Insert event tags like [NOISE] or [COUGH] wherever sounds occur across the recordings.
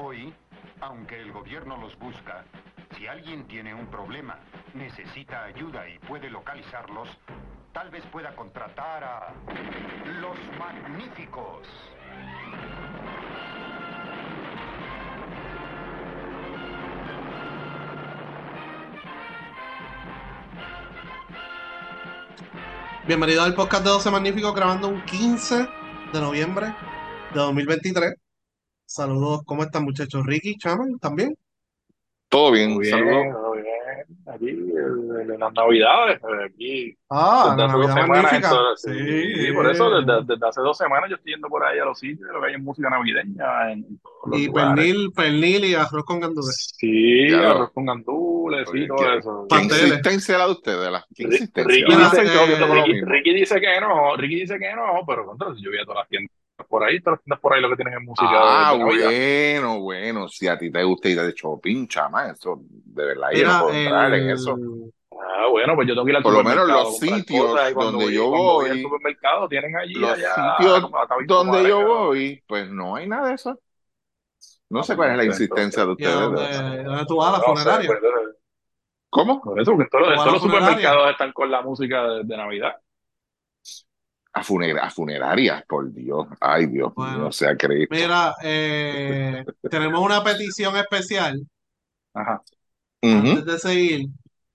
Hoy, aunque el gobierno los busca, si alguien tiene un problema, necesita ayuda y puede localizarlos, tal vez pueda contratar a los magníficos. Bienvenido al podcast de 12 Magníficos, grabando un 15 de noviembre de 2023. Saludos, ¿cómo están muchachos? Ricky, Chaman, ¿también? Todo bien, Muy saludos. bien, todo bien. Aquí, en en las navidades, eh, aquí, Ah, desde hace dos semanas, entonces, sí, por eso, desde, desde hace dos semanas yo estoy yendo por ahí a los sitios, lo que hay en música navideña, en, en todos los Y pernil, pernil y arroz con gandules. Sí, arroz con gandules, sí, todo ¿qué, eso. qué insistencia la de ustedes? La, ¿Qué insistencia? Ricky dice- lo Ricky, dice que no, Ricky dice que no, pero contra, si yo vi a todas las tiendas por ahí, todas las tiendas por ahí lo que tienen es música Ah, de, de Navidad. bueno, bueno. Si a ti te gusta ir de shopping, chama, eso de verdad yo no puedo entrar en eso. Ah, bueno, pues yo tengo que ir al Por lo menos los sitios cosas, donde voy- yo cuando voy al voy, supermercado tienen allí los allá sitios como donde yo voy, pues no hay nada de eso. No Ah, sé pues cuál es la insistencia de ¿Y a ustedes. de dónde, tú vas a la No sé, funeraria? ¿Cómo? por eso, porque todos, ¿Tú en vas a todos la los supermercados están con la música de, de Navidad. A, funera- a funerarias, por Dios. Ay, Dios Bueno. mío, sea Cristo. Mira, eh, tenemos una petición especial Ajá. Antes de seguir.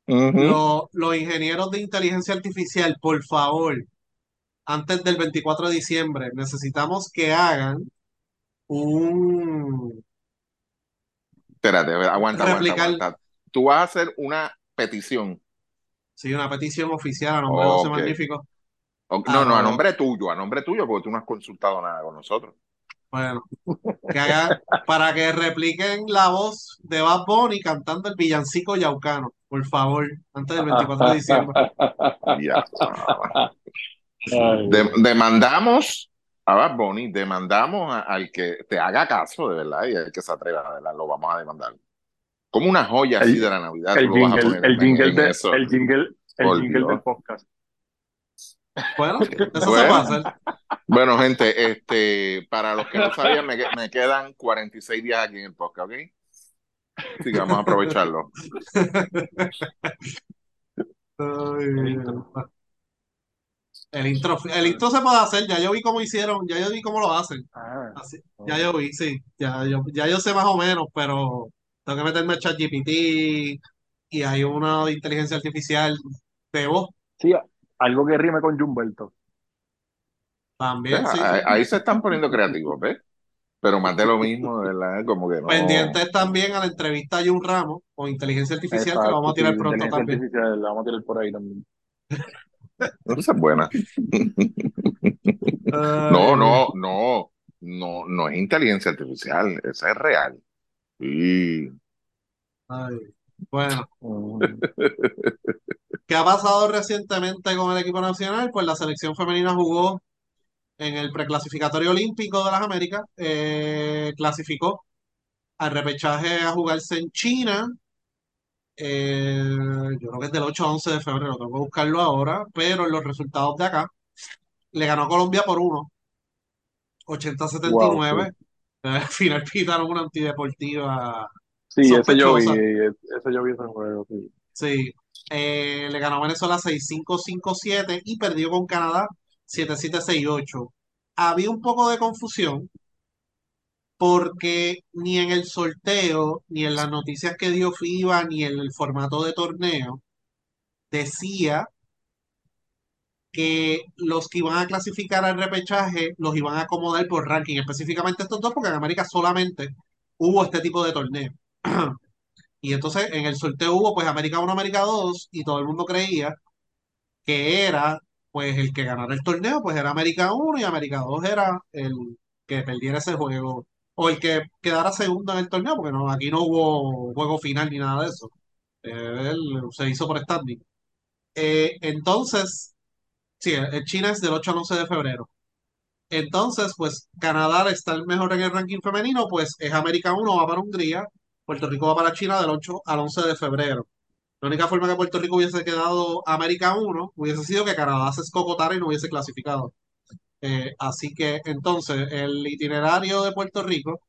ujú. Lo- los ingenieros de inteligencia artificial, por favor, antes del 24 de diciembre, necesitamos que hagan un Espérate, aguanta, aguanta, replicar, aguanta. Tú vas a hacer una petición. sí, una petición oficial a nombre de 12 Ok. Magníficos. O- no, no, a nombre tuyo, a nombre tuyo, porque tú no has consultado nada con nosotros. Bueno, que hagan para que repliquen la voz de Bad Bunny cantando el villancico yaucano, por favor, antes del 24 de diciembre. Ya. De- demandamos a Bad Bunny, demandamos a- al que te haga caso, de verdad, y al que se atreva, de verdad, lo vamos a demandar. Como una joya así El- de la Navidad, el jingle, poner el en- jingle, en de- eso. el jingle, el Por jingle Dios. del podcast. Bueno, [LAUGHS] eso se Bueno. puede hacer. Bueno, gente, este, para los que no sabían, me, me quedan 46 días aquí en el podcast, ¿ok? Así que vamos a aprovecharlo. Ay, El intro. El intro, se puede hacer, ya yo vi cómo hicieron, ya yo vi cómo lo hacen. Ah, Así, ya yo vi, sí, ya yo, ya yo sé más o menos, pero tengo que meterme a ChatGPT y hay una de inteligencia artificial de voz sí, algo que rime con Jumberto. también, sí, Ahí, sí. ahí se están poniendo creativos, ¿ves? Pero más de lo mismo, de verdad, como que no. Pendientes también a la entrevista a Jun Ramos con inteligencia artificial que lo vamos a Exacto, tirar pronto inteligencia también. artificial, la vamos a tirar por ahí también. [LAUGHS] Esa es buena. [LAUGHS] No, no, no, no, no es inteligencia artificial, esa es real. Sí. Ay, bueno. [LAUGHS] ¿qué ha pasado recientemente con el equipo nacional? Pues la selección femenina jugó en el preclasificatorio olímpico de las Américas, eh, clasificó al repechaje a jugarse en China. eh, yo creo que es del 8 a 11 de febrero, tengo que buscarlo ahora, pero en los resultados de acá, le ganó a Colombia por uno, 80-79. [LAUGHS] Al final pitaron una antideportiva. Sí, ese yo vi, Sospechosa. ese yo vi ese juego, sí. Sí, eh, le ganó a Venezuela 6-5-5-7 y perdió con Canadá 7-7-6-8. Había un poco de confusión porque ni en el sorteo, ni en las noticias que dio FIBA, ni en el formato de torneo, decía que los que iban a clasificar al repechaje los iban a acomodar por ranking, específicamente estos dos, porque en América solamente hubo este tipo de torneo. Y entonces en el sorteo hubo pues América 1, América 2 y todo el mundo creía que era pues el que ganara el torneo pues era América 1 y América 2 era el que perdiera ese juego o el que quedara segundo en el torneo porque no, aquí no hubo juego final ni nada de eso. Él se hizo por standing. Eh, entonces, sí, el China es del 8 al 11 de febrero. Entonces, pues Canadá está el mejor en el ranking femenino, pues es América 1, va para Hungría, Puerto Rico va para China del 8 al 11 de febrero. La única forma que Puerto Rico hubiese quedado América 1 hubiese sido que Canadá se escocotara y no hubiese clasificado. Eh, así que entonces el itinerario de Puerto Rico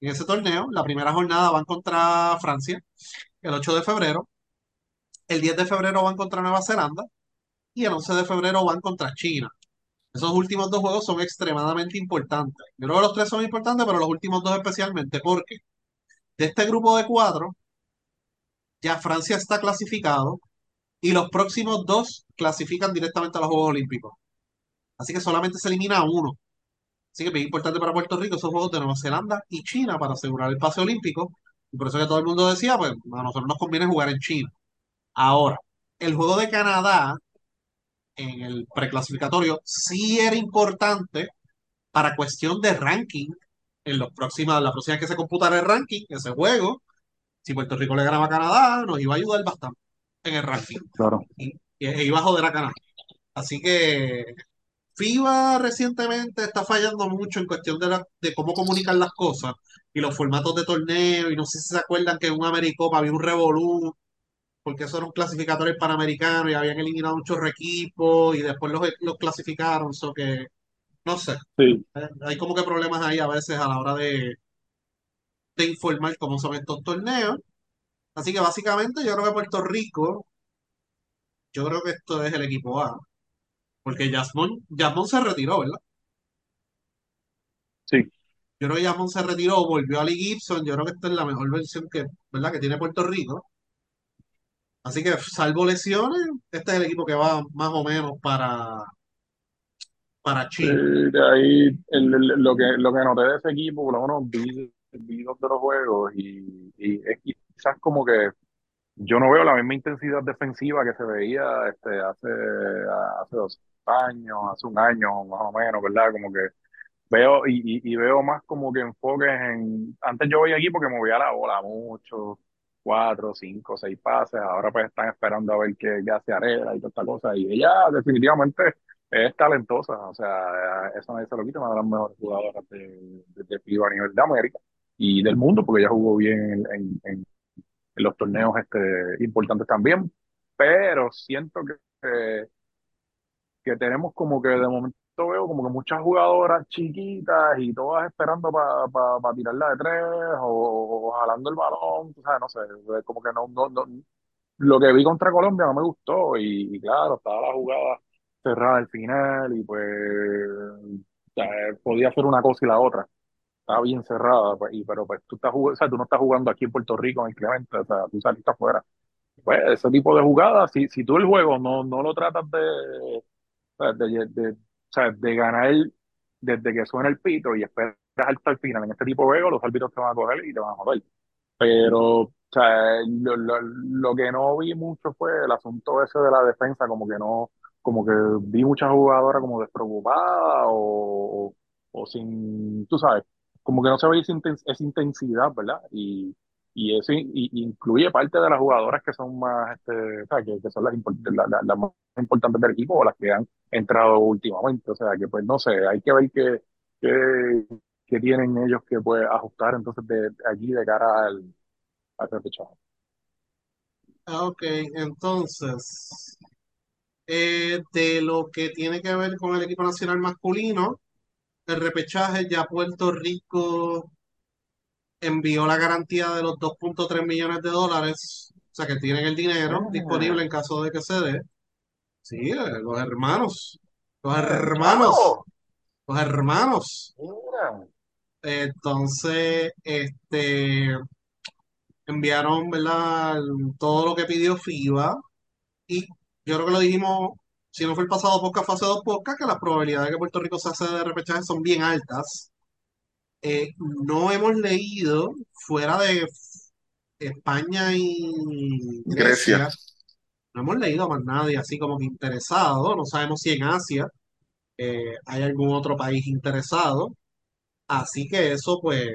en ese torneo. La primera jornada van contra Francia, el 8 de febrero. El 10 de febrero van contra Nueva Zelanda y el 11 de febrero van contra China. Esos últimos dos juegos son extremadamente importantes. Yo creo que los tres son importantes, pero los últimos dos especialmente, porque de este grupo de cuatro, ya Francia está clasificado y los próximos dos clasifican directamente a los Juegos Olímpicos. Así que solamente se elimina uno. Así que es importante para Puerto Rico esos juegos de Nueva Zelanda y China para asegurar el pase olímpico. Y por eso que todo el mundo decía, pues a nosotros nos conviene jugar en China. Ahora, el juego de Canadá en el preclasificatorio sí era importante para cuestión de ranking. En los próximas, la próxima vez que se computara el ranking, ese juego, si Puerto Rico le ganaba a Canadá, nos iba a ayudar bastante en el ranking. Claro. Y, y- e iba a joder a Canadá. Así que FIBA recientemente está fallando mucho en cuestión de, la- de cómo comunicar las cosas y los formatos de torneo. Y no sé si se acuerdan que en un Americopa había un revolú, porque esos eran clasificatorios panamericanos y habían eliminado muchos equipos y después los, los clasificaron. So que, no sé, Sí, hay como que problemas ahí a veces a la hora de, de informar cómo son estos torneos. Así que básicamente yo creo que Puerto Rico, yo creo que esto es el equipo A, porque Jasmine, Jasmine se retiró, ¿verdad? sí. Yo creo que Jasmine se retiró, volvió a Lee Gibson. Yo creo que esta es la mejor versión que, ¿verdad? que tiene Puerto Rico. Así que, salvo lesiones, este es el equipo que va más o menos para, para China. de ahí el- el- lo que, lo que noté de ese equipo, por lo menos vi, vi dos de los juegos y, y es quizás como que yo no veo la misma intensidad defensiva que se veía este, hace, hace dos años, hace un año más o menos, ¿verdad? Como que veo y, y, veo más como que enfoques en... Antes yo veía equipos que movía la bola mucho, cuatro, cinco, seis pases, ahora pues están esperando a ver qué, qué hace Arela y toda esta cosa, y ella definitivamente es talentosa, o sea, eso nadie se lo quita, una de las mejores jugadoras de, de, de FIBA a nivel de América y del mundo, porque ella jugó bien en, en, los torneos este, importantes también, pero siento que, que, tenemos como que de momento veo como que muchas jugadoras chiquitas y todas esperando para tirarla de tres o, o jalando el balón, tú sabes, no sé, como que no, no, no, lo que vi contra Colombia no me gustó y, y claro, estaba la jugada cerrada al final y pues sea, podía hacer una cosa y la otra. Estaba bien cerrada, pues, y, pero pues tú estás jugando, o sea, tú no estás jugando aquí en Puerto Rico en Clemente, o sea, tú saliste afuera. Pues ese tipo de jugadas, si, si tú el juego no, no lo tratas de, de, de, sea, de ganar desde que suena el pito y esperas hasta el final en este tipo de juegos, los árbitros te van a coger y te van a joder. Pero, o sea, lo, lo, lo que no vi mucho fue el asunto ese de la defensa, como que no, como que vi muchas jugadoras como despreocupadas o, o, sin, tú sabes, como que no se ve esa, esa intensidad, ¿verdad? Y, y eso y- incluye parte de las jugadoras que son más, este, o sea, que, son las, las más importantes del equipo o las que han entrado últimamente. O sea, que pues no sé, hay que ver qué, qué, tienen ellos que pues ajustar entonces de, de aquí de cara al, al. Ah, Ok, entonces, eh, de lo que tiene que ver con el equipo nacional masculino, el repechaje ya Puerto Rico envió la garantía de los 2.3 millones de dólares, o sea que tienen el dinero disponible en caso de que se dé. Sí, eh, los hermanos, los hermanos, los hermanos. Entonces, este, enviaron, ¿verdad? Todo lo que pidió FIBA y yo creo que lo dijimos, si no fue el pasado podcast, fue hace dos podcasts, que las probabilidades de que Puerto Rico se hace de repechaje son bien altas. Eh, no hemos leído fuera de España y Grecia. Grecia, no hemos leído a más nadie así como que interesado, no sabemos si en Asia eh, hay algún otro país interesado, así que eso pues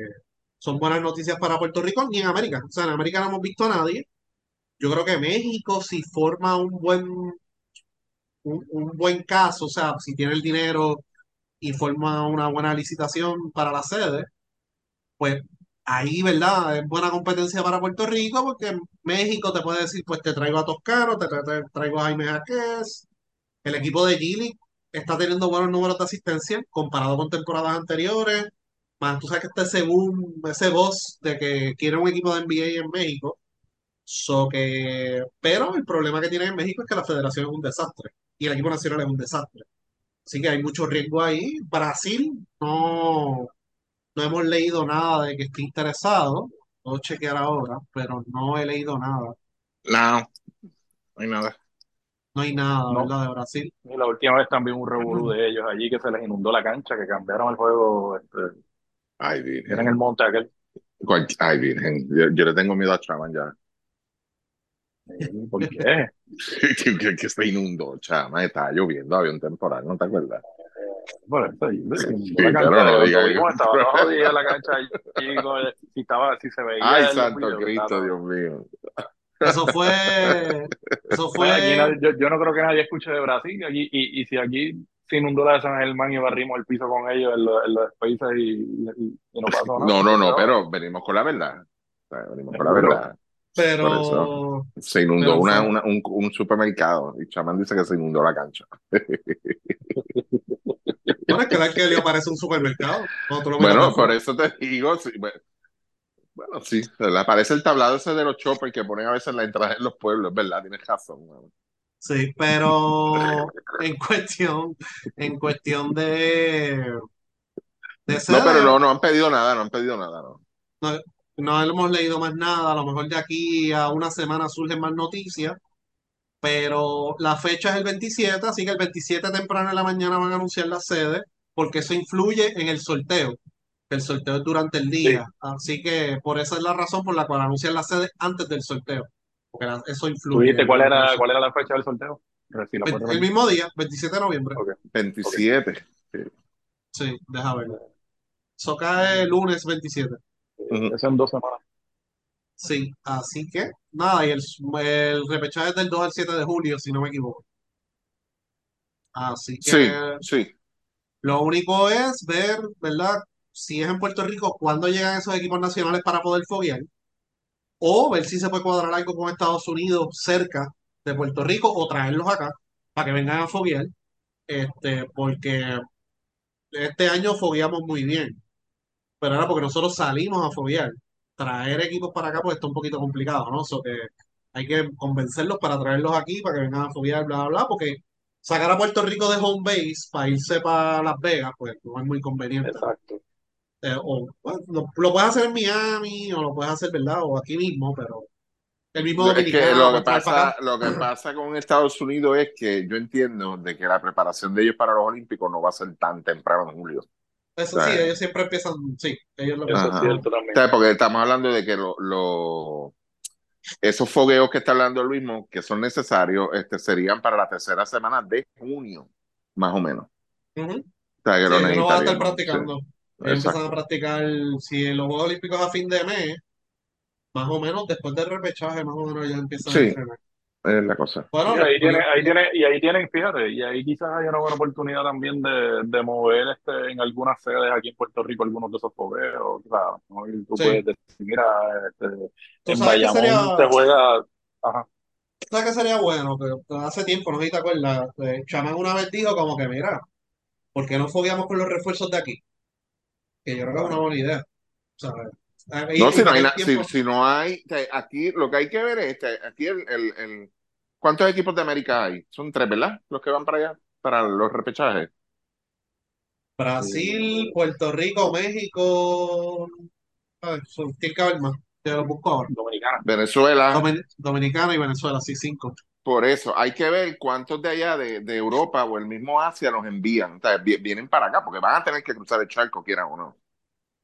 son buenas noticias para Puerto Rico ni en América, o sea, en América no hemos visto a nadie. Yo creo que México si forma un buen un, un buen caso, o sea, si tiene el dinero y forma una buena licitación para la sede, pues ahí, ¿verdad? Es buena competencia para Puerto Rico porque México te puede decir, pues te traigo a Toscano, te, tra- te traigo a Jaime Jaquez. El equipo de Gili está teniendo buenos números de asistencia comparado con temporadas anteriores. Más tú sabes que está boom, ese voz de que quiere un equipo de NBA en México. So que, pero el problema que tiene en México es que la federación es un desastre y el equipo nacional es un desastre. Así que hay mucho riesgo ahí. Brasil no, no hemos leído nada de que esté interesado. Puedo chequear ahora, pero no he leído nada. No, no hay nada. No hay nada, No. ¿verdad? De Brasil. Y la última vez también un revolú de ellos allí que se les inundó la cancha, que cambiaron el juego, este, Ay, era en el virgen. monte aquel. Ay, virgen. Yo, yo le tengo miedo a Chaman ya. ¿Por qué? [LAUGHS] que, que- que se inundó, Chama. Estaba lloviendo, había un temporal, ¿no te acuerdas? Por eso, y- Sí, no diga que- estaba [LAUGHS] jodida la cancha con el- si estaba, si se veía Ay, santo video, Cristo, estaba- Dios mío. Eso fue, eso Bueno, aquí fue, nadie- yo, yo no creo que nadie escuche de Brasil aquí, y, y si aquí se inundó la de San Germán y barrimos el piso con ellos en, los- en los spaces y, y- y no pasó nada. No, no, no, Pero- venimos con la verdad. O sea, venimos con la Pero- verdad. Pero. Se inundó Pero una, una- un, un supermercado y Chaman dice que se inundó la cancha. [LAUGHS] bueno, es que el Arkelio parece un supermercado. Bueno, por eso te digo, sí, bueno, bueno, sí, le aparece el tablado ese de los choppers que ponen a veces en la entrada de los pueblos, es verdad, tienes razón. Sí, pero en [LAUGHS] cuestión, en cuestión de, de No, pero no, no han pedido nada, no han pedido nada, no. no, no hemos leído más nada. A lo mejor de aquí a una semana surgen más noticias, pero la fecha es el 27, así que el 27 temprano en la mañana van a anunciar la sede, porque eso influye en el sorteo. El sorteo es durante el día, así que por esa es la razón por la cual anuncian la sede antes del sorteo, porque la- eso ¿Tú influye. dijiste cuál era, cuál era la fecha del sorteo? Si El mismo día, 27 de noviembre. Ok. 27. Sí, deja ver. Eso cae lunes 27. Ujú. Eso en dos semanas. Sí, así que nada, y el, el repechaje es del 2 al 7 de julio, si no me equivoco. Así que Sí, sí. lo único es ver, ¿verdad? Si es en Puerto Rico, cuándo llegan esos equipos nacionales para poder foguear. O ver si se puede cuadrar algo con Estados Unidos cerca de Puerto Rico o traerlos acá para que vengan a foguear. Este, porque este año fogueamos muy bien. Pero ahora porque nosotros salimos a foguear. Traer equipos para acá pues está un poquito complicado, ¿no? So que hay que convencerlos para traerlos aquí, para que vengan a foguear, bla, bla, bla, porque sacar a Puerto Rico de home base para irse para Las Vegas, pues no es muy conveniente. Exacto. Eh, o, bueno, lo, lo puedes hacer en Miami o lo puedes hacer, ¿verdad? O aquí mismo, pero el mismo Es que lo que pasa, lo que pasa con Estados Unidos es que yo entiendo de que la preparación de ellos para los Olímpicos no va a ser tan temprano en julio. Eso sí, ellos siempre empiezan, sí, ellos lo Eso es cierto también. ¿Sabes? Porque estamos hablando de que lo, lo- esos fogueos que está hablando Luis, Mo, que son necesarios, este, serían para la tercera semana de junio, más o menos. Ujú. O sea, que Sí, lo no van a estar practicando. Sí, Ellos empiezan a practicar, si en los Juegos Olímpicos a fin de mes, más o menos después del repechaje, más o menos ellos empiezan a Sí. entrenar. Es la cosa. Bueno, Y ahí tiene, ahí tiene, y ahí tienen, fíjate, y ahí quizás hay una buena oportunidad también de, de mover este en algunas sedes aquí en Puerto Rico algunos de esos fogueos, o sea, ¿no? Y tú Sí. puedes decir, mira, este, ¿Tú en Bayamón sería- se juega, ajá, ¿Sabes qué sería bueno? Que que hace tiempo, no sé si te acuerdas, eh, Chamán una vez dijo como que, mira, ¿por qué no fogueamos con los refuerzos de aquí? Que yo creo que es una buena idea. ¿sabes? Ah, y- No, y si no hay, si, si no hay, aquí lo que hay que ver es, este, aquí el, el, el- ¿cuántos equipos de América hay? Son tres, ¿verdad? Los que van para allá, para los repechajes. Brasil, Puerto Rico, México. Ay, son- tiene que haber más. Te lo busco ahora. dominicana. Venezuela, Domin- Dominicana y Venezuela, sí, cinco. por eso, hay que ver cuántos de allá de, de Europa o el mismo Asia los envían. O sea, vi- vienen para acá, porque van a tener que cruzar el charco, quieran o no.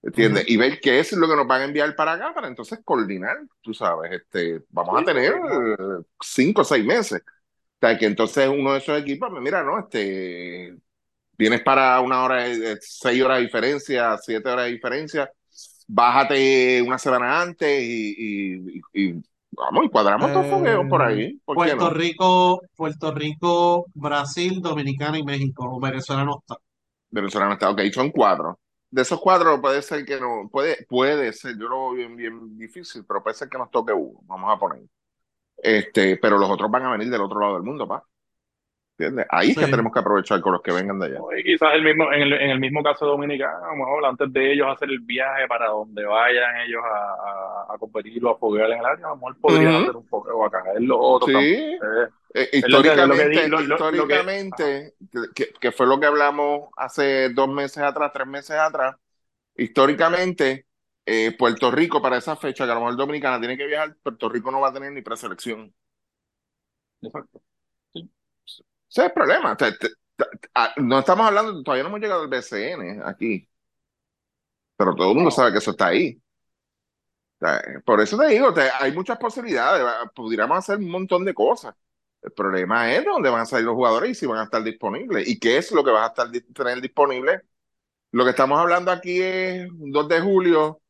¿Entiendes? Y ver qué es lo que nos van a enviar para acá, para entonces coordinar, tú sabes, este, vamos a Sí, tener sí, eh, cinco o seis meses. O sea, que entonces uno de esos equipos, pues mira, no, este, vienes para una hora, de- seis horas de diferencia, siete horas de diferencia, bájate una semana antes y, y, y- y vamos, y cuadramos dos Eh, fogueos por ahí, ¿por Puerto no? Rico, Puerto Rico, Brasil, Dominicana y México. Venezuela no está. Venezolano está, ok, son cuatro. De esos cuatro puede ser que no, puede, puede ser, yo lo veo bien, bien difícil, pero puede ser que nos toque uno, vamos a poner. Este, pero los otros van a venir del otro lado del mundo, pa. ¿Entiendes? Ahí es que Sí. tenemos que aprovechar con los que vengan de allá. Y quizás el mismo, en, el, en el mismo caso dominicano, a lo mejor antes de ellos hacer el viaje para donde vayan ellos a, a, a competir o a foguear en el área, a lo mejor podrían hacer un fogueo acá. Es lo otro Sí. tampoco. Eh, Eh, Es lo que- lo que históricamente, lo- que fue lo que hablamos hace dos meses atrás, tres meses atrás, históricamente, eh, Puerto Rico para esa fecha, que a lo mejor Dominicana tiene que viajar, Puerto Rico no va a tener ni preselección. exacto. Ese es el problema. Te- te- te- no estamos hablando, todavía no hemos llegado al BCN aquí, pero todo el mundo sabe que eso está ahí. O sea, por eso te digo, hay muchas posibilidades, pudiéramos hacer un montón de cosas. El problema es dónde van a salir los jugadores y si van a estar disponibles. ¿Y qué es lo que vas a estar tener disponible? Lo que estamos hablando aquí es 2 de julio,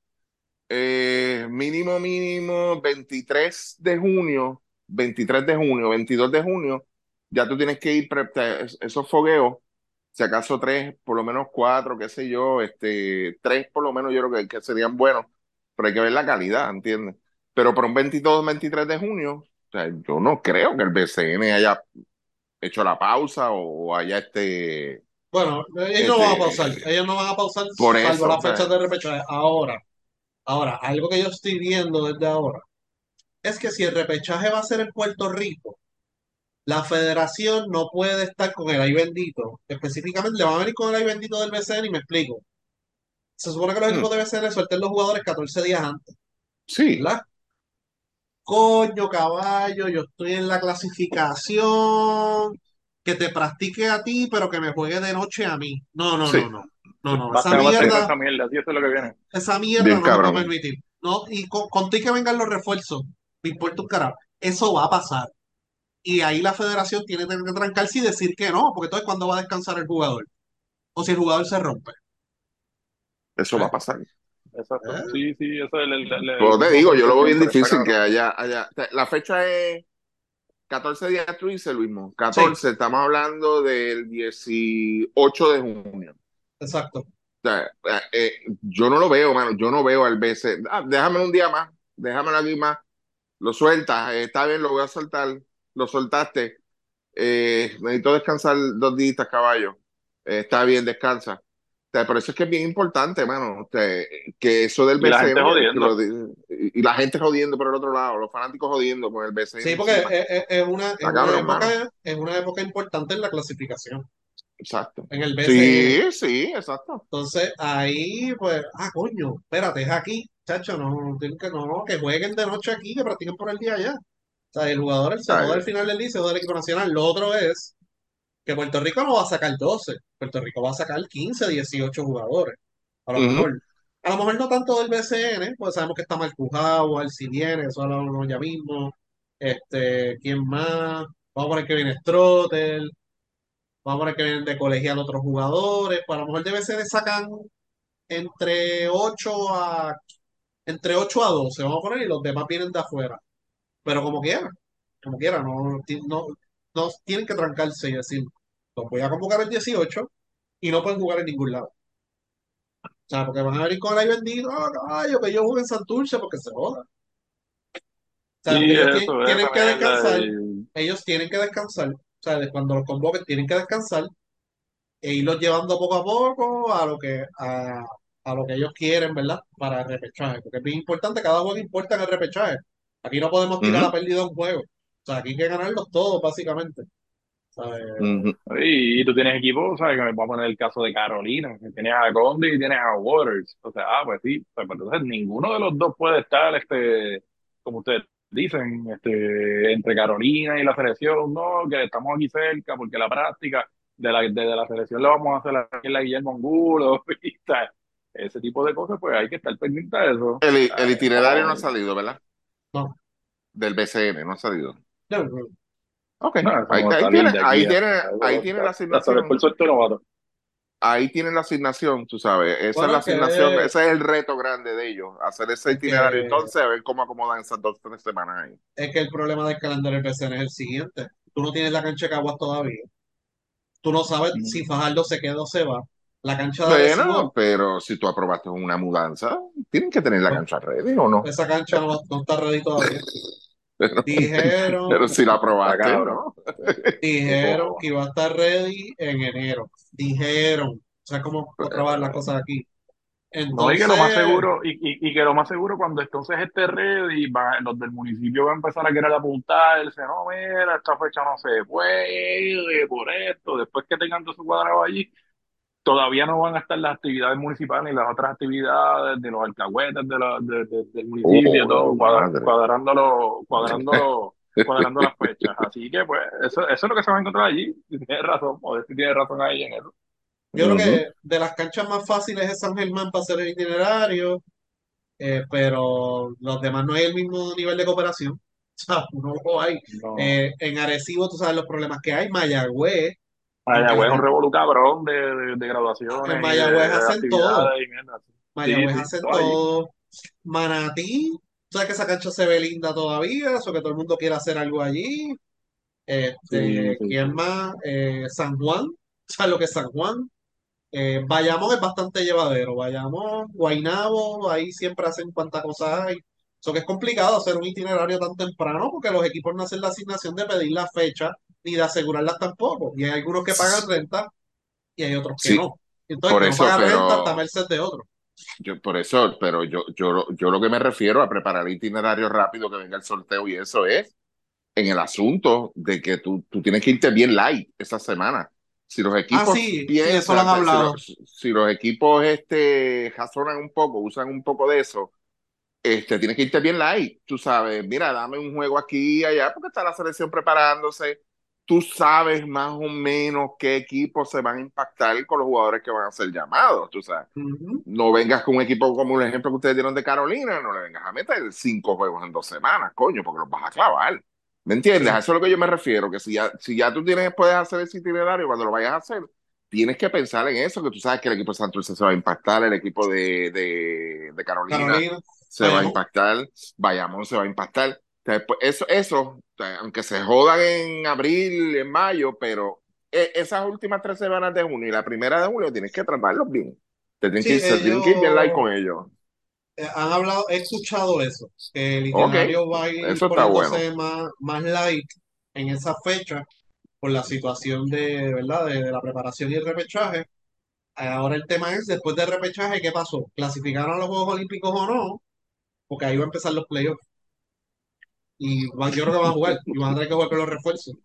eh, mínimo, mínimo 23 de junio, 23 de junio, 22 de junio, ya tú tienes que ir, esos fogueos, si acaso tres, por lo menos cuatro, qué sé yo, este, tres por lo menos yo creo que, que serían buenos, pero hay que ver la calidad, ¿entiendes? Pero para un 22, 23 de junio, o sea, yo no creo que el BCN haya hecho la pausa o haya este... Bueno, ellos no van a Este, pausar, ellos no van a pausar por salvo eso, las o sea. fechas de repechaje. Ahora, ahora, algo que yo estoy viendo desde ahora es que si el repechaje va a ser en Puerto Rico, la federación no puede estar con el ay bendito. Específicamente, le van a venir con el ay bendito del BCN y me explico. Se supone que los Hmm. equipos de BCN suelten los jugadores 14 días antes, Sí, ¿verdad? Coño, caballo, yo estoy en la clasificación, que te practique a ti, pero que me juegue de noche a mí. No, no, Sí. no, no. No, no, Basta esa mierda, esa mierda, eso es lo que viene. esa mierda Bien no se cabrón. puede permitir. No, y con, contigo que vengan los refuerzos, me importa un carajo. Eso va a pasar. Y ahí la federación tiene que trancarse y decir que no, porque entonces cuándo va a descansar el jugador. O si el jugador se rompe. eso va a pasar. Exacto. ¿Eh? Sí, sí, eso es el, el- el- Pero te digo, yo lo veo bien difícil que haya, haya. La fecha es 14 días, tú dices, Luismo. 14, estamos hablando del 18 de junio. Exacto. O sea, eh, eh, yo no lo veo, mano. Yo no veo al BC. Ah, déjame un día más. Déjamelo aquí más. Lo sueltas. eh, está bien, lo voy a soltar. Lo soltaste. Eh, necesito descansar dos días, caballo. Eh, está bien, descansa. O sea, por eso es que es bien importante, mano. O sea, que eso del Y la gente jodiendo. lo y, y la gente jodiendo por el otro lado, los fanáticos jodiendo con el BCN. Sí, porque es, una, es una época, es una época importante en la clasificación, Exacto. en el BCN. Sí, sí, exacto. Entonces ahí, pues, ah, coño, espérate, es aquí, chacho, no, tienen que, no, que jueguen de noche aquí, que practiquen por el día allá. O sea, el jugador él se Ay. joda al final del día y se joda el equipo nacional. Lo otro es que Puerto Rico no va a sacar 12, Puerto Rico va a sacar 15, 18 jugadores. A lo mejor, a lo mejor no tanto del BCN, pues sabemos que está Marcujao, Alcidiene, eso hablamos ya mismo. Este, ¿quién más? Vamos a poner que viene Strotel, vamos a poner que vienen de colegial otros jugadores, pues a lo mejor de BCN sacan entre 8 a entre 8 a 12, vamos a poner, y los demás vienen de afuera. Pero como quiera, como quiera, no, no, no tienen que trancarse y decir, los voy a convocar el 18 y no pueden jugar en ningún lado. O sea, porque van a venir con el ay bendito, ah, caballo, que yo juegue en Santurce porque se joda. O sea, Sí, ellos eso, tienen, que descansar, y- ellos tienen que descansar, o sea, de cuando los convoquen tienen que descansar e irlos llevando poco a poco a lo que, a, a lo que ellos quieren, ¿verdad? Para el repechaje, porque es bien importante, cada juego importa en el repechaje. Aquí no podemos tirar Ujú. la pérdida de un juego. O sea, aquí hay que ganarlos todos, básicamente. ¿Sabes? Y, y tú tienes equipo, ¿sabes? Que me voy a poner el caso de Carolina, que tienes a Conde y tienes a Waters. O sea, ah, pues sí, pues, pues, entonces ninguno de los dos puede estar, este, como ustedes dicen, este, entre Carolina y la selección, no, que estamos aquí cerca, porque la práctica de la, de, de la selección la vamos a hacer aquí en la Guillermo Angulo, [LAUGHS] y tal. ese tipo de cosas, pues hay que estar pendiente de eso. El, el itinerario no ha ay. salido, ¿verdad? No. Del BCN, no ha salido. No, no. Ok. No, ahí, ahí tiene, ahí tiene, ahí tiene la asignación. Ahí tienen la asignación, tú sabes. Esa Bueno, es la que- asignación, ese es el reto grande de ellos, hacer ese que- itinerario. Entonces, a ver cómo acomodan esas dos, tres semanas ahí. Es que el problema del calendario del BCN es el siguiente. Tú no tienes la cancha de Caguas todavía. Tú no sabes Mm. si Fajardo se queda o se va. La cancha de Bueno, Arecibo, pero si tú aprobaste una mudanza, tienen que tener la cancha ready o no. esa cancha no, no está ready todavía. [LAUGHS] Pero, Dijeron, pero si la aprobaste, ¿no? [LAUGHS] dijeron que iba a estar ready en enero. Dijeron. O sea, cómo probar las cosas aquí. No, y que lo más Entonces, seguro, y, y, y que lo más seguro cuando entonces esté ready, va- los del municipio van a empezar a querer apuntarse, no, mira, esta fecha no se puede, por esto, después que tengan todo su cuadrado allí, todavía no van a estar las actividades municipales y las otras actividades de los alcahuetes de la- de- de- del municipio, Oh, todo, cuadra- cuadrándolo, cuadrándolo, [LAUGHS] cuadrando las fechas. Así que, pues, eso, eso es lo que se va a encontrar allí. [LAUGHS] Tienes razón, Modesti tiene razón ahí en eso. yo creo que de las canchas más fáciles es San Germán para hacer el itinerario, eh, pero los demás no hay el mismo nivel de cooperación. [LAUGHS] O sea, no lo hay. No. Eh, en Arecibo, tú sabes los problemas que hay. Mayagüez, Mayagüez es un en revolú cabrón de, de, de graduaciones de, Mayagüez hacen todo. Mayagüez sí, hacen todo. Manatí, tú sabes que esa cancha se ve linda todavía, eso que todo el mundo quiere hacer algo allí. Este, sí, ¿quién más? Eh, San Juan, [LAUGHS] ¿sabes lo que es San Juan? Eh, Bayamón es bastante llevadero. Bayamón, Guaynabo, ahí siempre hacen cuantas cosas hay. Eso que es complicado hacer un itinerario tan temprano porque los equipos no hacen la asignación de pedir la fecha ni de asegurarlas tampoco. Y hay algunos que pagan renta y hay otros que Sí, no. Entonces, por no eso, paga renta está a pero merced de otro. yo, por eso, pero yo, yo, yo lo que me refiero a preparar itinerario rápido que venga el sorteo y eso es en el asunto de que tú, tú tienes que irte bien light esa semana. Si los Ah, equipos sí, sí, eso lo han piensan, si hablado. los, si los equipos este, razonan un poco, usan un poco de eso, este, tienes que irte bien light, tú sabes, mira, dame un juego aquí y allá, porque está la selección preparándose, tú sabes más o menos qué equipos se van a impactar con los jugadores que van a ser llamados, tú sabes. No vengas con un equipo como el ejemplo que ustedes dieron de Carolina, no le vengas a meter cinco juegos en dos semanas, coño, porque los vas a clavar. ¿Me entiendes? A eso es lo que yo me refiero, que si ya, si ya tú tienes, puedes hacer ese itinerario, cuando lo vayas a hacer, tienes que pensar en eso, que tú sabes que el equipo de Santurce se va a impactar, el equipo de, de, de Carolina Carolina, se va a impactar, Bayamón se va a impactar. Eso, eso, sea, aunque se jodan en abril, en mayo, pero eh, esas últimas tres semanas de junio y la primera de julio tienes que tratarlos bien. Te Sí, se tienen que ir bien light con ellos eh, han hablado, he escuchado eso, que el itinerario va a ir eso bueno. poniéndose más, más light en esa fecha por la situación de, ¿verdad? De, de la preparación y el repechaje. Ahora el tema es, después del repechaje, ¿qué pasó? ¿Clasificaron a los Juegos Olímpicos o no? Porque ahí va a empezar los playoffs. Y van- yo creo que van a jugar, y van a tener que jugar con los refuerzos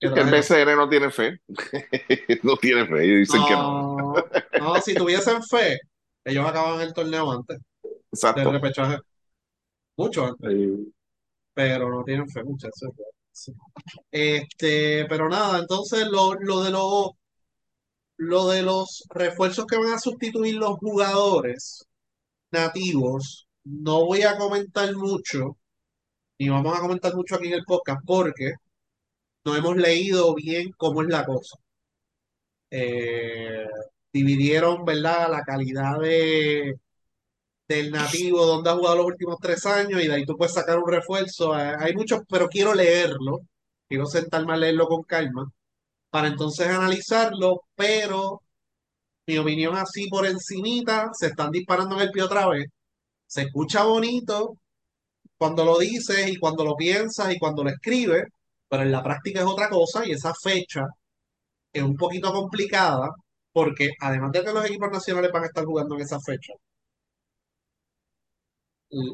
que el. BCN no tiene fe. [LAUGHS] no tiene fe. Ellos dicen que no. No, si tuviesen fe, ellos acaban el torneo antes del Exacto. repechaje, mucho antes, Sí. pero no tienen fe, muchachos. Sí. Este, pero nada, entonces lo, lo de los lo de los refuerzos que van a sustituir los jugadores nativos, no voy a comentar mucho, ni vamos a comentar mucho aquí en el podcast, porque no hemos leído bien cómo es la cosa. Eh, dividieron, ¿verdad?, la calidad de, del nativo, donde ha jugado los últimos tres años, y de ahí tú puedes sacar un refuerzo. Eh, Hay muchos, pero quiero leerlo, quiero sentarme a leerlo con calma, para entonces analizarlo, pero mi opinión así por encimita, se están disparando en el pie otra vez. Se escucha bonito cuando lo dices y cuando lo piensas y cuando lo escribes, pero en la práctica es otra cosa y esa fecha es un poquito complicada porque además de que los equipos nacionales van a estar jugando en esa fecha,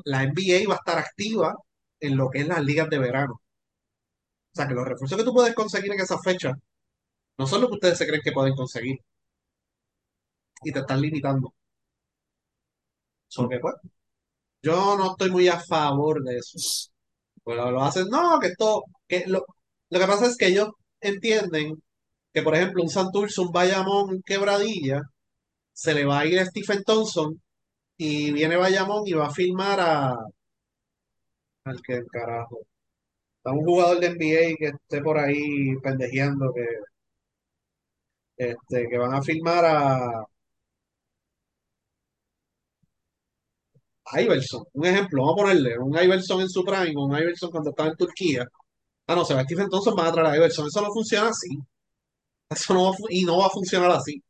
la NBA va a estar activa en lo que es las ligas de verano. O sea que los refuerzos que tú puedes conseguir en esa fecha no son lo que ustedes se creen que pueden conseguir y te están limitando. So que, pues, yo no estoy muy a favor de eso. Pues lo, hacen, no, que esto, que lo, lo que pasa es que ellos entienden que, por ejemplo, un Santurce, un Bayamón, un Quebradilla, se le va a ir a Stephen Thompson y viene Bayamón y va a firmar a, al que carajo, a un jugador de NBA que esté por ahí pendejeando, que, este, que van a firmar a, Iverson, un ejemplo, vamos a ponerle, un Iverson en su prime, un Iverson cuando estaba en Turquía. Ah, no, se va Stephen Thompson, van a traer a Iverson. Eso no funciona así. Eso no va, a y no va a funcionar así.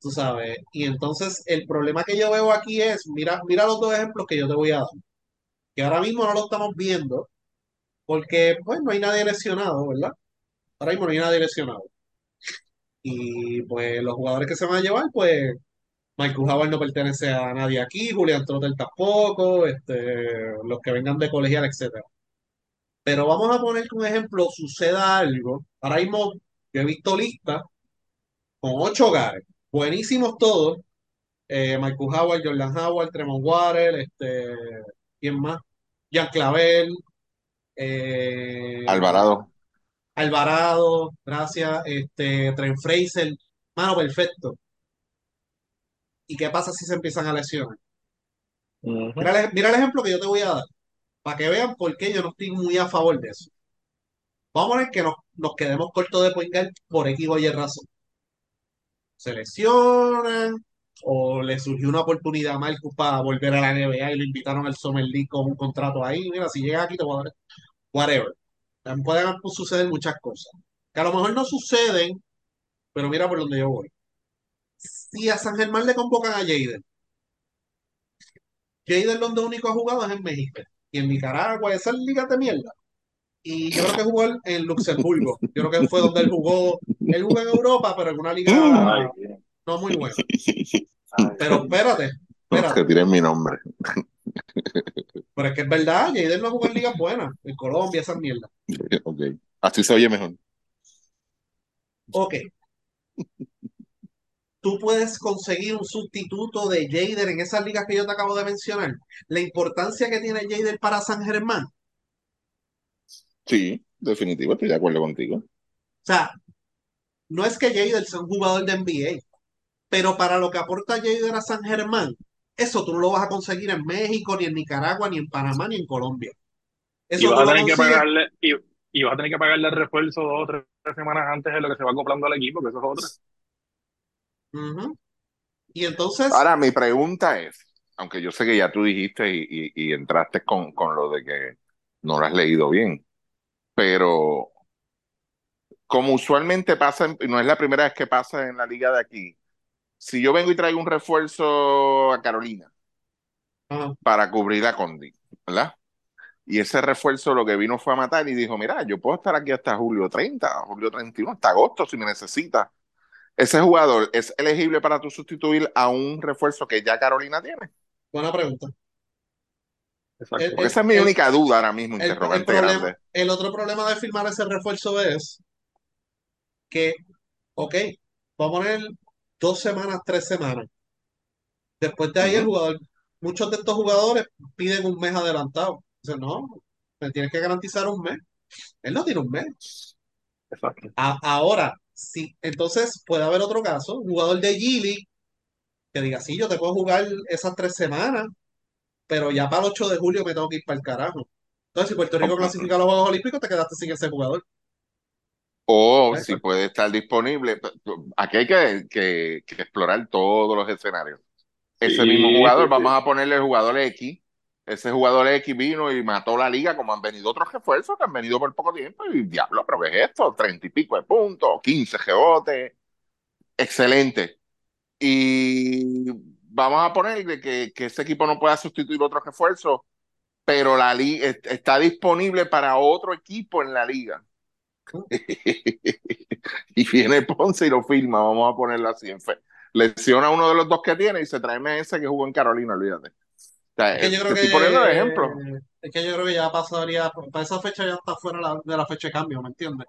Tú sabes. Y entonces el problema que yo veo aquí es, mira, mira los dos ejemplos que yo te voy a dar. Que ahora mismo no lo estamos viendo, porque pues no hay nadie lesionado, ¿verdad? Ahora mismo no hay nadie lesionado. Y pues los jugadores que se van a llevar, pues Michael Howard no pertenece a nadie aquí, Julian Trotter tampoco, este, los que vengan de colegial, etcétera. Pero vamos a poner que un ejemplo suceda algo. Ahora mismo yo he visto listas con ocho hogares, buenísimos todos. Eh, Michael Howard, Jordan Howard, Tremont Water, este, ¿quién más? Jean Clavel, eh, Alvarado. Alvarado, gracias, este, Trent Fraser, mano, perfecto. ¿Y qué pasa si se empiezan a lesionar? Mira, el- mira el ejemplo que yo te voy a dar, para que vean por qué yo no estoy muy a favor de eso. Vamos a ver que nos, nos quedemos cortos de point guard por X o Y razón. Se lesionan, o le surgió una oportunidad a Marcus para volver a la NBA y lo invitaron al Summer League con un contrato ahí. Mira, si llega aquí te voy a dar whatever. También pueden suceder muchas cosas. Que a lo mejor no suceden, pero mira por donde yo voy. Si a San Germán le convocan a Jaden, Jaden donde único ha jugado es en México y en Nicaragua, esas ligas de mierda. Y yo creo que jugó en- Luxemburgo. Yo creo que fue donde él jugó. Él jugó en Europa, pero en una liga no muy buena. Pero espérate, Que espérate. tiren mi nombre. Pero es que es verdad, Jaden no jugó en ligas buenas, en Colombia, esas mierdas. Ok. Así se oye mejor. Ok. Tú puedes conseguir un sustituto de Jader en esas ligas que yo te acabo de mencionar. La importancia que tiene Jader para San Germán. O Sí, definitivo, estoy de acuerdo contigo. sea, no es que Jader sea un jugador de NBA, pero para lo que aporta Jader a San Germán, eso tú no lo vas a conseguir en México, ni en Nicaragua, ni en Panamá, ni en Colombia. Y Eso vas tú a lo tener que pagarle, y, y vas a tener que pagarle el refuerzo dos o tres semanas antes de lo que se va acoplando al equipo, que eso es otra. Ujú. Y entonces, Ahora, mi pregunta es, aunque yo sé que ya tú dijiste y, y- y entraste con, con lo de que no lo has leído bien, pero como usualmente pasa, y no es la primera vez que pasa en la liga de aquí, si yo vengo y traigo un refuerzo a Carolina para cubrir a Condi, ¿verdad? Y ese refuerzo lo que vino fue a matar y dijo, mira, yo puedo estar aquí hasta julio 30, julio 31, hasta agosto si me necesita. ¿Ese jugador es elegible para tú sustituir a un refuerzo que ya Carolina tiene? buena pregunta. Exacto. El, Porque el- esa es mi el- única duda ahora mismo, interrogante problema, grande. el otro problema de firmar ese refuerzo es que, ok, vamos a poner dos semanas, tres semanas. Después de ahí el jugador, muchos de estos jugadores piden un mes adelantado. Dicen, no, me tienes que garantizar un mes. Él no tiene un mes. Exacto. A- ahora, sí, entonces puede haber otro caso, un jugador de G-League que diga, sí, yo te puedo jugar esas tres semanas, pero ya para el 8 de julio me tengo que ir para el carajo. Entonces, si Puerto Rico clasifica a los Juegos Olímpicos, te quedaste sin ese jugador. O si Exacto. puede estar disponible. Aquí hay que, que- que explorar todos los escenarios. Ese mismo jugador, sí, vamos a ponerle el jugador X. Ese jugador X vino y mató la liga, como han venido otros refuerzos que han venido por poco tiempo. Y diablo, pero ¿qué es esto? Treinta y pico de puntos, 15 rebotes. Excelente. Y vamos a poner de que, ese equipo no pueda sustituir otro refuerzo, pero la liga está disponible para otro equipo en la liga. [LAUGHS] y viene Ponce y lo firma, vamos a ponerlo así en fe. Lesiona uno de los dos que tiene y se trae ese que jugó en Carolina, olvídate. Sea, Es que yo te creo estoy poniendo el que, ejemplo. es que yo creo que ya pasaría, para esa fecha ya está fuera la- de la fecha de cambio, ¿me entiendes?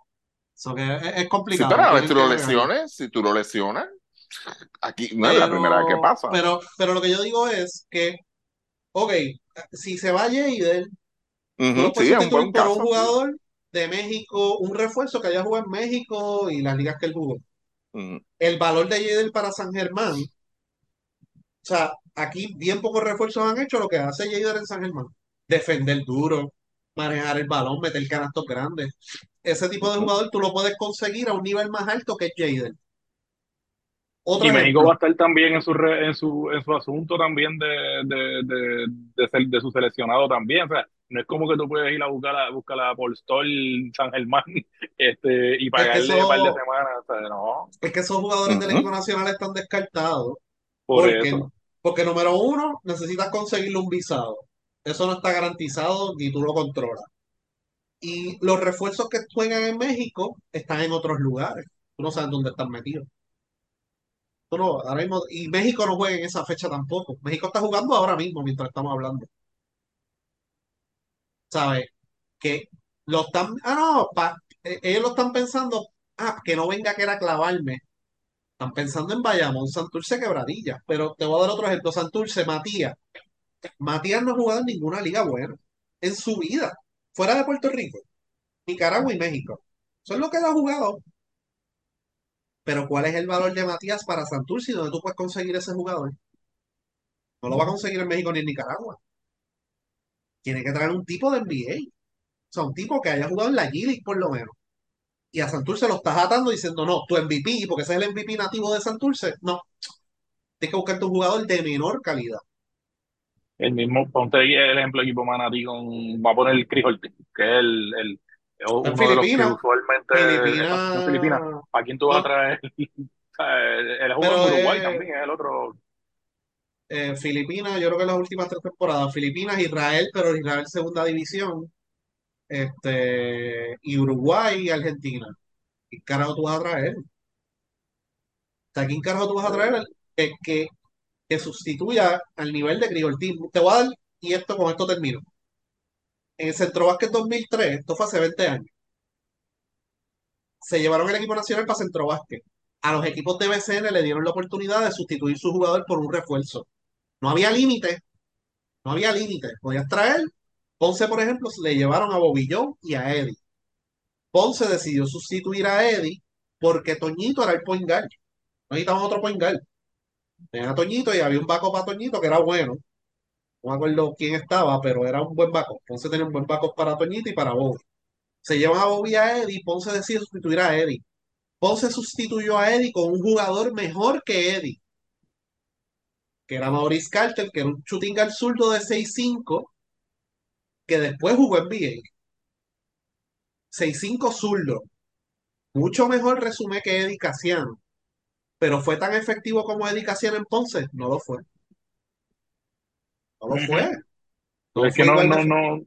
So que es, complicado, tú, tienen tú que lo lesiones, si tú lo lesionas, aquí no es la primera vez que Pero, pasa. pero, pero lo que yo digo es que, ok, si se va Jader, tú lo puedes sí, es un buen sí. jugador de México, un refuerzo que haya jugado en México y las ligas que él jugó. El valor de Jader para San Germán, o sea, aquí bien pocos refuerzos han hecho lo que hace Jader en San Germán. Defender duro, manejar el balón, meter canastos grandes. Ese tipo de jugador tú lo puedes conseguir a un nivel más alto que Jader. Otro Y México va a estar también en su, re- en su, en su asunto también de, de, de, de, ser- de su seleccionado también. O sea, no es como que tú puedes ir a buscar a, buscar a Polstol San Germán [LAUGHS] este, y Es que pagarle un par de semanas. O sea, no, es que esos jugadores del equipo nacional están descartados. por Porque, eso. Porque número uno, necesitas conseguirle un visado. Eso no está garantizado ni tú lo controlas. Y los refuerzos que juegan en México están en otros lugares. Tú no sabes dónde están metidos. Tú no, ahora mismo, y México no juega en esa fecha tampoco. México está jugando ahora mismo mientras estamos hablando. ¿Sabes? Que lo están, ah, no, pa- eh, ellos lo están pensando, ah, que no venga que era clavarme. Están pensando en Bayamón, Santurce, Quebradilla. Pero te voy a dar otro ejemplo. Santurce, Matías. Matías no ha jugado en ninguna liga buena en su vida, fuera de Puerto Rico, Nicaragua y México. Eso es lo que ha jugado. Pero ¿cuál es el valor de Matías para Santurce y dónde tú puedes conseguir ese jugador? No lo va a conseguir en México ni en Nicaragua. Tiene que traer un tipo de NBA. O sea, un tipo que haya jugado en la G League por lo menos. Y a Santurce lo estás atando diciendo, no, tu MVP, porque ese es el MVP nativo de Santurce. No, tienes que buscarte un jugador de menor calidad. El mismo, ponte ahí el ejemplo de equipo Manatí con, va a poner el Chris Ortiz, que es el, el, uno de los que usualmente Filipinas, en Filipinas. ¿A quién tú vas a traer? [LAUGHS] Él jugó pero en Uruguay eh, también, es el otro. eh, Filipinas, yo creo que las últimas tres temporadas, Filipinas, Israel, pero Israel segunda división, este, y Uruguay y Argentina. ¿Qué carajo tú vas a traer? Sea, ¿quién carajo tú vas a traer que, que, que sustituya al nivel de Grigoltín? Te voy a dar, y esto con esto termino. En el Centro Básquet 2003, esto fue hace 20 años, se llevaron el equipo nacional para Centro Básquet. A los equipos de BCN le dieron la oportunidad de sustituir su jugador por un refuerzo. No había límite, no había límite. Podías traer, Ponce, por ejemplo, le llevaron a Bobillón y a Eddie. Ponce decidió sustituir a Eddie porque Toñito era el point guard. Necesitaban otro point guard. Tenían a Toñito y había un backup para Toñito que era bueno. No me acuerdo quién estaba, pero era un buen backup. Ponce tenía un buen backup para Toñito y para Bobby. Se llevan a Bobby y a Eddie, Ponce decide sustituir a Eddie. Ponce sustituyó a Eddie con un jugador mejor que Eddie, que era Maurice Carter, que era un shooting guard zurdo de 6'5", que después jugó en NBA. 6'5 zurdo. Mucho mejor resumen que Eddie Casiano. Pero fue tan efectivo como Eddie Casiano en Ponce. No lo fue. No lo fue. Porque No es que no, no, no,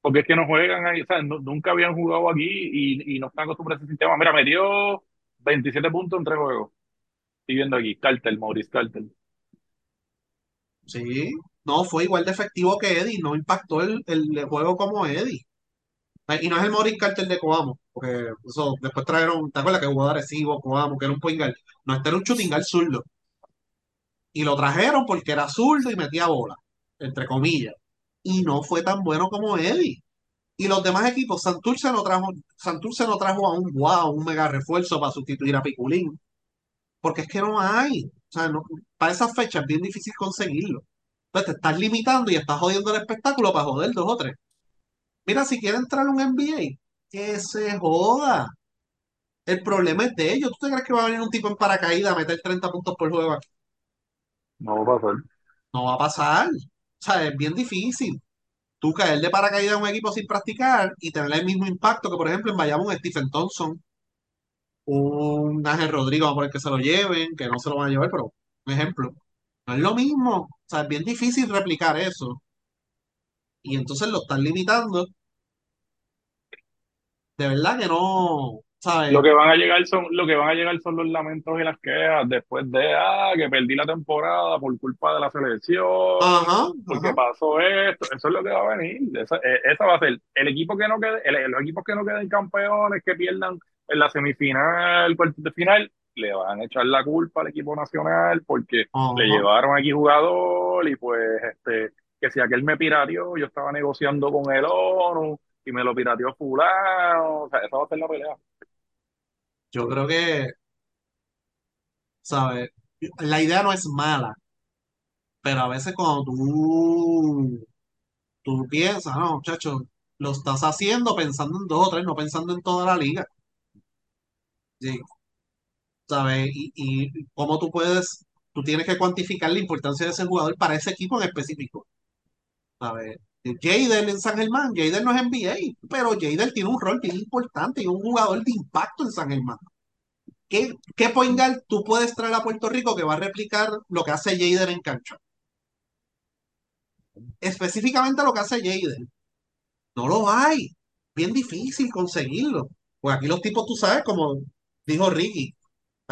porque es que no juegan ahí, o sea, no- nunca habían jugado aquí y, y no están acostumbrados a ese sistema. Mira, metió 27 puntos en tres juegos. Estoy viendo aquí, Cartel, Maurice Cartel. Sí, no, fue igual de efectivo que Eddie, no impactó el, el juego como Eddie. Y no es el Maurice Carter de Coamo, porque eso después trajeron, ¿te acuerdas que jugó Arecibo, Coamo, que era un point guard? No, este era un guard zurdo. Y lo trajeron porque era zurdo y metía bola, entre comillas. Y no fue tan bueno como Eddie. Y los demás equipos, Santurce no trajo, Santurce no trajo a un wow, un mega refuerzo para sustituir a Piculín, porque es que no hay. O sea, no- para esas fechas es bien difícil conseguirlo. Entonces te estás limitando y estás jodiendo el espectáculo para joder dos o tres. Mira, si quiere entrar a un NBA, que se joda. El problema es de ellos. ¿Tú te crees que va a venir un tipo en paracaídas a meter 30 puntos por juego aquí? No va a pasar. No va a pasar. O sea, es bien difícil. Tú caer de paracaídas a un equipo sin practicar y tener el mismo impacto que, por ejemplo, en Bayamón, Stephen Thompson, un Ángel Rodrigo, vamos a poner que se lo lleven, que no se lo van a llevar, pero un ejemplo. No es lo mismo. O sea, es bien difícil replicar eso. Y entonces lo están limitando. De verdad que no, ¿sabes? Lo que van a llegar son, lo que van a llegar son los lamentos y las quejas después de ah, que perdí la temporada por culpa de la selección, Ajá, porque ajá. pasó esto, eso es lo que va a venir. Esa, eh, esa va a ser el equipo que no quede, el- los equipos que no queden campeones, que pierdan en la semifinal, cuartos de final, le van a echar la culpa al equipo nacional porque le llevaron aquí jugador y pues este que si aquel me pirateó, yo estaba negociando con el ONU y me lo pirateó fulano, o sea, esa va a ser la pelea. Yo creo que, ¿sabes? La idea no es mala, pero a veces cuando tú, tú piensas, no, muchachos, lo estás haciendo pensando en dos o tres, no pensando en toda la liga. Sí, ¿sabes? Y, y cómo tú puedes, tú tienes que cuantificar la importancia de ese jugador para ese equipo en específico, ¿sabes? Jader en San Germán, Jader no es NBA, pero Jader tiene un rol bien importante y un jugador de impacto en San Germán. ¿Qué, qué point tú puedes traer a Puerto Rico que va a replicar lo que hace Jader en cancha? Específicamente lo que hace Jader. No lo hay. bien difícil conseguirlo. Pues aquí los tipos, tú sabes, como dijo Ricky,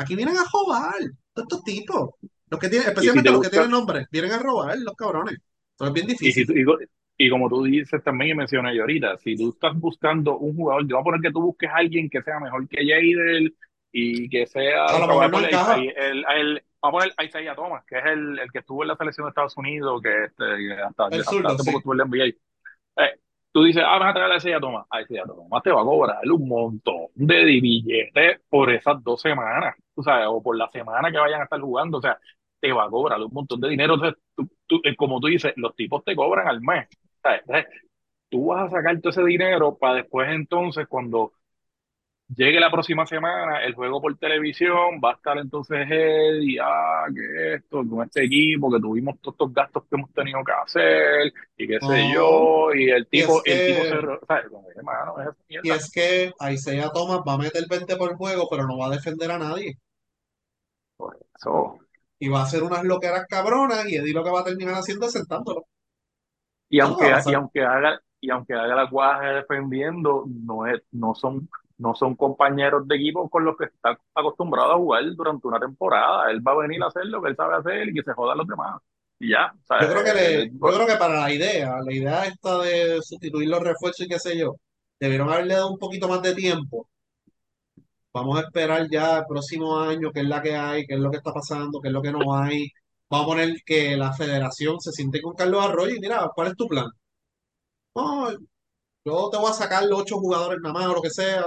aquí vienen a robar, todos estos tipos. Los que tienen, si especialmente te los que tienen nombre, vienen a robar, los cabrones. Entonces es bien y, si, difícil. tú- y, co- y como tú dices también y mencioné yo ahorita, si tú estás buscando un jugador, yo voy a poner que tú busques a alguien que sea mejor que Jader y que sea, A lo mejor el, el, el- vamos a poner a Isaiah Thomas, que es el, el que estuvo en la selección de Estados Unidos, que, este, que hasta, El hasta sí. poco estuvo en la NBA. Eh, tú dices, ah, vas a traer a Isaiah Thomas. A Isaiah Thomas te va a cobrar un montón de billetes por esas dos semanas, tú sabes, o por la semana que vayan a estar jugando, o sea, te va a cobrar un montón de dinero. Entonces, tú, tú- eh, como tú dices, los tipos te cobran al mes. ¿sabes? Entonces, tú vas a sacar todo ese dinero para después entonces, cuando llegue la próxima semana, el juego por televisión, va a estar entonces y, ah, que esto, con este equipo, que tuvimos todos estos gastos que hemos tenido que hacer, y qué sé yo, y el y tipo, el tipo se, ¿sabes? Como, hermano, es y es que Isaiah Thomas va a meter 20 por juego, pero no va a defender a nadie. Por eso. Y va a hacer unas loqueras cabronas y Eddie lo que va a terminar haciendo es sentándolo. Y aunque, y aunque haga, y aunque haga la guaje defendiendo, no es, no son, no son compañeros de equipo con los que está acostumbrado a jugar durante una temporada. Él va a venir a hacer lo que él sabe hacer y que se jodan los demás. Y ya, Yo creo que eh, le, yo creo que para la idea, la idea esta de sustituir los refuerzos y qué sé yo, debieron haberle dado un poquito más de tiempo. Vamos a esperar ya el próximo año, qué es la que hay, qué es lo que está pasando, qué es lo que no hay. Vamos a poner que la federación se siente con Carlos Arroyo y mira, ¿cuál es tu plan? No, yo te voy a sacar los ocho jugadores nada más o lo que sea,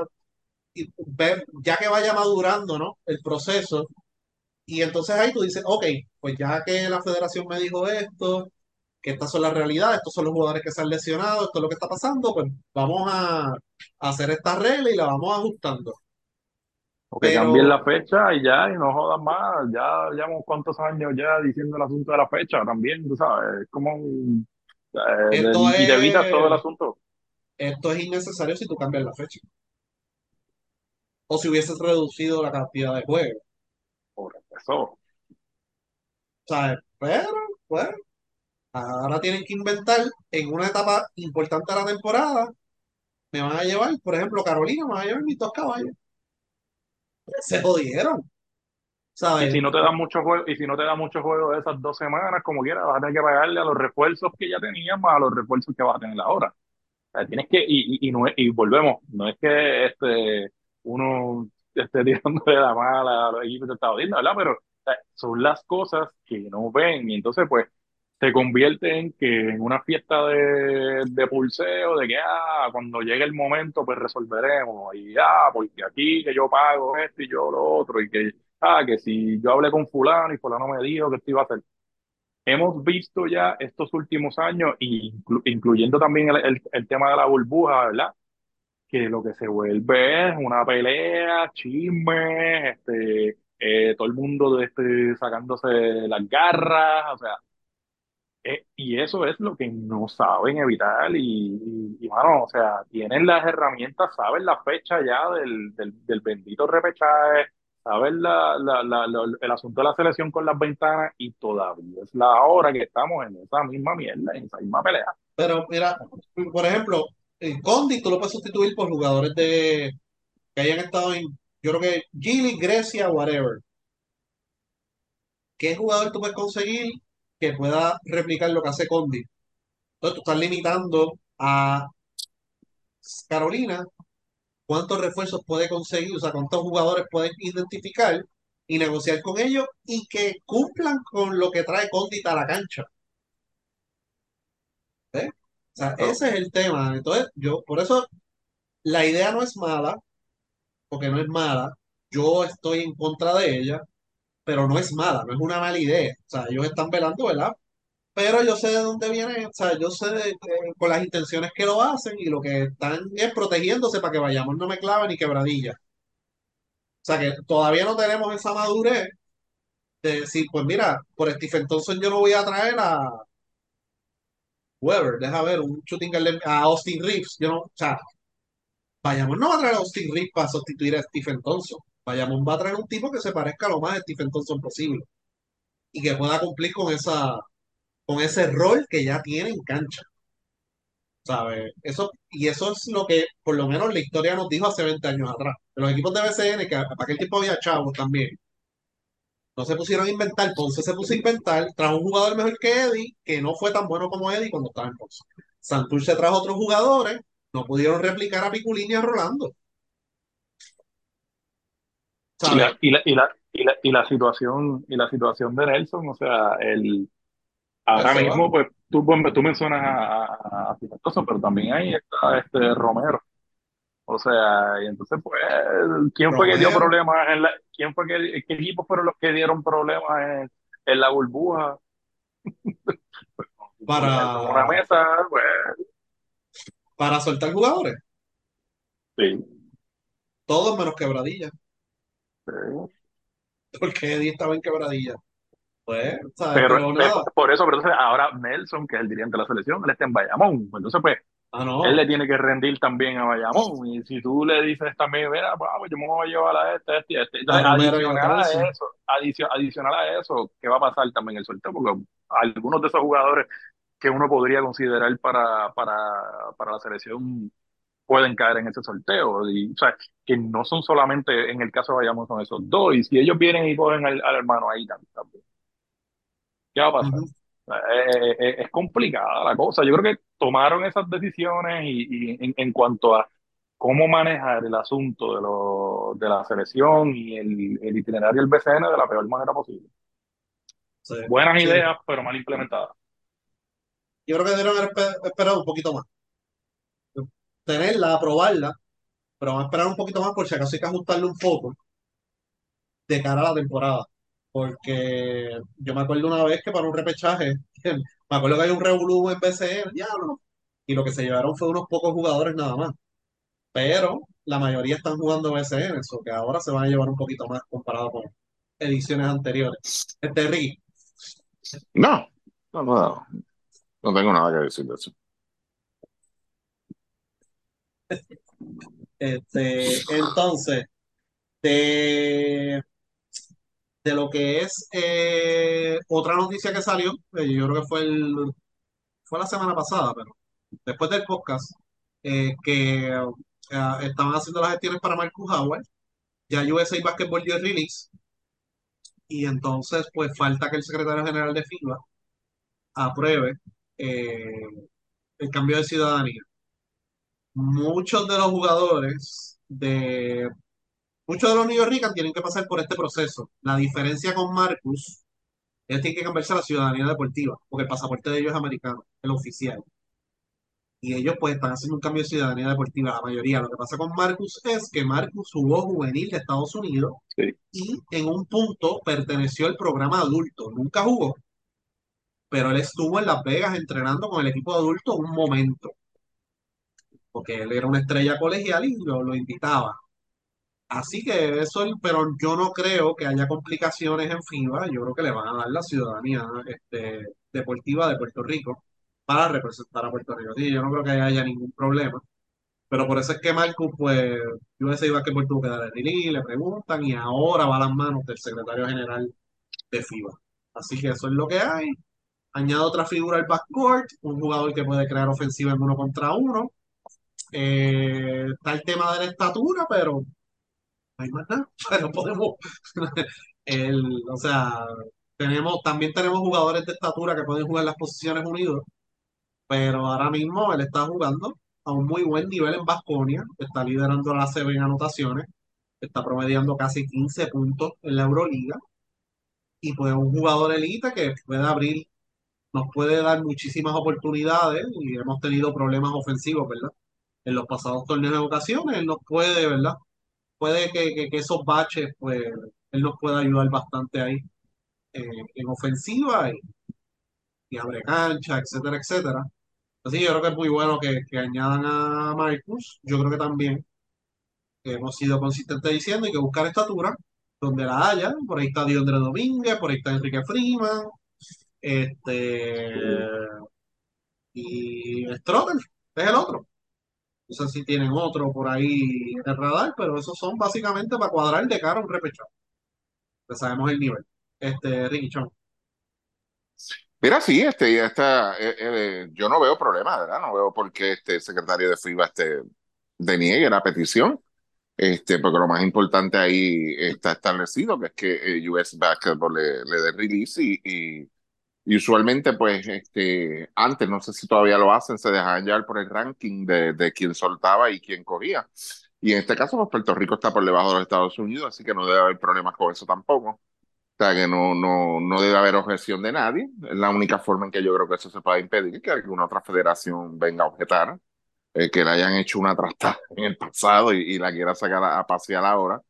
y ver, ya que vaya madurando, ¿no? El proceso. Y entonces ahí tú dices, ok, pues ya que la federación me dijo esto, que estas son las realidades, estos son los jugadores que se han lesionado, esto es lo que está pasando, pues vamos a, a hacer esta regla y la vamos ajustando. o que cambien la fecha y ya, y no jodan más. Ya llevamos cuántos años ya diciendo el asunto de la fecha también, tú sabes, es como, un- eh, esto y te evitas todo el asunto. esto es innecesario si tú cambias la fecha. O si hubieses reducido la cantidad de juegos. Por eso. ¿Sabes? Pero, bueno, ahora tienen que inventar en una etapa importante de la temporada. Me van a llevar, por ejemplo, Carolina, me van a llevar mis dos caballos. Se jodieron, Y ¿sabes? si no te dan mucho juego, y si no te da mucho juego de esas dos semanas, como quieras, vas a tener que pagarle a los refuerzos que ya tenías más a los refuerzos que vas a tener ahora. O sea, tienes que, y, y, y no y volvemos, no es que este uno [LAUGHS] esté tirando de la mala a los equipos de Estados Unidos, ¿verdad? Pero son las cosas que no ven, y entonces pues se convierte en que en una fiesta de, de pulseo, de que ah, cuando llegue el momento, pues resolveremos, y ah, porque aquí que yo pago esto y yo lo otro, y que ah, que si yo hablé con fulano y fulano me dijo que esto iba a hacer. Hemos visto ya estos últimos años, inclu- incluyendo también el, el- el tema de la burbuja, ¿verdad? Que lo que se vuelve es una pelea, chismes, este, eh, todo el mundo este, sacándose las garras, o sea, eh, y eso es lo que no saben evitar y, y, y, mano, o sea, tienen las herramientas, saben la fecha ya del, del, del bendito repechaje, saben la, la, la- el asunto de la selección con las ventanas y todavía es la hora que estamos en esa misma mierda, en esa misma pelea. Pero mira, por ejemplo, el Condi tú lo puedes sustituir por jugadores de que hayan estado en, yo creo que Gili, Grecia, whatever. ¿Qué jugador tú puedes conseguir que pueda replicar lo que hace Condi? Entonces tú estás limitando a Carolina cuántos refuerzos puede conseguir, o sea, cuántos jugadores pueden identificar y negociar con ellos y que cumplan con lo que trae Condi a la cancha. ¿ves? O sea, So, ese es el tema. Entonces, yo, por eso, la idea no es mala, porque no es mala. Yo estoy en contra de ella, pero no es mala, no es una mala idea. O sea, ellos están velando, ¿verdad? Pero yo sé de dónde viene, o sea, yo sé de- de- con las intenciones que lo hacen y lo que están es protegiéndose para que vayamos no me clave ni quebradilla. O sea, que todavía no tenemos esa madurez de decir, pues mira, por Stephen Thompson yo no voy a traer a Weber, deja ver, un shooting a Austin Reeves, yo no, o sea, Bayamón no va a traer a Austin Reeves para sustituir a Stephen Thompson. Bayamón va a traer un tipo que se parezca lo más a Stephen Thompson posible y que pueda cumplir con esa, con ese rol que ya tiene en cancha. ¿sabes? Eso, y eso es lo que por lo menos la historia nos dijo hace 20 años atrás. Los equipos de BCN, que para aquel tiempo había chavos también, no se pusieron a inventar, Ponce se puso a inventar, trajo un jugador mejor que Eddie, que no fue tan bueno como Eddie cuando estaba en Ponce. Santurce trajo otros jugadores, no pudieron replicar a Piculín y a Rolando. Y la, y la, y la, y la, y la situación, y la situación de Nelson, o sea, el, ahora se mismo, pues, tú, tú mencionas a, a, a Pimentoso, pero también ahí está este Romero. O sea, y entonces, pues, ¿quién fue que dio problemas en la, quién fue que, qué equipos fueron los que dieron problemas en, en la burbuja? [LAUGHS] En una para, mesa, pues, para soltar jugadores, sí, todos menos quebradilla, sí. porque Eddie estaba en quebradilla. Pues, ¿sabes? Pero, Pero eh, nada, por eso, pero entonces ahora Nelson, que es el dirigente de la selección, él está en Bayamón. Entonces, pues, ah, él le tiene que rendir también a Bayamón. Y si tú le dices también, mira, pues, yo me voy a llevar a este, este este. Entonces, adicional a eso, adicio- adicional a eso, ¿qué va a pasar también el sorteo? Porque algunos de esos jugadores que uno podría considerar para, para, para la selección pueden caer en ese sorteo. Y, o sea, que no son solamente, en el caso de Bayamón, son esos dos. Y si ellos vienen y cogen al, al hermano ahí también, ¿qué va a pasar? Eh, eh, es complicada la cosa. Yo creo que tomaron esas decisiones y, y en, en cuanto a cómo manejar el asunto de, lo, de la selección y el, el itinerario del BCN de la peor manera posible. Sí, Buenas sí. ideas, pero mal implementadas. Yo creo que debieron haber espe- esperado un poquito más. Tenerla, aprobarla, pero vamos a esperar un poquito más por si acaso hay que ajustarle un poco de cara a la temporada. Porque yo me acuerdo una vez que para un repechaje, [LAUGHS] me acuerdo que hay un revolú en BCN, diablo, y lo que se llevaron fue unos pocos jugadores nada más. Pero la mayoría están jugando BCN, eso que ahora se van a llevar un poquito más comparado con ediciones anteriores. Este Ricky, No, no, no, no tengo nada que decir de eso. este, entonces, de, de lo que es eh, otra noticia que salió, eh, yo creo que fue el, fue la semana pasada, pero después del podcast, eh, que estaban haciendo las gestiones para Marcus Howard, ya USA Basketball dio el release, y entonces pues falta que el secretario general de FIBA apruebe el cambio de ciudadanía. Muchos de los jugadores de muchos de los New York tienen que pasar por este proceso. La diferencia con Marcus ellos tienen que cambiarse a la ciudadanía deportiva, porque el pasaporte de ellos es americano, el oficial. Y ellos pues están haciendo un cambio de ciudadanía deportiva, la mayoría. Lo que pasa con Marcus es que Marcus jugó juvenil de Estados Unidos Sí. y en un punto perteneció al programa adulto. Nunca jugó, pero él estuvo en Las Vegas entrenando con el equipo de adulto un momento, porque él era una estrella colegial y lo, lo invitaba. Así que eso, pero yo no creo que haya complicaciones en FIBA. Yo creo que le van a dar la ciudadanía este, deportiva de Puerto Rico para representar a Puerto Rico. Sí, yo no creo que haya ningún problema. Pero por eso es que Marcus, pues, yo ese iba que tuvo que dar el le preguntan y ahora va a las manos del secretario general de FIBA. Así que eso es lo que hay. Añado otra figura al backcourt, un jugador que puede crear ofensiva en uno contra uno. Eh, está el tema de la estatura, pero hay más nada. Pero podemos, el, o sea, tenemos, también tenemos jugadores de estatura que pueden jugar las posiciones unidos, pero ahora mismo él está jugando a un muy buen nivel en Baskonia, está liderando la CB en anotaciones, está promediando casi 15 puntos en la Euroliga, y pues un jugador elite que puede abrir, nos puede dar muchísimas oportunidades, y hemos tenido problemas ofensivos, ¿verdad? En los pasados torneos de ocasiones, él nos puede, ¿verdad? Puede que, esos baches, pues, él nos pueda ayudar bastante ahí eh, en ofensiva y, abre cancha, etcétera, etcétera. Así que yo creo que es muy bueno que, que añadan a Marcus. Yo creo que también hemos sido consistentes diciendo y que buscar estatura donde la haya. Por ahí está Diondre Domínguez, por ahí está Enrique Freeman, este y Strotter, es el otro. No sé si tienen otro por ahí en el radar, pero esos son básicamente para cuadrar de cara un repechaje. Pues sabemos el nivel. Este, Ricky Chon. Mira, sí, este, esta, eh, eh, yo no veo problema, ¿verdad? No veo por qué este secretario de FIBA este, deniegue la petición, este, porque lo más importante ahí está establecido, que es que eh, US Basketball le, le dé release y, y, y usualmente, pues, este, antes, no sé si todavía lo hacen, se dejaban llevar por el ranking de, de quién soltaba y quién cogía. Y en este caso, pues, Puerto Rico está por debajo de los Estados Unidos, así que no debe haber problemas con eso tampoco. O sea, que no, no, no debe haber objeción de nadie. Es la única forma en que yo creo que eso se puede impedir, que alguna otra federación venga a objetar, eh, que le hayan hecho una trastada [LAUGHS] en el pasado y, y la quiera sacar a, a, pasear ahora.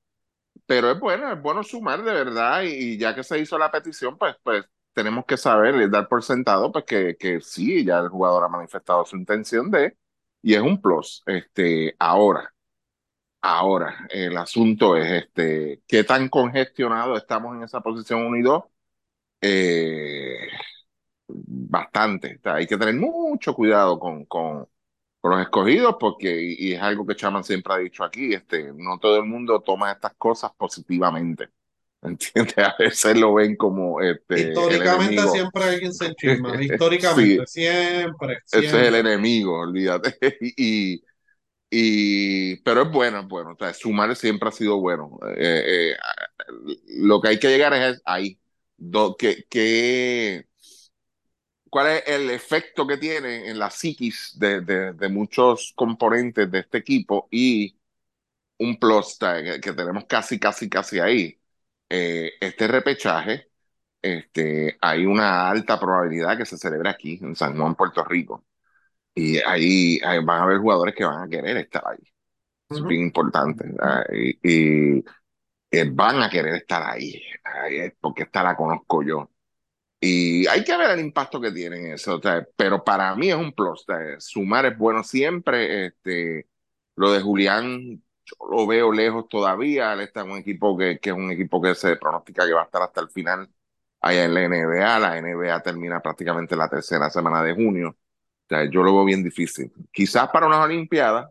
Pero es bueno, es bueno sumar de verdad y, y, ya que se hizo la petición, pues, pues tenemos que saber y dar por sentado pues que, que sí, ya el jugador ha manifestado su intención de, y es un plus. Este, ahora, Ahora, el asunto es este, ¿qué tan congestionado estamos en esa posición 1 y 2? Eh, bastante. O sea, hay que tener mucho cuidado con, con, con los escogidos porque, y, es algo que Chaman siempre ha dicho aquí, este, no todo el mundo toma estas cosas positivamente. [LAUGHS] ¿Entiendes? A veces lo ven como este, Históricamente siempre alguien se enchisma. Históricamente, sí, siempre, siempre. Ese es el enemigo, olvídate. [LAUGHS] y, y pero es bueno, es bueno. O sea, sumar siempre ha sido bueno. Eh, eh, lo que hay que llegar es ahí. Do, que, que, ¿Cuál es el efecto que tiene en la psiquis de, de, de muchos componentes de este equipo? Y un plus que, que tenemos casi, casi, casi ahí. Eh, este repechaje, este, hay una alta probabilidad que se celebre aquí, en San Juan, Puerto Rico. Y ahí, ahí, van a haber jugadores que van a querer estar ahí. Es uh -huh. bien importante. Y, y, y, van a querer estar ahí, porque esta la conozco yo. Y hay que ver el impacto que tienen eso. O sea, pero para mí es un plus. O sea, sumar es bueno siempre. Este, lo de Julián, yo lo veo lejos todavía. Él está en un equipo que, que es un equipo que se pronostica que va a estar hasta el final allá en la NBA. La NBA termina prácticamente la tercera semana de junio. O sea, yo lo veo bien difícil. Quizás para unas Olimpiadas,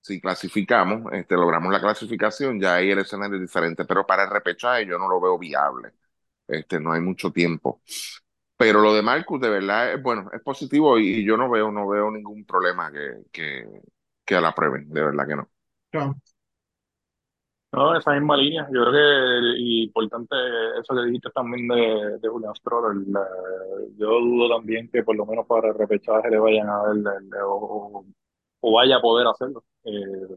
si clasificamos, este, logramos la clasificación, ya ahí el escenario es diferente, pero para el repechaje yo no lo veo viable. Este, no hay mucho tiempo. Pero lo de Marcus, de verdad, es bueno, es positivo y, yo no veo, no veo ningún problema que, que, que la prueben, de verdad que no. No. Esa misma línea. Yo creo que y importante eso que dijiste también de, de Julian Stroller. yo dudo también que por lo menos para el repechaje le vayan a ver o, vaya a poder hacerlo. Eh,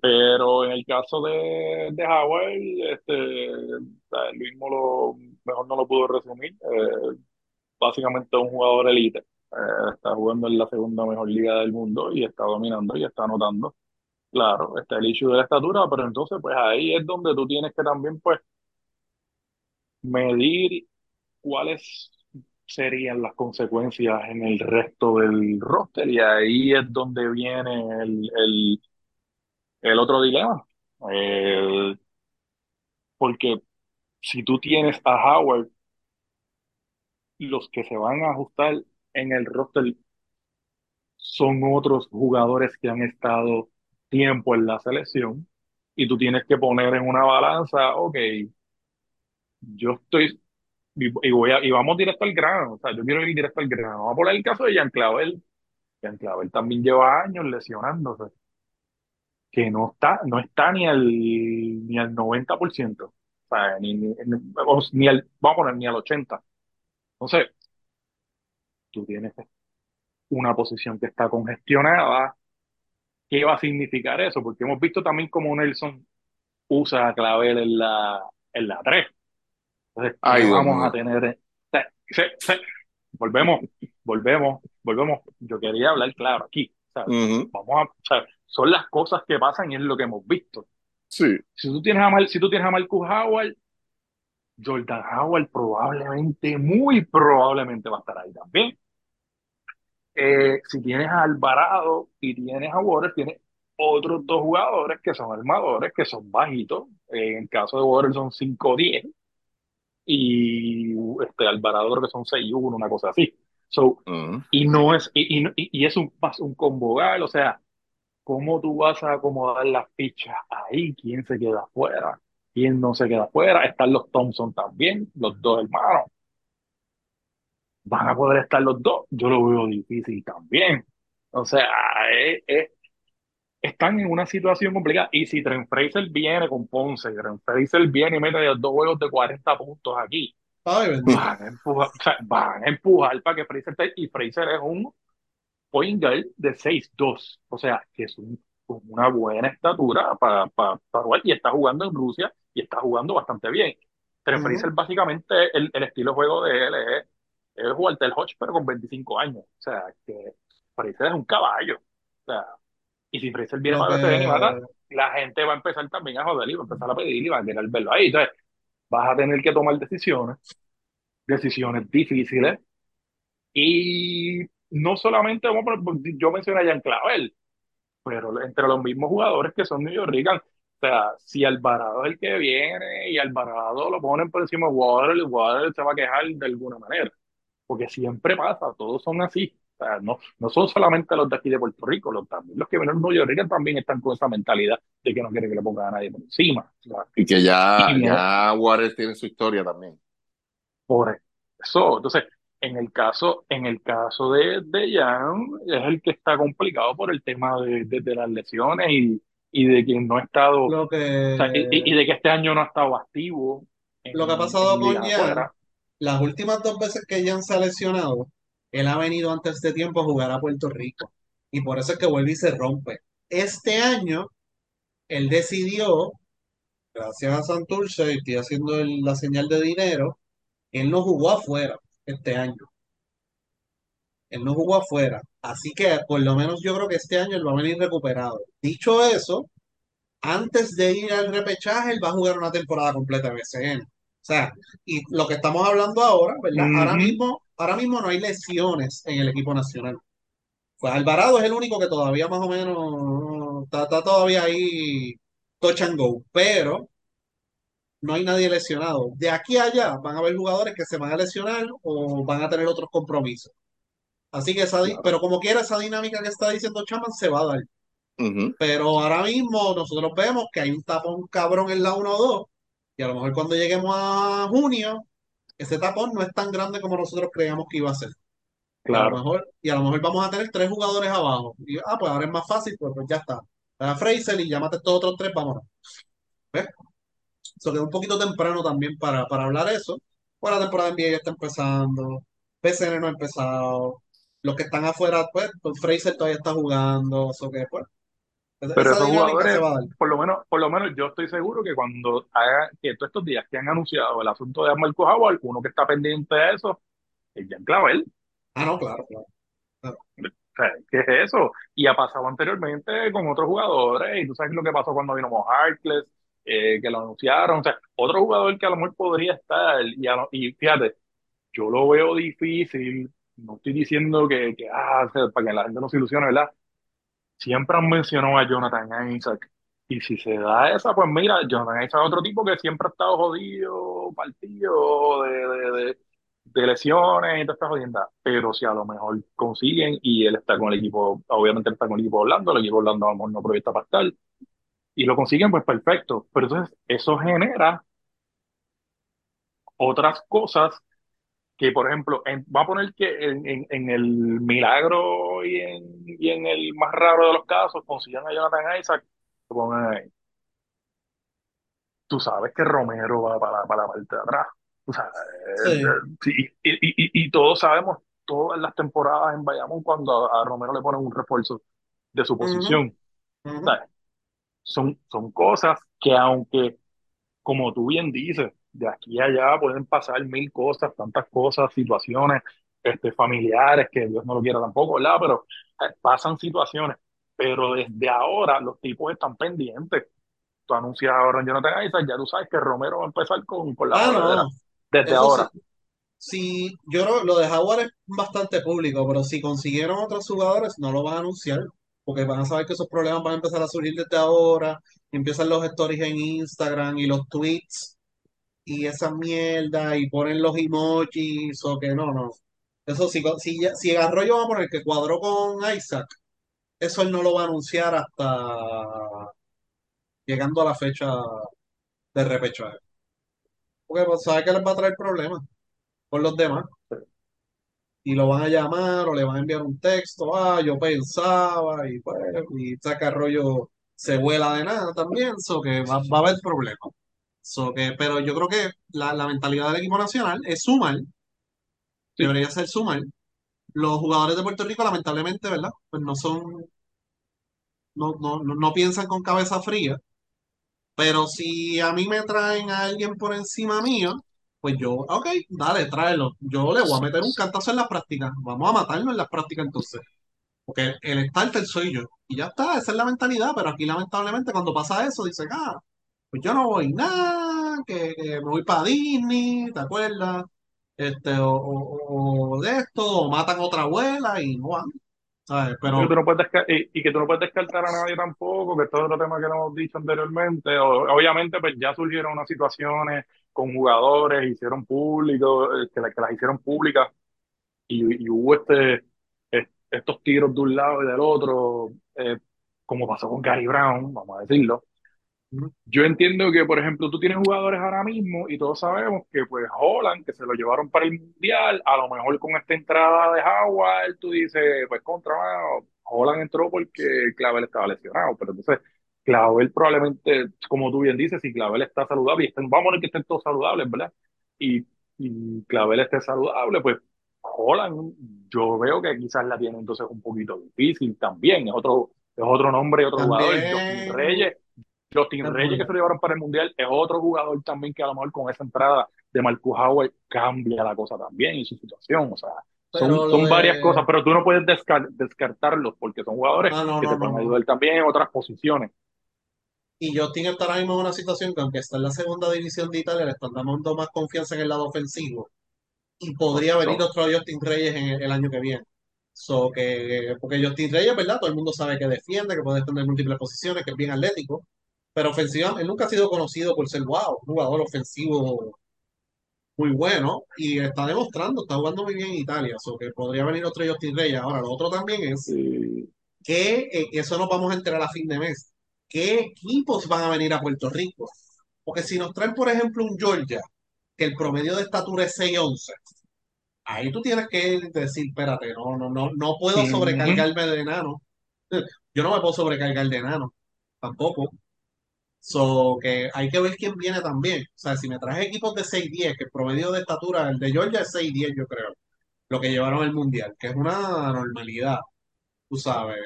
pero en el caso de, de Hawaii, este, el mismo lo, mejor no lo pudo resumir. Eh, básicamente un jugador elite. Eh, está jugando en la segunda mejor liga del mundo y está dominando y está anotando. Claro, está el issue de la estatura, pero entonces pues ahí es donde tú tienes que también pues medir cuáles serían las consecuencias en el resto del roster y ahí es donde viene el, el, el otro dilema. Porque si tú tienes a Howard, los que se van a ajustar en el roster son otros jugadores que han estado tiempo en la selección y tú tienes que poner en una balanza, ok, yo estoy, y, voy a, y vamos directo al grano, o sea, yo quiero ir directo al grano. Vamos a poner el caso de Jean Clavel. Jean Clavel también lleva años lesionándose, que no está, no está ni al, ni al 90%, o sea, ni, ni, ni al, vamos a poner ni al 80%. Entonces, tú tienes una posición que está congestionada, ¿qué va a significar eso? Porque hemos visto también cómo Nelson usa a Clavel en la, en la 3. Entonces, Ay, vamos a tener? Sí, sí. Volvemos, volvemos, volvemos. Yo quería hablar claro aquí. Uh -huh. Vamos a, son las cosas que pasan y es lo que hemos visto. Sí. Si tú tienes a, Mal, si tú tienes a Marcus Howard, Jordan Howard probablemente, muy probablemente va a estar ahí también. Eh, si tienes a Alvarado y tienes a Waters, tienes otros dos jugadores que son armadores, que son bajitos. en el caso de Waters son 5-10 y este Alvarado creo que son 6-1, una cosa así. So, uh -huh. Y no es, y, y, y es un, un convogal, o sea, ¿cómo tú vas a acomodar las fichas ahí? ¿Quién se queda afuera? ¿Quién no se queda afuera? Están los Thompson también, los dos hermanos. ¿Van a poder estar los dos? Yo lo veo difícil también. O sea, es, es- están en una situación complicada. Y si Trent Fraser viene con Ponce, Trent Fraser viene y mete dos juegos de 40 puntos aquí, Ay, van a empujar, o sea, van a empujar para que Fraser esté- y Fraser es un point guard de 6'2, o sea, que es un- una buena estatura para, para, para jugar, y está jugando en Rusia y está jugando bastante bien. Trent Ujú. Fraser básicamente el, el estilo de juego de él es, es Walter Hodge, pero con 25 años, o sea, que Fraser es un caballo, o sea, y si Fraser viene para mata, que, la gente va a empezar también a joder y va a empezar a pedir y va a querer verlo ahí. Entonces, vas a tener que tomar decisiones, decisiones difíciles. Y no solamente, vamos a poner- yo mencioné a Jan Clavel, pero entre los mismos jugadores que son New York Knicks, o sea, si Alvarado es el que viene y Alvarado lo ponen por encima de Water, Water se va a quejar de alguna manera, porque siempre pasa, todos son así. O sea, no, no son solamente los de aquí de Puerto Rico, los, también, los que vienen de New York también están con esa mentalidad de que no quieren que le pongan a nadie por encima. O sea, Y que ya, y ya Warriors tiene su historia también. por eso. Entonces, en el caso, en el caso de, de Jan, es el que está complicado por el tema de, de- de las lesiones y, y de que no ha estado, lo o sea, y, de que este año no ha estado activo lo que ha pasado con Jan, afuera. Las últimas dos veces que Jan se ha lesionado, él ha venido antes de tiempo a jugar a Puerto Rico. Y por eso es que vuelve y se rompe. Este año, él decidió, gracias a Santurce, y estoy haciendo la señal de dinero, él no jugó afuera este año. Él no jugó afuera. Así que por lo menos yo creo que este año él va a venir recuperado. Dicho eso, antes de ir al repechaje, él va a jugar una temporada completa de BCN. O sea, y lo que estamos hablando ahora, ¿verdad? Ahora mismo, ahora mismo no hay lesiones en el equipo nacional. Pues Alvarado es el único que todavía más o menos está, está todavía ahí touch and go, pero no hay nadie lesionado. De aquí a allá van a haber jugadores que se van a lesionar o van a tener otros compromisos. Así que esa, claro, pero como quiera, esa dinámica que está diciendo Chaman se va a dar. Pero ahora mismo nosotros vemos que hay un tapón cabrón en la 1-2 y a lo mejor cuando lleguemos a junio, ese tapón no es tan grande como nosotros creíamos que iba a ser. Y a lo claro. mejor, y a lo mejor vamos a tener tres jugadores abajo. Y ah, pues ahora es más fácil, pues, pues ya está. A Fraser y llámate estos otros tres, vámonos. ¿Ves? Eso queda un poquito temprano también para, para hablar eso. Pues la temporada NBA ya está empezando. PCN no ha empezado. Los que están afuera, pues, pues Fraser todavía está jugando. Eso que, pues, Pero esos jugadores, por lo menos, por lo menos yo estoy seguro que cuando haga, que todos estos días que han anunciado el asunto de Marco Howard, uno que está pendiente de eso es Jan Clavel. Ah, no, claro, claro. claro. O sea, ¿qué es eso? Y ha pasado anteriormente con otros jugadores, y tú sabes lo que pasó cuando vino Mo Harkless, eh, que lo anunciaron. O sea, otro jugador que a lo mejor podría estar, y, a lo- y fíjate, yo lo veo difícil, no estoy diciendo que, que ah, para que la gente no se ilusione, ¿verdad? Siempre han mencionado a Jonathan Isaac. Y si se da esa, pues mira, Jonathan Isaac es otro tipo que siempre ha estado jodido, partido de, de, de, de lesiones y toda esta jodienda. Pero si a lo mejor consiguen y él está con el equipo, obviamente él está con el equipo Orlando, el equipo Orlando a no proyecta para estar, y lo consiguen, pues perfecto. Pero entonces eso genera otras cosas que, por ejemplo, en, va a poner que en, en, en el milagro y en, y en el más raro de los casos consigan a Jonathan Isaac, lo pongan ahí. Tú sabes que Romero va para, para la parte de atrás. O sea, eh, Sí. sí, y, y, y, y todos sabemos, todas las temporadas en Bayamón, cuando a, a Romero le ponen un refuerzo de su posición. Son, son cosas que aunque como tú bien dices, de aquí a allá pueden pasar mil cosas, tantas cosas, situaciones este, familiares, que Dios no lo quiera tampoco, ¿verdad? Pero eh, pasan situaciones. Pero desde ahora los tipos están pendientes. Tú anuncias ahora en Jonathan Isaac, ya tú sabes que Romero va a empezar con, con la Ah, no. Desde Eso ahora. Sí, yo creo lo de Jaguar es bastante público, pero si consiguieron otros jugadores, no lo van a anunciar, porque van a saber que esos problemas van a empezar a surgir desde ahora, empiezan los stories en Instagram y los tweets y esa mierda, y ponen los emojis, o que no, no. Eso si, ya- si Arroyo va a poner que cuadró con Isaac, eso él no lo va a anunciar hasta llegando a la fecha de repechaje, porque pues, sabe que les va a traer problemas con los demás. y lo van a llamar o le van a enviar un texto, ah, yo pensaba, y pues, y saca rollo, se vuela de nada también, so que va, va a haber problemas. So que, pero yo creo que la, la mentalidad del equipo nacional es sumar, Sí. debería ser sumar. Los jugadores de Puerto Rico, lamentablemente, ¿verdad? Pues no son, no, no, no, no piensan con cabeza fría, pero si a mí me traen a alguien por encima mío, pues yo, ok, dale, tráelo. Yo le voy a meter un cantazo en las prácticas. Vamos a matarlo en las prácticas entonces. Porque el starter soy yo. Y ya está, esa es la mentalidad. Pero aquí lamentablemente cuando pasa eso, dicen, ah, pues yo no voy nada, que, me voy para Disney, ¿te acuerdas? Este, o, de esto, o matan a otra abuela y no van. Y Pero que tú no puedes y, y que tú no puedes descartar a nadie tampoco, que esto es otro tema que hemos dicho anteriormente. Obviamente, pues ya surgieron unas situaciones con jugadores, hicieron público, eh, que, la- que las hicieron públicas y, y hubo este, es- estos tiros de un lado y del otro, eh, como pasó con Gary Brown, vamos a decirlo. Yo entiendo que, por ejemplo, tú tienes jugadores ahora mismo y todos sabemos que, pues, Holland, que se lo llevaron para el Mundial, a lo mejor con esta entrada de Howard, tú dices, pues, contra, mano, Holland entró porque Clavel estaba lesionado, pero entonces Clavel probablemente, como tú bien dices, si Clavel está saludable, y estén, vamos a poner que estén todos saludables, ¿verdad? Y, y Clavel esté saludable, pues Holland, yo veo que quizás la tiene entonces un poquito difícil también, es otro, es otro nombre y otro jugador, también Reyes Justin es Reyes, que se lo llevaron para el Mundial, es otro jugador también que a lo mejor con esa entrada de Marcus Howard cambia la cosa también y su situación. O sea, son, varias cosas, pero tú no puedes descar- descartarlos porque son jugadores Ah, no, que no, te no, pueden ayudar también en otras posiciones. Y Justin está ahora mismo en una situación que aunque está en la segunda división de Italia, le están dando más confianza en el lado ofensivo. Y podría venir otro Justin Reyes en el, el año que viene. So que, porque Justin Reyes, ¿verdad? Todo el mundo sabe que defiende, que puede tener múltiples posiciones, que es bien atlético. Pero ofensiva, él nunca ha sido conocido por ser wow, un jugador ofensivo muy bueno. Y está demostrando, está jugando muy bien en Italia. So que podría venir otro Justin Reyes. Ahora, lo otro también es que eh, eso nos vamos a enterar a fin de mes. ¿Qué equipos van a venir a Puerto Rico? Porque si nos traen, por ejemplo, un Georgia, que el promedio de estatura es 6'11", ahí tú tienes que decir, espérate, no, no, no, no puedo sobrecargarme de enano. [LAUGHS] Yo no me puedo sobrecargar de enano, tampoco. So, que hay que ver quién viene también. O sea, si me traes equipos de 6'10", que el promedio de estatura, el de Georgia es 6'10", yo creo, lo que llevaron al Mundial, que es una normalidad, tú sabes.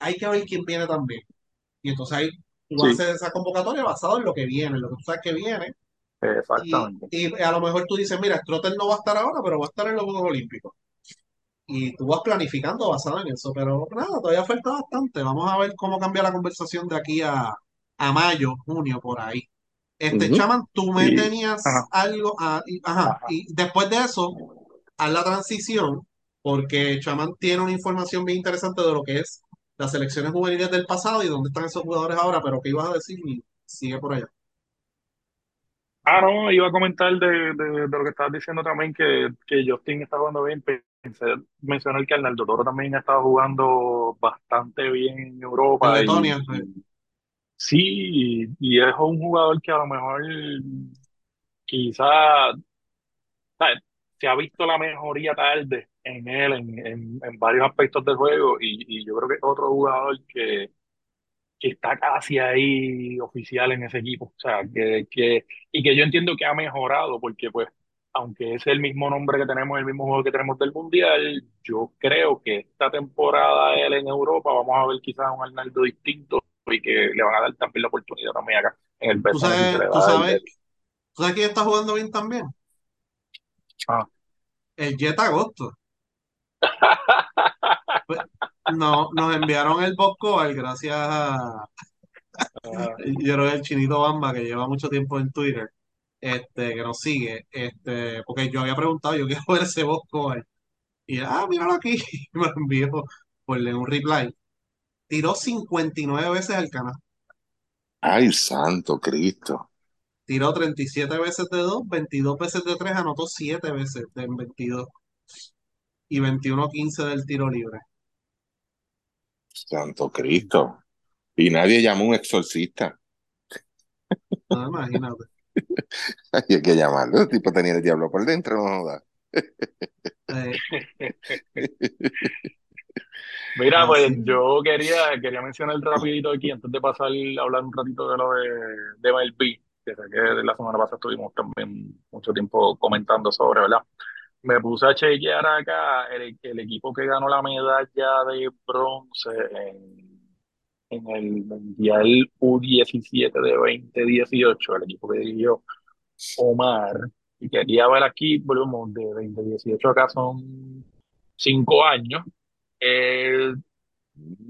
Hay que ver quién viene también. Y entonces ahí tú Sí, haces esa convocatoria basado en lo que viene, en lo que tú sabes que viene. Exactamente. y a lo mejor tú dices, mira, Trotter no va a estar ahora, pero va a estar en los Juegos Olímpicos. Y tú vas planificando basado en eso. Pero nada, todavía falta bastante. Vamos a ver cómo cambia la conversación de aquí a, a mayo, junio, por ahí. Este, Ujú. Chaman, tú me tenías ajá, algo, ah, y- ajá, ajá. y después de eso, haz la transición, porque Chaman tiene una información bien interesante de lo que es las selecciones juveniles del pasado y dónde están esos jugadores ahora, pero ¿qué ibas a decir? Y sigue por allá. Ah, no, iba a comentar de, de, de lo que estabas diciendo también, que, que Justin está jugando bien. Pensé mencionar que Arnaldo Toro también ha estado jugando bastante bien en En Europa y, Letonia, y sí, y, y es un jugador que a lo mejor quizá se ha visto la mejoría tarde en él en, en, en varios aspectos del juego y, y yo creo que es otro jugador que que está casi ahí oficial en ese equipo. O sea, que, que, y que yo entiendo que ha mejorado, porque pues, aunque es el mismo nombre que tenemos, el mismo juego que tenemos del Mundial, yo creo que esta temporada él en Europa, vamos a ver quizás un Arnaldo distinto y que le van a dar también la oportunidad también acá, en el tú sabes, tú sabes, tú sabes quién está jugando bien también. ah. El Jet Agosto. [LAUGHS] Pues, no, nos enviaron el Bosco gracias a, Ah, [LAUGHS] yo creo que el Chinito Bamba, que lleva mucho tiempo en Twitter, este, que nos sigue, este, porque yo había preguntado, yo quiero [LAUGHS] ver ese Bosco Y, ah, míralo aquí, y me lo envió por un reply. Tiró 59 veces al canal. Ay, santo Cristo. Tiró 37 veces de 2, 22 veces de 3, anotó 7 veces de 22 y 21-15 del tiro libre. Santo Cristo. Y nadie llamó a un exorcista. No, imagínate. [LAUGHS] Hay que llamarlo. El tipo tenía el diablo por dentro, no joda. Eh, [LAUGHS] Mira, pues así. yo quería, quería mencionar rapidito aquí, antes de pasar a hablar un ratito de lo de, de MLB, que sé que la semana pasada estuvimos también mucho tiempo comentando sobre, ¿verdad? Me puse a chequear acá el, el equipo que ganó la medalla de bronce en, en el Mundial U17 de 2018, el equipo que dirigió Omar, y quería ver aquí, volvemos de 2018 acá son cinco años. Eh,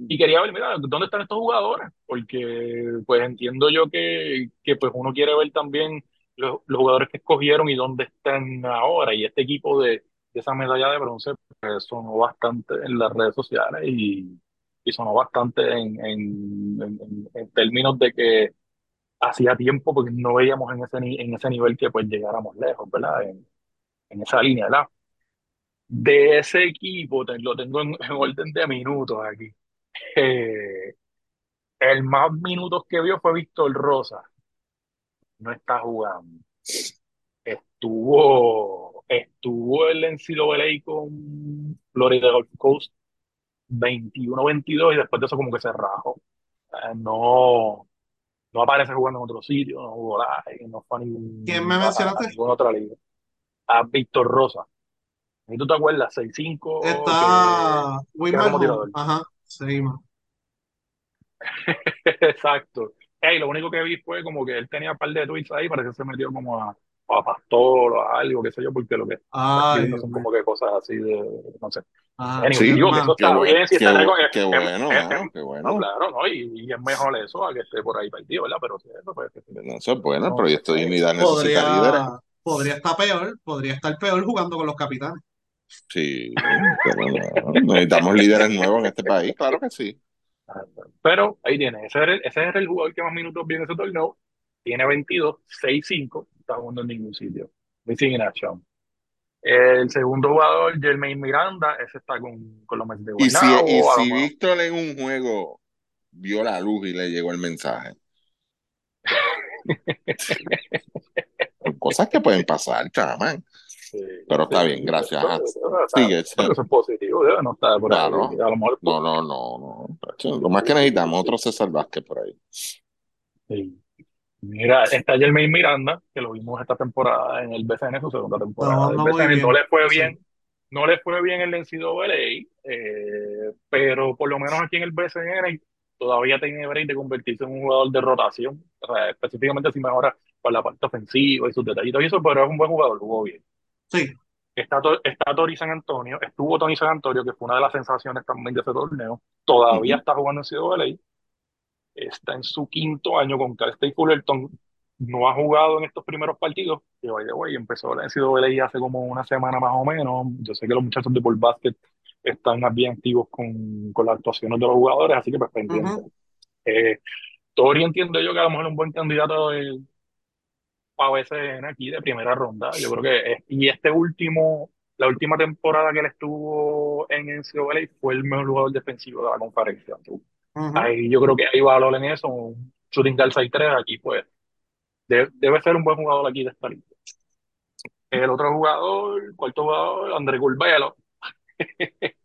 y quería ver, mira, ¿dónde están estos jugadores? Porque pues entiendo yo que, que pues uno quiere ver también los, los jugadores que escogieron y dónde están ahora. Y este equipo de, de esa medalla de bronce pues, sonó bastante en las redes sociales y, y sonó bastante en, en, en- en términos de que hacía tiempo porque no veíamos en ese, en ese nivel que pues llegáramos lejos, ¿verdad? En, en esa línea, ¿verdad? De ese equipo, te- lo tengo en, en orden de minutos aquí. Eh, el más minutos que vio fue Víctor Rosa. No está jugando. Estuvo, estuvo el NCAA con Florida Gulf Coast 21-22 y después de eso como que se rajó. Eh, no, no aparece jugando en otro sitio, no jugó no fue a, ¿Quién ningún, me a, a mencionaste? ninguna otra liga. A Víctor Rosa. ¿Y tú te acuerdas? 6'5 que, Está Wilmer. Ajá, seguimos. [LAUGHS] Exacto. Ey, lo único que vi fue como que él tenía un par de tweets ahí, parece que se metió como a, a Pastor o a algo, qué sé yo, porque lo que Ay, Dios son como que cosas así de, no sé. Ah, Anyway, Sí, digo que eso está bueno, bien, si qué, está qué es- es- bueno, es- qué no, bueno. claro, ¿no? Y, y es mejor eso a que esté por ahí perdido, ¿verdad? Pero si eso, pues, No, eso es bueno, el No, proyecto de eh, dignidad necesita líderes. podría, podría estar peor, podría estar peor jugando con los capitanes. Sí, pero no, necesitamos líderes nuevos en este país, claro que sí. Pero ahí tiene, ese era, el, ese era el jugador que más minutos viene ese torneo. Tiene 22, 6-5, está jugando en ningún sitio. Missing in action. El segundo jugador, Jermaine Miranda, ese está con, con los Mets de Y si, y si Víctor en un juego vio la luz y le llegó el mensaje. [LAUGHS] Cosas que pueden pasar, chamán. Sí, Pero está sí, bien, gracias. Sigue, pero eso es positivo, no está por ahí. Claro. A lo mejor No, no, no, no. Lo más que necesitamos, otro César Vázquez por ahí. Sí. Mira, está Jermaine Miranda, que lo vimos esta temporada en el BCN, su segunda temporada. No, BCN no le fue Sí. bien, no le fue bien el NCAA, eh, pero por lo menos aquí en el BCN todavía tiene break de convertirse en un jugador de rotación, o sea, específicamente si mejora con la parte ofensiva y sus detallitos y eso, pero es un buen jugador, jugó bien. Sí, Está, está Tori San Antonio, estuvo Tony San Antonio, que fue una de las sensaciones también de ese torneo, todavía Ujú. está jugando en NCAA, está en su quinto año con Cal State Fullerton, no ha jugado en estos primeros partidos, que by the way, empezó la NCAA hace como una semana más o menos, yo sé que los muchachos de Ball Basket están bien activos con, con las actuaciones de los jugadores, así que pues pendiente. Ujú. Eh, Tori entiendo yo que a lo mejor es un buen candidato de, para BCN aquí de primera ronda. Yo creo que es- y este último, la última temporada que él estuvo en NCAA fue el mejor jugador defensivo de la conferencia. Ahí yo creo que hay valor en eso, un shooting guard 6-3 aquí pues de- debe ser un buen jugador aquí de esta liga. El otro jugador, cuarto jugador, André Curbelo. [LAUGHS]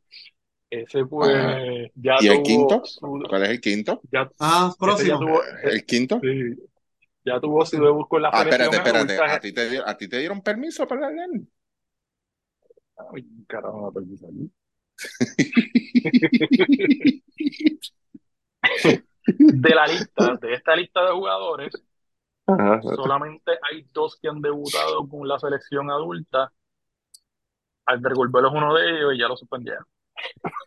Ese Ajá. pues ya ¿Y el tuvo quinto? su ¿Cuál es el quinto? ya, Ah, próximo. tuvo ¿El quinto? sí, ya tuvo su Próximo. debut con la Ah, espérate, espérate. ¿A ti te, dio- a ti te dieron permiso para leer? Ay, carajo, me perdí aquí. De la lista, de esta lista de jugadores, Ajá. solamente hay dos que han debutado con la selección adulta. Albert Golbelo es uno de ellos y ya lo suspendieron.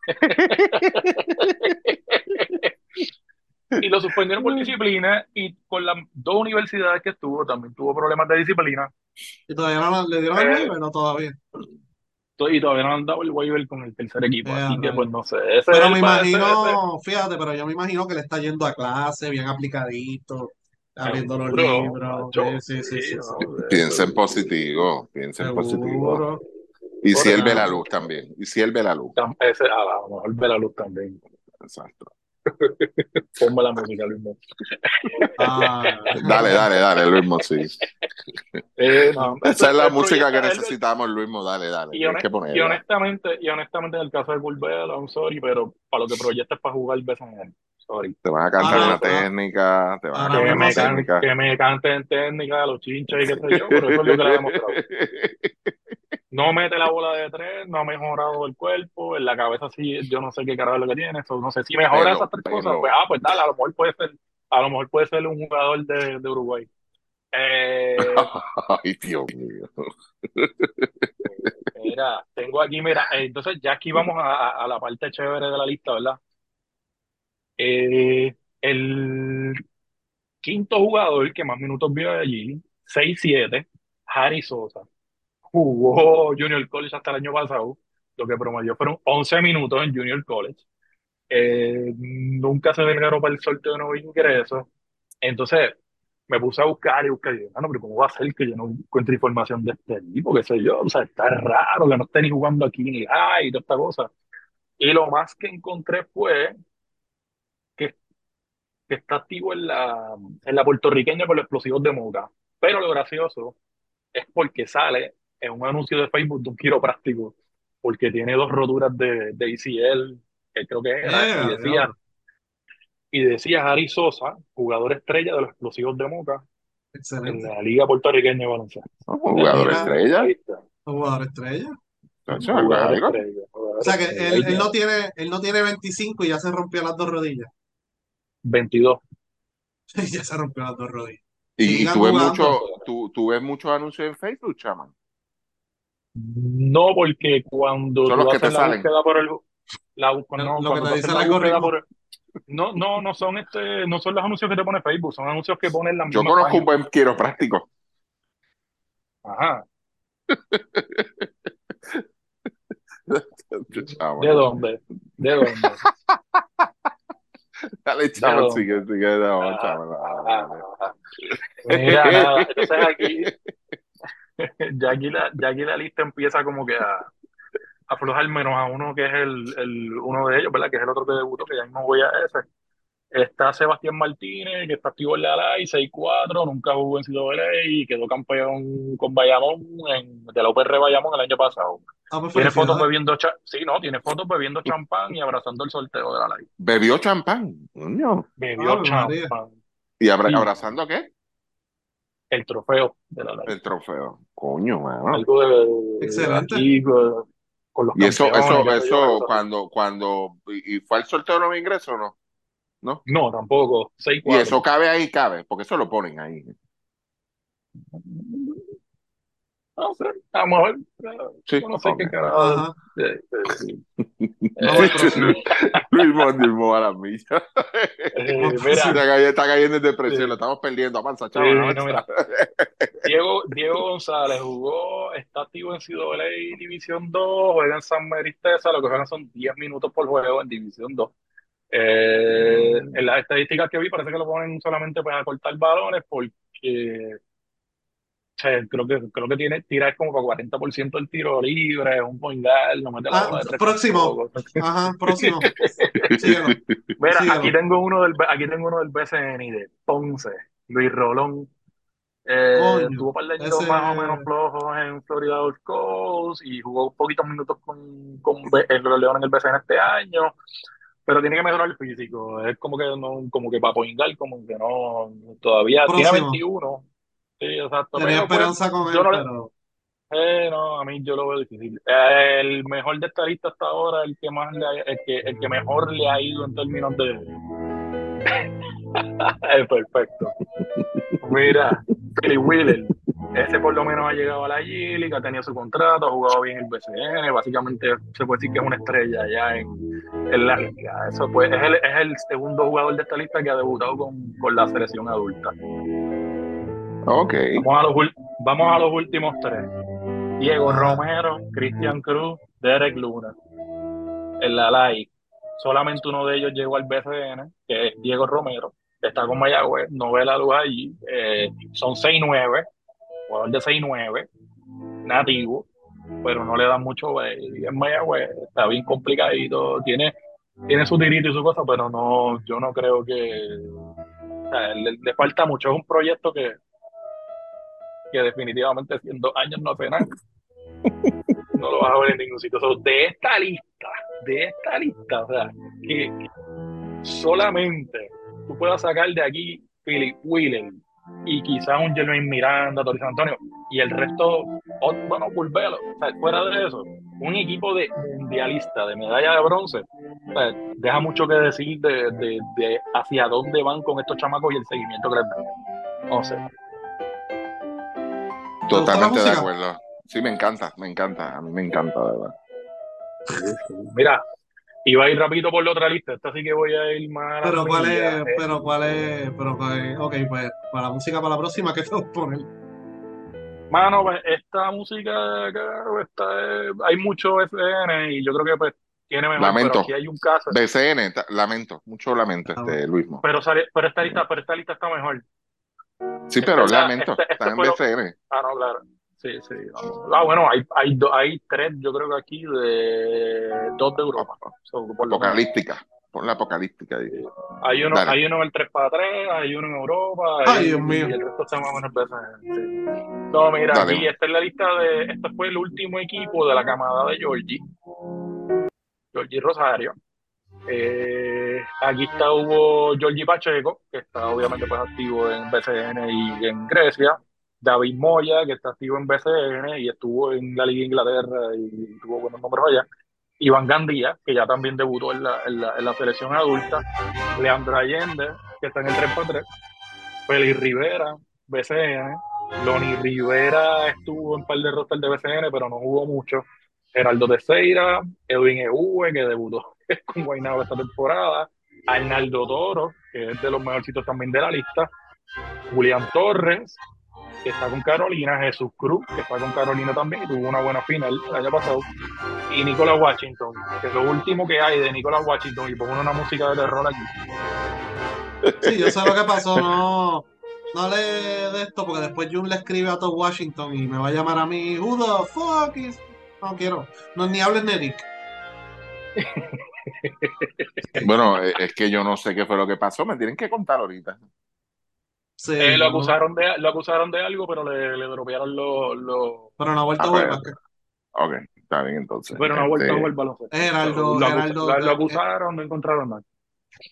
[LAUGHS] Y lo suspendieron por [LAUGHS] disciplina y con las dos universidades que estuvo también tuvo problemas de disciplina ¿Y todavía no le dieron el Eh, waiver? No, todavía. to- y todavía no han dado el waiver con el tercer equipo. Así que pues no sé. Ese Pero me ese- ese- imagino, fíjate, pero yo me imagino que le está yendo a clase, bien aplicadito, abriendo los libros. macho, Sí, sí, sí, sí, sí, no, sí. de Piensa en positivo, piensa en positivo. Y si él ve la luz también, y si él ve la luz. Ese, a lo mejor ve la luz también. Exacto. Ponme la música, Luis. Miguel. Ah, Dale, dale, dale, Luis Mossi. Eh, no, Esa es la música que necesitamos, Luis Dale, dale. Y, honest- que y honestamente, y honestamente, en el caso de Curvelo, I'm sorry, pero para lo que proyectas para jugar BCN, sorry. Te van a cantar Ahora- una técnica, te van a ahora cantar Que una me, can- técnica. que me canten técnica, los chinches y qué sé yo, pero eso es lo que le ha [LAUGHS] demostrado. No mete la bola de tres, no ha mejorado el cuerpo, en la cabeza sí, yo no sé qué carajo es lo que tiene, eso no sé si mejora esas tres cosas, pues ah, pues dale, a lo mejor puede ser, a lo mejor puede ser un jugador de, de Uruguay. Eh, [LAUGHS] Ay, Dios mío. [LAUGHS] Mira, tengo aquí, mira, entonces ya aquí vamos a, a- la parte chévere de la lista, ¿verdad? Eh, el quinto jugador que más minutos vio allí, 6-7, Harry Sosa, jugó Junior College hasta el año pasado, lo que promedió fueron 11 minutos en Junior College. Eh, nunca se declaró para el sorteo de nuevo ingreso. Entonces, me puse a buscar y buscar y dije, "Mano, pero ¿cómo va a ser que yo no encuentre información de este tipo? ¿Qué sé yo? O sea, está raro que no esté ni jugando aquí ni y toda esta cosa. Y lo más que encontré fue que, que está activo en la, en la puertorriqueña con los explosivos de Moca. Pero lo gracioso es porque sale en un anuncio de Facebook de un quiropráctico, porque tiene dos roturas de, de ACL, que creo que era, Yeah, y decía, y decía Harry Sosa, jugador estrella de los explosivos de Moca en la Liga Puertorriqueña de Baloncesto. Un jugador estrella. Jugador estrella. Jugador estrella, jugador O sea que estrella. él, no tiene, él no tiene 25 y ya se rompió las dos rodillas. 22. [LAUGHS] ya se rompió las dos rodillas. Y, y tú ves mucho, tú, tú ves muchos anuncios en Facebook, chaman. No, porque cuando Son tú los que haces te la salen. búsqueda por el la, no, lo que te dice la búsqueda algoritmo. por no, no, no son este, no son los anuncios que te pone Facebook, son anuncios que ponen las Yo mismas conozco un páginas. buen quiropráctico. Ajá. [LAUGHS] ¿De dónde? ¿De dónde? [LAUGHS] Dale, chaman, dónde? sigue, sigue, no, ajá, no, no. ajá. Mira, nada, entonces aquí, [LAUGHS] ya aquí la, ya aquí la lista empieza como que a, aflojar menos a uno que es el, el uno de ellos, ¿verdad? Que es el otro que debutó, que ya mismo voy a ese. Está Sebastián Martínez, que está activo en la LAI, 6-4, nunca jugó en CWA y quedó campeón con Bayamón en, de la UPR Bayamón el año pasado. Ah, pues Tiene fotos bebiendo, cha sí, no, tiene fotos bebiendo champán y abrazando el sorteo de la LAI. Bebió champán, coño. Bebió champán, ¿Y abra- Sí. abrazando qué? El trofeo de la. El trofeo. Coño, mano. Algo de Excelente. aquí con, con los Y eso, eso, eso, cuando, cuando, y y fue al sorteo de nuevo ingreso o no? ¿No? No, tampoco. Y 6-4. eso cabe ahí, cabe, porque eso lo ponen ahí. No sé, a lo mejor. Sí, no sé ok. qué carajo. [LAUGHS] Eh, eh, eh. Luis Mondilmo a la milla. eh, Está mira, cayendo, está cayendo en depresión, Sí. lo estamos perdiendo. Avanza, chaval, no, mira. Diego, Diego González jugó, está activo en CWA División 2, juega en San Meristesa, lo que juegan son 10 minutos por juego en División 2. Eh, en las estadísticas que vi parece que lo ponen solamente para cortar balones porque sea, creo que creo que tiene tira como para 40% el tiro libre, un point guard, no mete la Ah, de tres próximo. Ajá, [LAUGHS] próximo. Síguelo. Mira, Síguelo. aquí tengo uno del aquí tengo uno del BCN de Ponce, Luis Rolón. Eh, Coño, tuvo un par de años ese- más o menos flojos en Florida Gulf Coast y jugó poquitos minutos con, con el León en el BCN este año, pero tiene que mejorar el físico. Es como que no, como que para poingar, como que no, todavía tiene Próximo. 21. Sí, exacto. Tenía pero, pues, esperanza con él, yo no le- pero eh, no, a mí yo lo veo difícil. Eh, el mejor de esta lista hasta ahora, el que más le ha- el que, el que mejor le ha ido en términos de [LAUGHS] es perfecto. Mira, Philly Wheeler, ese por lo menos ha llegado a la G-League, ha tenido su contrato, ha jugado bien el BCN, básicamente se puede decir que es una estrella ya en, en la liga. Eso pues, es el, es el segundo jugador de esta lista que ha debutado con, con la selección adulta. Ok. Vamos a los, últimos tres. Diego. Romero, Cristian Cruz, Derek Luna. En la LAI, solamente uno de ellos llegó al BCN, que es Diego Romero, está con Mayagüez, no ve la luz allí. Eh, son 6'9", jugador de 6'9", nativo, pero no le dan mucho baile en Mayagüez, está bien complicadito, tiene, tiene su tirito y su cosa, pero no, yo no creo que... le falta mucho, es un proyecto que que definitivamente en dos años no hace nada. [LAUGHS] No lo vas a ver en ningún sitio. So, de esta lista, de esta lista, o sea, que solamente tú puedas sacar de aquí Philip Wheeler y quizás un Jermaine Miranda, San Antonio, y el resto, bueno, Bulbelo. O sea, fuera de eso, un equipo de mundialista, de medalla de bronce, o deja mucho que decir de, de, de, hacia dónde van con estos chamacos y el seguimiento que les dan. Totalmente de acuerdo. Sí, me encanta, me encanta, a mí me encanta, de verdad. Mira, iba a ir rapidito por la otra lista, esta sí que voy a ir más. Pero cuál es, eh. pero cuál es, pero cuál ok, pues para la música para la próxima, ¿qué te poner? Mano, pues esta música, esta hay mucho FN y yo creo que pues tiene mejor, lamento. pero aquí hay un caso. BCN, lamento, mucho lamento, Ah, este, Luis. Pero, sale, pero, esta lista, pero esta lista está mejor. Sí, pero Este, lamento, este- este está en fue BCN. Ah, no, claro. Sí, sí. Ah, bueno, hay, hay, do- hay tres, yo creo que aquí, de dos de Europa. So, por. Apocalíptica, pon la apocalíptica ahí. Hay uno, Dale. hay uno en el 3x3, hay uno en Europa, Ay, hay- Dios mío. y el resto está más o menos veces. sí. No, mira, Dale. aquí esta es la lista de. Este fue el último equipo de la camada de Georgie. Georgie Rosario. Eh, aquí está hubo Georgie Pacheco, que está obviamente pues activo en BCN y en Grecia. David Moya, que está activo en BCN y estuvo en la Liga Inglaterra y tuvo buenos números allá. Iván Gandía, que ya también debutó en la, selección adulta. Leandro Allende, que está en el 3x3. Félix Rivera, BCN. Loni Rivera estuvo en par de rosters de BCN, pero no jugó mucho. Geraldo Teixeira, Edwin Ewe, que debutó [LAUGHS] con Guaynabo esta temporada. Arnaldo Toro, que es de los mejorcitos también de la lista. Julián Torres, que está con Carolina. Jesús Cruz, que está con Carolina también y tuvo una buena final el año pasado. Y Nicolas Washington, que es lo último que hay de Nicolas Washington. Y pongo una música de terror aquí. Sí, yo sé lo que pasó, no, no le de esto, porque después Jun le escribe a Todd Washington y me va a llamar a mí, who the fuck is... No quiero, no, ni hables de Eric. [LAUGHS] Bueno, eh, es que yo no sé qué fue lo que pasó, me tienen que contar ahorita. Sí, Eh, lo acusaron de, lo acusaron de algo, pero le, le dropearon los. pero no ha vuelto Ah, a jugar pues, básquet. Ok, está bien entonces. pero no ha vuelto Este, a jugar baloncesto. Geraldo, Lo, Geraldo, lo- lo acusaron, no encontraron nada.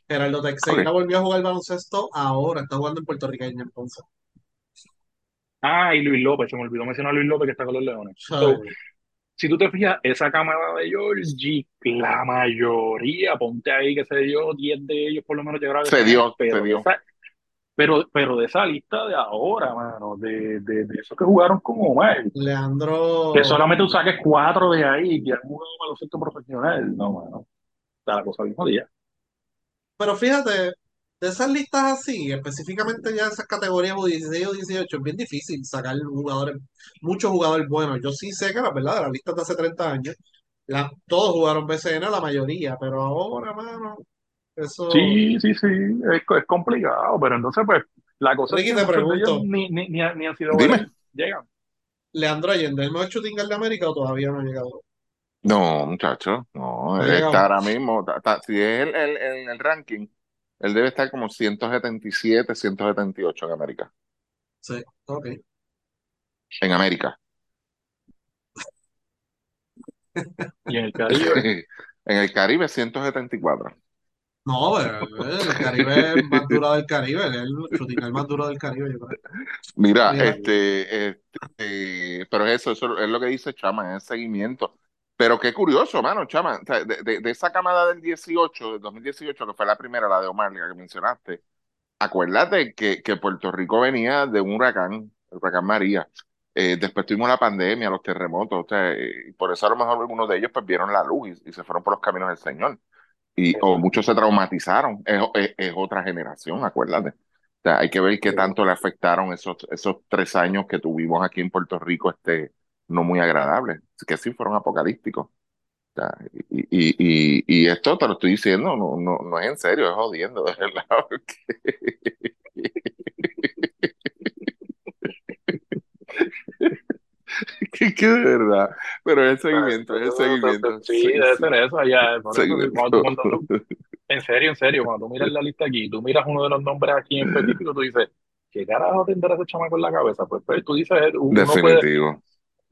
Geraldo Teixeira Ok. volvió a jugar baloncesto ahora, está jugando en puertorriqueño entonces. Ah, y Luis López, se me olvidó mencionar a Luis López que está con los Leones. So. Si tú te fijas, esa cámara de Georgie, la mayoría, ponte ahí que se dio 10 de ellos por lo menos llegaron a Se dio, pero se dio. esa- pero, pero de esa lista de ahora, mano, de, de, de esos que jugaron con Omar, Leandro, que solamente tú saques cuatro de ahí que han jugado baloncesto profesional, no, mano. Está la cosa bien jodida. pero fíjate, de esas listas así, específicamente ya esas categorías U16 o 18, es bien difícil sacar jugadores, muchos jugadores buenos. Yo sí sé que la verdad, de las listas de hace 30 años, la- todos jugaron BCN, la mayoría, pero ahora, mano, eso... Sí, sí, sí, es, es complicado, pero entonces, pues, la cosa Ricky, es que te pregunto. ni, ni, ni, han- ni han sido Dime. buenos, llegan. Leandro Allende, ¿el mejor shooting guard de América o todavía no ha llegado? No, muchacho, no, No está ahora mismo, está- está- si es el, el, el, el ranking, él debe estar como 177, 178 en América. Sí, ok. En América. [LAUGHS] Y en el Caribe, [LAUGHS] En el Caribe, 174. No, pero eh, el Caribe es más duro del Caribe, es el guard más duro del Caribe, yo creo. Mira, Mira. este, este, pero es eso, eso es lo que dice Chama, es seguimiento. Pero qué curioso, mano, Chama, o sea, de, de- de esa camada del 18, del 2018, que fue la primera, la de Omar, la que mencionaste, acuérdate que, que Puerto Rico venía de un huracán, el huracán María. Eh, después tuvimos la pandemia, los terremotos, o sea, eh, y por eso a lo mejor algunos de ellos pues vieron la luz y, y se fueron por los caminos del Señor. Y, o muchos se traumatizaron, es, es- es otra generación, acuérdate. O sea, hay que ver qué Sí. tanto le afectaron esos, esos tres años que tuvimos aquí en Puerto Rico, este, no muy agradables, que sí fueron apocalípticos. O sea, y, y, y, y esto te lo estoy diciendo, no, no, no es en serio, es jodiendo, de verdad. [LAUGHS] que, que de verdad, pero es el seguimiento, es el seguimiento. Sí, debe ser eso, ya. Cuando, cuando [LAUGHS] en serio, en serio, cuando tú miras la lista aquí, tú miras uno de los nombres aquí en específico, tú dices, ¿qué carajo tendrá ese chamaco en la cabeza? Pues, pues tú dices, uno Definitivo. puede,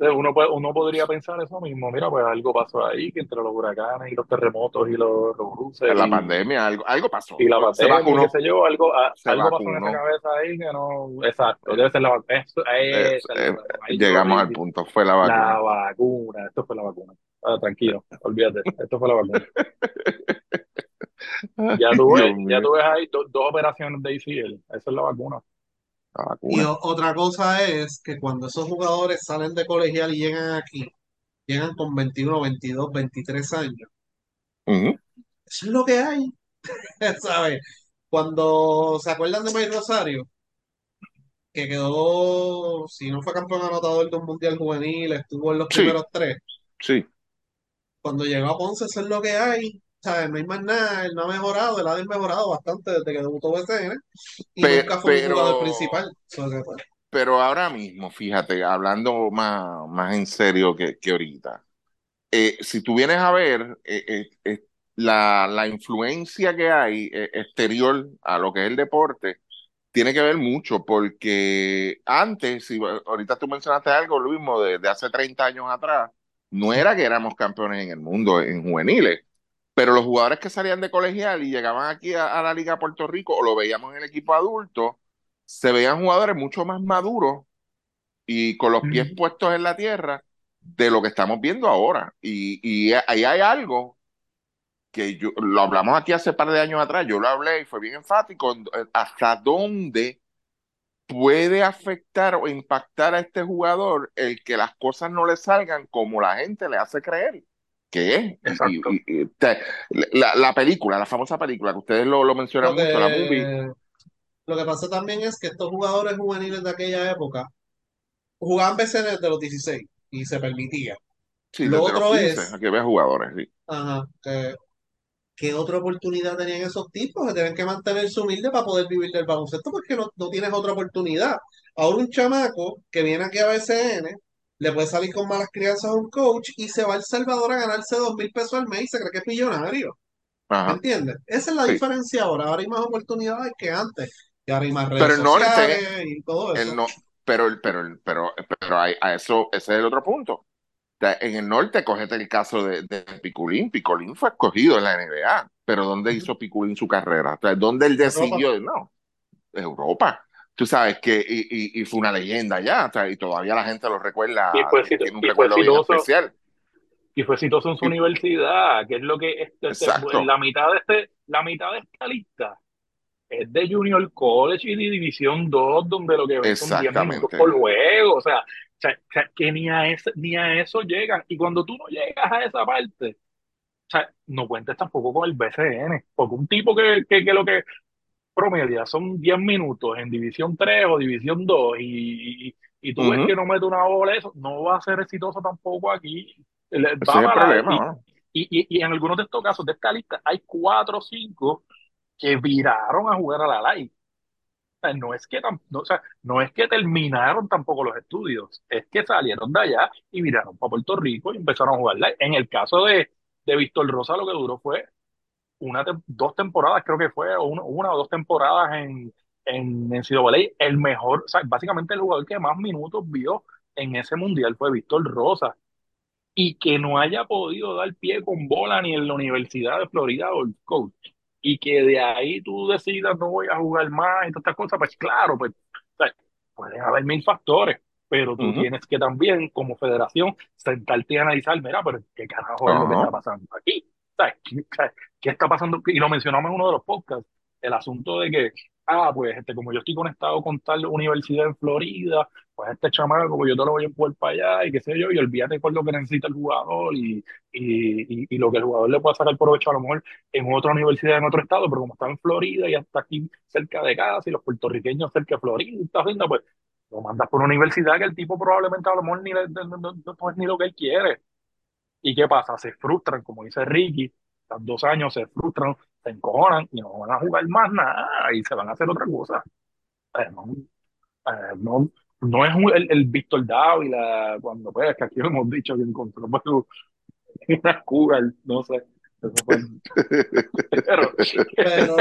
uno podría pensar eso mismo, mira, pues algo pasó ahí, que entre los huracanes y los terremotos y los, los cruces En la y, pandemia algo, algo pasó. y la Se pandemia, vacunó. qué sé yo, algo, a- Se algo pasó en esa cabeza ahí que no, exacto, debe ser la vacuna. Eh, eh, vacuna. Ahí yo llegamos al punto, fue la La vacuna. vacuna, esto fue la vacuna. Ah, tranquilo, olvídate, esto fue la vacuna. [LAUGHS] Ya tú ves, Dios ya ves ahí do- dos operaciones de ACL, esa es la vacuna. La Y vacuna. otra cosa es que cuando esos jugadores salen de colegial y llegan aquí, llegan con 21, 22, 23 años. Eso es lo que hay, [LAUGHS] ¿sabes? Cuando se acuerdan de May Rosario, que quedó, si no fue campeón anotador de un mundial juvenil, estuvo en los Sí, primeros tres. sí. Cuando llegó a Ponce, eso es lo que hay, ¿sabes? No hay más nada, él no ha mejorado, él ha desmejorado bastante desde que debutó BCN y Pe- nunca fue un jugador pero, principal. Pero ahora mismo, fíjate, hablando más, más en serio que, que ahorita, eh, si tú vienes a ver eh, eh, la, la influencia que hay exterior a lo que es el deporte, tiene que ver mucho, porque antes, si, ahorita tú mencionaste algo, lo mismo de, de hace 30 años atrás, no era que éramos campeones en el mundo en juveniles, pero los jugadores que salían de colegial y llegaban aquí a, a la Liga de Puerto Rico o lo veíamos en el equipo adulto, se veían jugadores mucho más maduros y con los pies puestos en la tierra de lo que estamos viendo ahora. Y, y ahí hay algo que yo lo hablamos aquí hace par de años atrás, yo lo hablé y fue bien enfático, hasta dónde puede afectar o impactar a este jugador el que las cosas no le salgan como la gente le hace creer que es. Y- Exacto. y- y- te- la, la película, la famosa película, que ustedes lo, lo mencionan Lo mucho, la movie, que, lo que pasa también es que estos jugadores juveniles de aquella época jugaban BCN desde los 16 y se permitía. sí, Lo desde los otro 15, es, aquí había jugadores, sí. ajá, que, ¿qué otra oportunidad tenían esos tipos? Que tienen que mantenerse humildes para poder vivir del baloncesto porque no, no tienes otra oportunidad. Ahora un chamaco que viene aquí a BCN le puede salir con malas crianzas a un coach y se va a El Salvador a ganarse dos mil pesos al mes y se cree que es millonario. ¿Me Ajá, entiendes? Esa es la sí. diferencia ahora. Ahora hay más oportunidades que antes. Y ahora hay más Pero redes el norte, sociales y todo el eso. no, pero, el- pero, pero, pero hay- a eso, ese es el otro punto. En el norte, cogete el caso de, de Piculín. Piculín fue escogido en la NBA, pero ¿dónde hizo Piculín su carrera? O sea, ¿dónde él Europa. decidió? No, Europa. Tú sabes que, y, y, y fue una leyenda ya, o sea, y todavía la gente lo recuerda, Y fue, exito- tiene un y fue recuerdo bien exitoso, especial. y fue exitoso en su universidad, que es lo que este, este- exacto, la mitad de este, la mitad de esta lista es de Junior College y de División 2, donde lo que ven son 10 minutos por juego. O sea, o que ni a, ese, ni a eso llegan. Y cuando tú no llegas a esa parte, o sea, no cuentes tampoco con el BCN, porque un tipo que, que, que lo que promedia son 10 minutos en División 3 o División 2 y, y, y tú ves que no mete una bola, eso no va a ser exitoso tampoco aquí. Ese Va es el para, problema, y, ¿no? y, y, en algunos de estos casos de esta lista hay cuatro o cinco que viraron a jugar a la. O sea, no es que, no, o sea, no es que terminaron tampoco los estudios, es que salieron de allá y viraron para Puerto Rico y empezaron a jugar live. En el caso de, de Víctor Rosa, lo que duró fue una, dos temporadas, creo que fue, o una, una o dos temporadas en, en, en NCAA. El mejor, o sea, básicamente el jugador que más minutos vio en ese mundial fue Víctor Rosa. Y que no haya podido dar pie con bola ni en la Universidad de Florida o el coach. Y que de ahí tú decidas no voy a jugar más y todas estas cosas, pues claro, pues o sea, pueden haber mil factores, pero tú tienes que también, como federación, sentarte y analizar, mira, pero qué carajo es lo que está pasando aquí. ¿Sabes? ¿Qué, está pasando? Y lo mencionamos en uno de los podcasts, el asunto de que, ah, pues este, como yo estoy conectado con tal universidad en Florida, pues este chamaco, pues yo te lo voy a empujar para allá y qué sé yo, y olvídate por lo que necesita el jugador y, y, y, lo que el jugador le pueda sacar provecho a lo mejor en otra universidad en otro estado, pero como está en Florida y hasta aquí cerca de casa y los puertorriqueños cerca de Florida está haciendo, pues lo mandas por una universidad que el tipo probablemente a lo mejor ni, le- no- no- no es ni lo que él quiere. ¿Y qué pasa? Se frustran, como dice Ricky, están dos años, se frustran, se encojonan y no van a jugar más nada y se van a hacer otra cosa. Eh, no, eh, no, no es un- el, el Víctor Dávila, cuando pues, que aquí lo hemos dicho que encontró pues, [LAUGHS] una cougar, no sé. [LAUGHS] [LAUGHS] Pero, Pero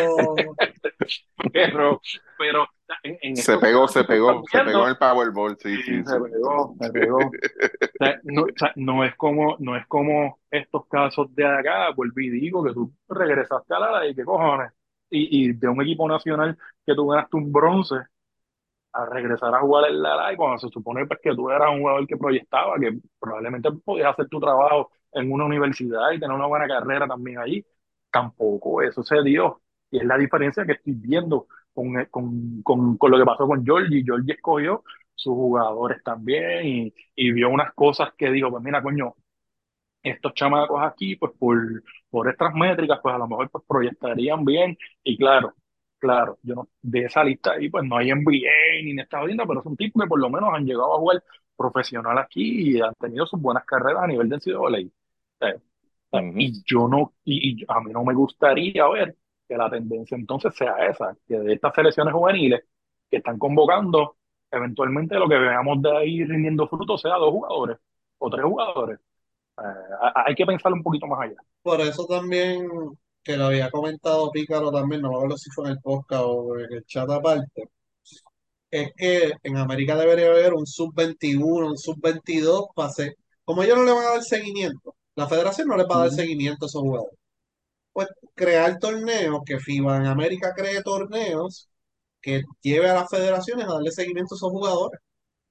pero, pero en Se pegó, se pegó, se pegó en el Powerball, sí, Sí, sí, se sí. pegó, se pegó. [LAUGHS] O sea, no, o sea, no es como, no es como estos casos de acá, vuelvo y digo que tú regresaste a la y qué cojones. Y, y de un equipo nacional que tú ganaste un bronce a regresar a jugar en LA, y cuando se supone pues, que tú eras un jugador que proyectaba, que probablemente podías hacer tu trabajo en una universidad y tener una buena carrera también allí, tampoco eso se dio. Y es la diferencia que estoy viendo con, con, con, con lo que pasó con Georgie. Georgie escogió sus jugadores también y, y vio unas cosas que dijo, pues mira, coño, estos chamacos aquí, pues por, por estas métricas, pues a lo mejor pues proyectarían bien. Y claro, claro, yo no, de esa lista ahí, pues no hay NBA ni en esta linda, pero son tipos que por lo menos han llegado a jugar profesional aquí y han tenido sus buenas carreras a nivel de NCAA. Eh, eh, Ujú. Y yo no, y, y a mí no me gustaría ver que la tendencia entonces sea esa, que de estas selecciones juveniles que están convocando, eventualmente lo que veamos de ahí rindiendo frutos sea dos jugadores o tres jugadores. Eh, hay que pensar un poquito más allá. Por eso también, que lo había comentado Pícaro también, no me acuerdo si fue en el podcast o en el chat aparte, es que en América debería haber un sub-21, un sub-22 para hacer, como ellos no le van a dar seguimiento, la federación no les va a dar seguimiento a esos jugadores. Pues crear torneos, que FIBA en América cree torneos que lleve a las federaciones a darle seguimiento a esos jugadores.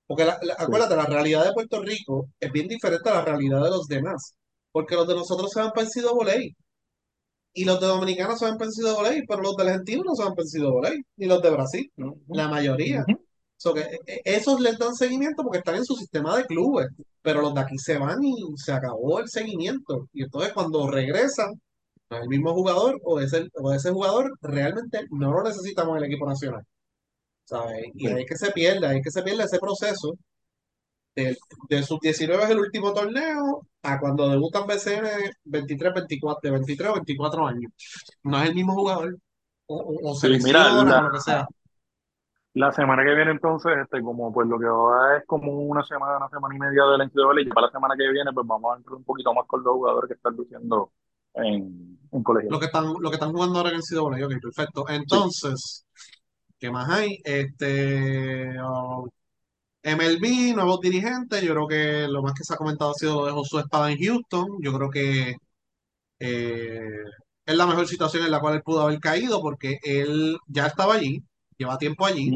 Porque la- la- acuérdate, la realidad de Puerto Rico es bien diferente a la realidad de los demás. Porque los de nosotros se para el voley y los de Dominicanos se para el voley, pero los de Argentina no se para el voley, ni los de Brasil, la mayoría. So que, e- e- esos les dan seguimiento porque están en su sistema de clubes, pero los de aquí se van y se acabó el seguimiento. Y entonces cuando regresan, el mismo jugador o ese, o ese jugador realmente no lo necesitamos en el equipo nacional. ¿sabes? Y Sí. hay que se pierde, hay que se pierde ese proceso de, de sub 19 es el último torneo a cuando debutan BCN 23, 24, de 23 o 24 años. No es el mismo jugador. O, o, o Sí, mira, la, lo que sea. la semana que viene entonces, este, como pues lo que va es como una semana, una semana y media de la NCAA, y para la semana que viene pues vamos a entrar un poquito más con los jugadores que están luciendo en, en colegio. Lo que están, lo que están jugando ahora en el CW, ok, perfecto. Sí. Entonces, ¿qué más hay? Este, oh, MLB, nuevos dirigentes. Yo creo que lo más que se ha comentado ha sido lo de Josué Espada en Houston. Yo creo que eh, es la mejor situación en la cual él pudo haber caído porque él ya estaba allí, lleva tiempo allí,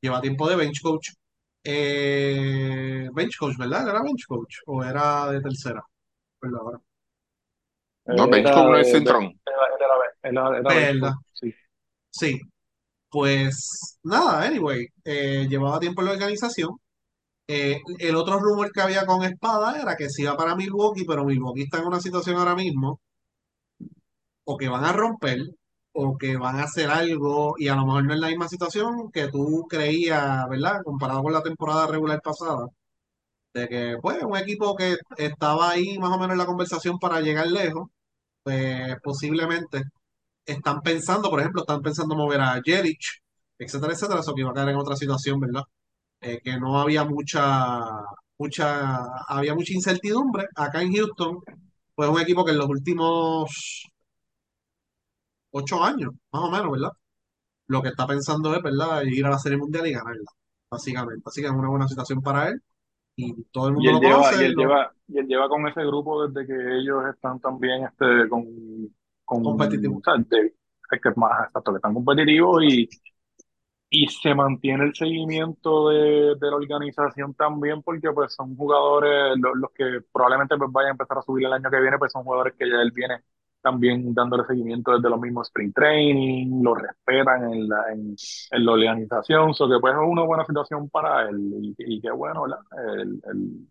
lleva tiempo de bench coach. Eh, bench coach, ¿verdad? ¿Era bench coach o era de tercera? ¿Verdad? No, Eh, Bench era Coach no es Cintrón. era, era, sí. Sí. Pues nada, anyway, eh, llevaba tiempo en la organización. Eh, el otro rumor que había con Espada era que se iba para Milwaukee, pero Milwaukee está en una situación ahora mismo o que van a romper o que van a hacer algo y a lo mejor no es la misma situación que tú creías, ¿verdad? Comparado con la temporada regular pasada, de que pues un equipo que estaba ahí más o menos en la conversación para llegar lejos, pues posiblemente están pensando, por ejemplo, están pensando mover a Jeric, etcétera, etcétera, eso que iba a caer en otra situación, ¿verdad? Eh, que no había mucha, mucha, había mucha incertidumbre acá en Houston, pues un equipo que en los últimos ocho años, más o menos, ¿verdad? Lo que está pensando es, ¿verdad? Ir a la Serie Mundial y ganarla, básicamente. Así que es una buena situación para él y todo el Y mundo él lo lleva, y conoce, él lo lleva, y él lleva con ese grupo desde que ellos están también este, con, con, competitivo. o sea, de- es que es más exacto, que están competitivos y, y se mantiene el seguimiento de, de la organización también porque pues son jugadores, lo- los, que probablemente pues vayan a empezar a subir el año que viene, pues son jugadores que ya él viene también dándole seguimiento desde los mismos sprint training, lo respetan en la, en, en la organización, so que pues es una buena situación para él y, y qué bueno, ¿verdad? El, el,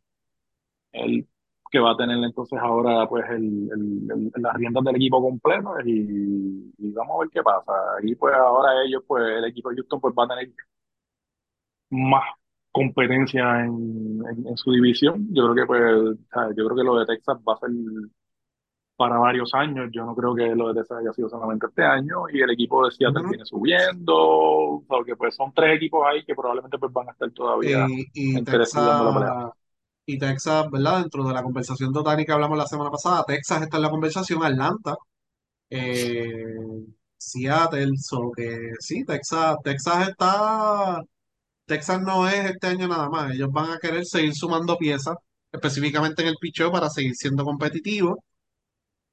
el que va a tener entonces ahora pues el, el- el- las riendas del equipo completo y, y vamos a ver qué pasa. Y pues ahora ellos, pues el equipo de Houston pues va a tener más competencia en, en, en su división. Yo creo que pues, yo creo que lo de Texas va a ser para varios años. Yo no creo que lo de Texas haya sido solamente este año y el equipo de Seattle viene subiendo, porque pues son tres equipos ahí que probablemente pues van a estar todavía Y, y la pelea. Texas, y Texas, ¿verdad? Dentro de la conversación total que hablamos la semana pasada, Texas está en la conversación, Atlanta. eh, Seattle, so que sí, Texas, Texas está, Texas no es este año nada más, ellos van a querer seguir sumando piezas, específicamente en el picheo para seguir siendo competitivos.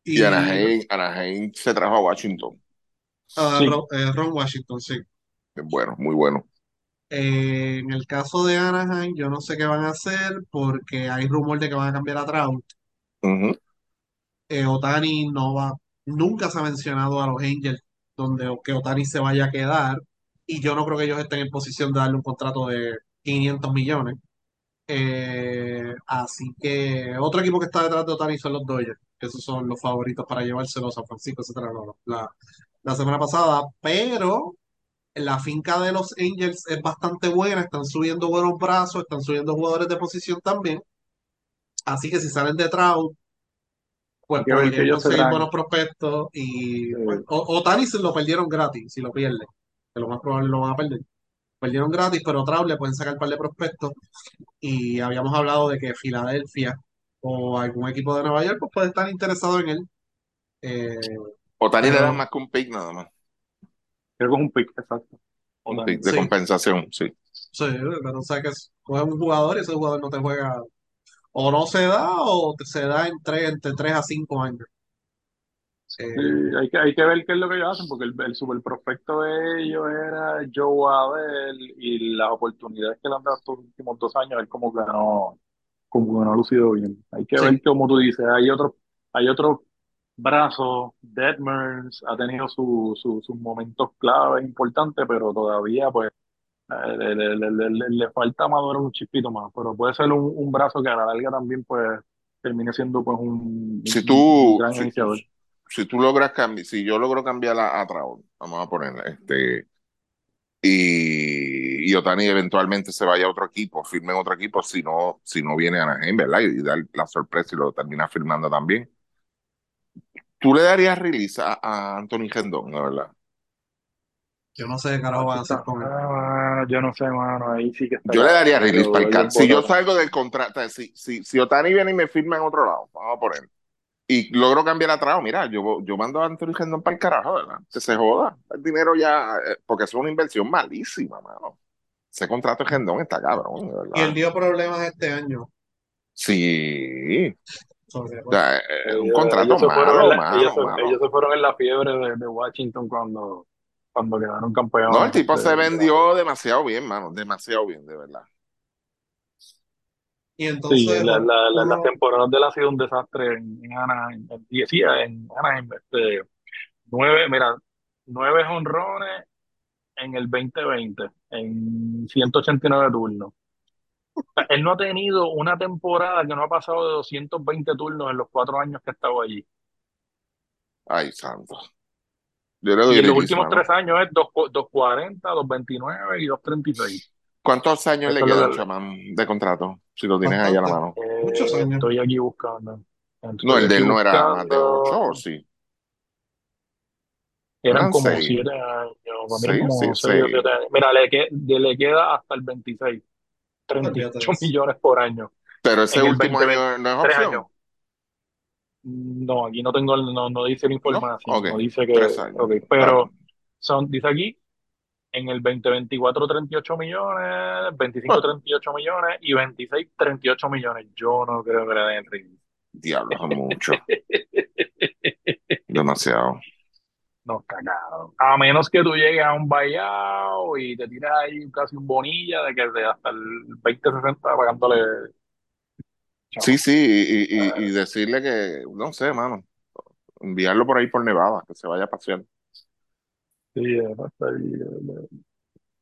Y Anaheim, Anaheim se trajo a Washington. a Ron, eh, Ron Washington, sí. Bueno, muy bueno. Eh, en el caso de Anaheim, yo no sé qué van a hacer porque hay rumor de que van a cambiar a Trout. Eh, Otani no va, nunca se ha mencionado a los Angels donde que Otani se vaya a quedar y yo no creo que ellos estén en posición de darle un contrato de 500 millones. Eh, así que otro equipo que está detrás de Otani son los Dodgers, que esos son los favoritos para llevárselos a San Francisco, etcétera, la, la semana pasada, pero la finca de los Angels es bastante buena, están subiendo buenos brazos, están subiendo jugadores de posición también. Así que si salen de Trout, pues podrían conseguir buenos prospectos. Y pues, Otani se lo perdieron gratis, si lo pierden. Que lo más probable lo van a perder. Perdieron gratis, pero Trout le pueden sacar un par de prospectos. Y habíamos hablado de que Filadelfia o algún equipo de Nueva York pues puede estar interesado en él. Eh, Otani le dan más que un pick nada más. Creo que es un pick, exacto. Un pick de compensación, sí. Sí, pero o sea que coge un jugador y ese jugador no te juega, o no se da, o se da entre, entre 3 a 5 años. Eh, hay, que, hay que ver qué es lo que ellos hacen, porque el, el super prospecto de ellos era Joe Abel y las oportunidades que le han dado estos últimos dos años, él como que no, como que no ha lucido bien. Hay que ver, como tú dices, hay otros hay otro brazo, Deadmers ha tenido sus momentos claves importantes, pero todavía pues eh, le, falta madurar un chispito más, pero puede ser un, brazo que a la larga también pues termine siendo pues un, si tú, gran si, iniciador. Si tú logras cambiar, si yo logro cambiar a, a vamos a poner este y, y, Otani eventualmente se vaya a otro equipo, firme en otro equipo, si no, si no viene a Anaheim, ¿verdad? Y, y dar la sorpresa y lo termina firmando también ¿Tú le darías release a, Anthony Gendón, la verdad? Yo no sé qué carajo van a hacer con él. Ah, yo no sé, mano. Ahí sí que está. Yo le daría release para el cat. Si yo salgo del contrato, si, si, si Otani viene y me firma en otro lado, vamos a poner. Y logro cambiar atrás, mira, yo, yo mando a Anthony Gendón para el carajo, ¿verdad? Que se joda. El dinero ya, eh, porque es una inversión malísima, mano. Ese contrato de Gendón está cabrón, ¿verdad? Y él dio problemas este año. Sí. Eh, un contrato ellos malo, ellos, se, fueron en la fiebre de, Washington cuando, cuando quedaron campeones. No, el tipo este, se vendió demasiado bien, mano, demasiado bien, de verdad. Y entonces, sí, la, la, la, las temporadas de él ha sido un desastre en, en Anaheim. Decía, en Anaheim, este, nueve, mira, nueve honrones en el 2020, en 189 turnos. Él no ha tenido una temporada que no ha pasado de 220 turnos en los cuatro años que ha estado allí. Ay, santo. y en los últimos tres años es 240, 229 y 236. ¿Cuántos años le quedan, chamán, de contrato? Si lo tienes ahí a la mano. Muchos años. Estoy aquí buscando. no, el de él no era más de 8 o sí. Eran como 7 años. Mira, le, le queda hasta el 26. 38 millones por año. Pero ese último año no es opción. No, aquí no tengo, no, no dice la información, no, dice que, okay, pero son, dice aquí, en el 2024 38 millones, 25 38 millones y 26 38 millones. Yo no creo que le den ritmo. Diablo, es mucho. Demasiado. No, cagado. A menos que tú llegues a un vallado y te tiras ahí casi un bonilla de que de hasta el 20-60 pagándole. Sí, sí, y, y, y, decirle que, no sé, mano, enviarlo por ahí por Nevada, que se vaya a pasear. Sí, está ahí.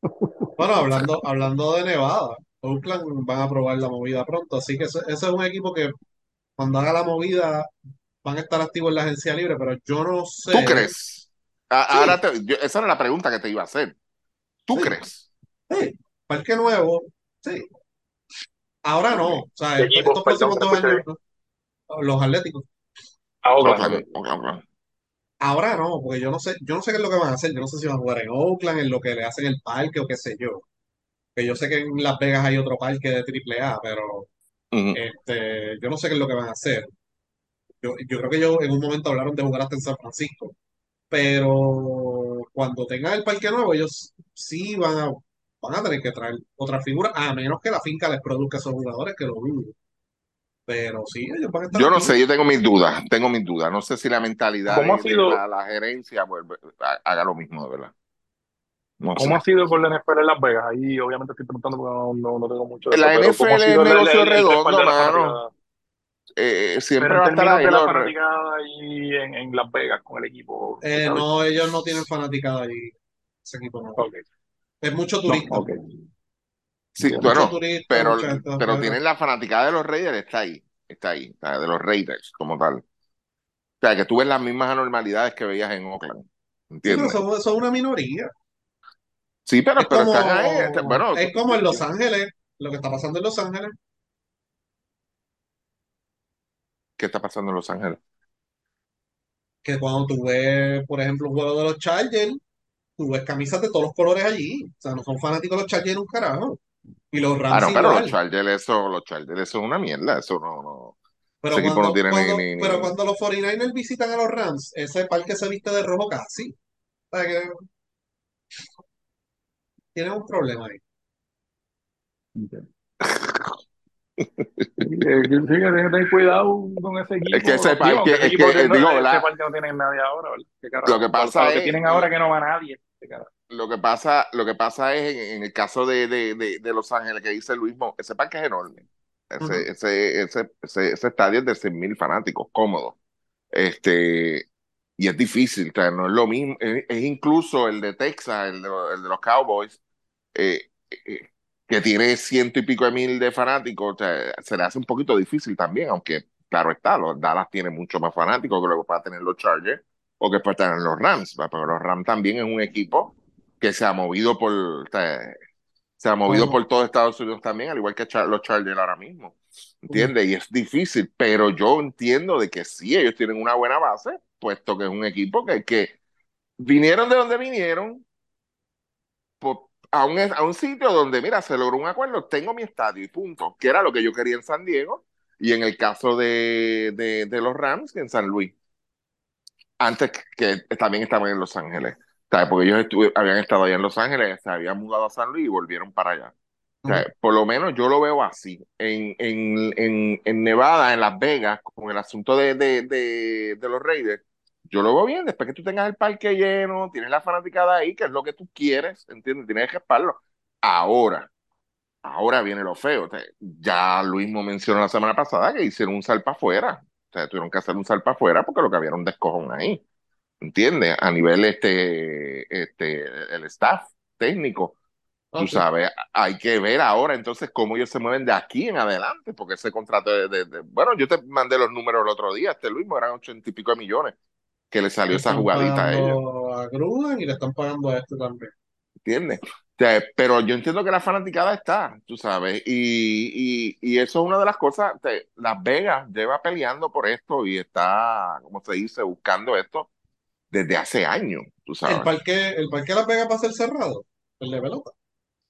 [LAUGHS] Bueno, hablando, hablando de Nevada, Oakland van a probar la movida pronto, así que ese, ese es un equipo que cuando haga la movida van a estar activos en la agencia libre, pero yo no sé. ¿Tú crees? Ahora esa era la pregunta que te iba a hacer. ¿Tú crees? Sí, parque nuevo, sí. Ahora no. O sea, estos próximos dos años, los Atléticos. Ahora. Ahora no, porque yo no sé, yo no sé qué es lo que van a hacer. Yo no sé si van a jugar en Oakland, en lo que le hacen el parque o qué sé yo. Que yo sé que en Las Vegas hay otro parque de AAA, pero este, yo no sé qué es lo que van a hacer. Yo, yo creo que ellos en un momento hablaron de jugar hasta en San Francisco pero cuando tengan el parque nuevo, ellos sí van a, van a tener que traer otra figura, a menos que la finca les produzca esos jugadores, que lo dudo. Pero sí, ellos van a estar Yo no aquí. sé, yo tengo mis dudas, tengo mis dudas. No sé si la mentalidad ¿Cómo ha de sido? la, la gerencia haga lo mismo, de verdad. No sé. ¿Cómo ha sido con la NFL en Las Vegas? Ahí obviamente estoy preguntando porque no, no, no tengo mucho de eso, La pero ¿cómo ha NFL es el, el, negocio el, el redondo, mano. Eh, siempre Pero va a estar ahí de la fanaticada ahí en, en Las Vegas con el equipo, ¿tú Eh, no, ellos no tienen fanaticada allí, ese equipo no. Es mucho No, turista. Sí, bueno, turista, pero, pero tienen la fanaticada de los Raiders, está ahí, está ahí, de los Raiders como tal. O sea, que tú ves las mismas anormalidades que veías en Oakland, Sí, pero ¿entiendes? son, son una minoría. Sí, pero, Es pero están ahí, este, bueno, es como en Los Ángeles, lo que está pasando en Los Ángeles. ¿Qué está pasando en Los Ángeles? que cuando tú ves, por ejemplo, un juego de los Chargers, tú ves camisas de todos los colores allí. O sea, no son fanáticos de los Chargers un carajo. Y los Ah, Rams no, pero los. Chargers, eso, los Chargers, eso es una mierda, eso no, no, Pero ese equipo no cuando, tiene cuando, ni, ni, pero ni- cuando los 49ers visitan a los Rams, ese parque se viste de rojo casi. O sea, que tienen un problema ahí. Entiendo. [LAUGHS] Eh, que cuidado con ese Es que equipo. ese parque, es equipo que, no tiene nadie ahora. Lo que pasa lo que es, tienen ahora que no va nadie. Lo que pasa, lo que pasa es en, en el caso de, de, Los Ángeles que dice Luis Mo, ese parque es enorme. Ese, ese, ese, ese, ese estadio es de 100.000 fanáticos, cómodo. Este, y es difícil, o sea, no es lo mismo. Es, es incluso el de Texas, el de, los- el de los Cowboys, eh, eh, que tiene ciento y pico de mil de fanáticos, o sea, se le hace un poquito difícil también, aunque claro está, los Dallas tiene mucho más fanáticos que lo que para tener los Chargers o que para tener los Rams, pero los Rams también es un equipo que se ha movido por, o sea, se ha movido por todo Estados Unidos también, al igual que los Chargers ahora mismo. ¿Entiendes? Y es difícil, pero yo entiendo de que sí, ellos tienen una buena base, puesto que es un equipo que, que vinieron de donde vinieron, po- a un, a un sitio donde, mira, se logró un acuerdo, tengo mi estadio y punto, que era lo que yo quería en San Diego, y en el caso de, de, de los Rams, en San Luis, antes que, también estaban en Los Ángeles, ¿sabes? Porque ellos habían estado allá en Los Ángeles, se habían mudado a San Luis y volvieron para allá. O sea, por lo menos yo lo veo así. En, en, en, en Nevada, en Las Vegas, con el asunto de, de, de, de los Raiders, yo lo veo bien. Después que tú tengas el parque lleno, tienes la fanaticada ahí, que es lo que tú quieres, ¿entiendes? Tienes que respaldarlo. Ahora, ahora viene lo feo. O sea, ya Luis me mencionó la semana pasada que hicieron un salpa afuera. O sea, tuvieron que hacer un salpa afuera porque lo que había era un descojón ahí. ¿Entiendes? A nivel este, este, el staff técnico. Tú sabes, hay que ver ahora entonces cómo ellos se mueven de aquí en adelante, porque ese contrato de, de- de- bueno, yo te mandé los números el otro día, este Luis, eran ochenta y pico de millones que le salió Le esa jugadita a ellos, a Gruden y le están pagando a este también. ¿entiendes? O sea, pero yo entiendo que la fanaticada está, tú sabes, y, y, y eso es una de las cosas, te- Las Vegas lleva peleando por esto y está, como se dice, buscando esto desde hace años, tú El parque, el parque de Las Vegas va a ser cerrado, el de pelota.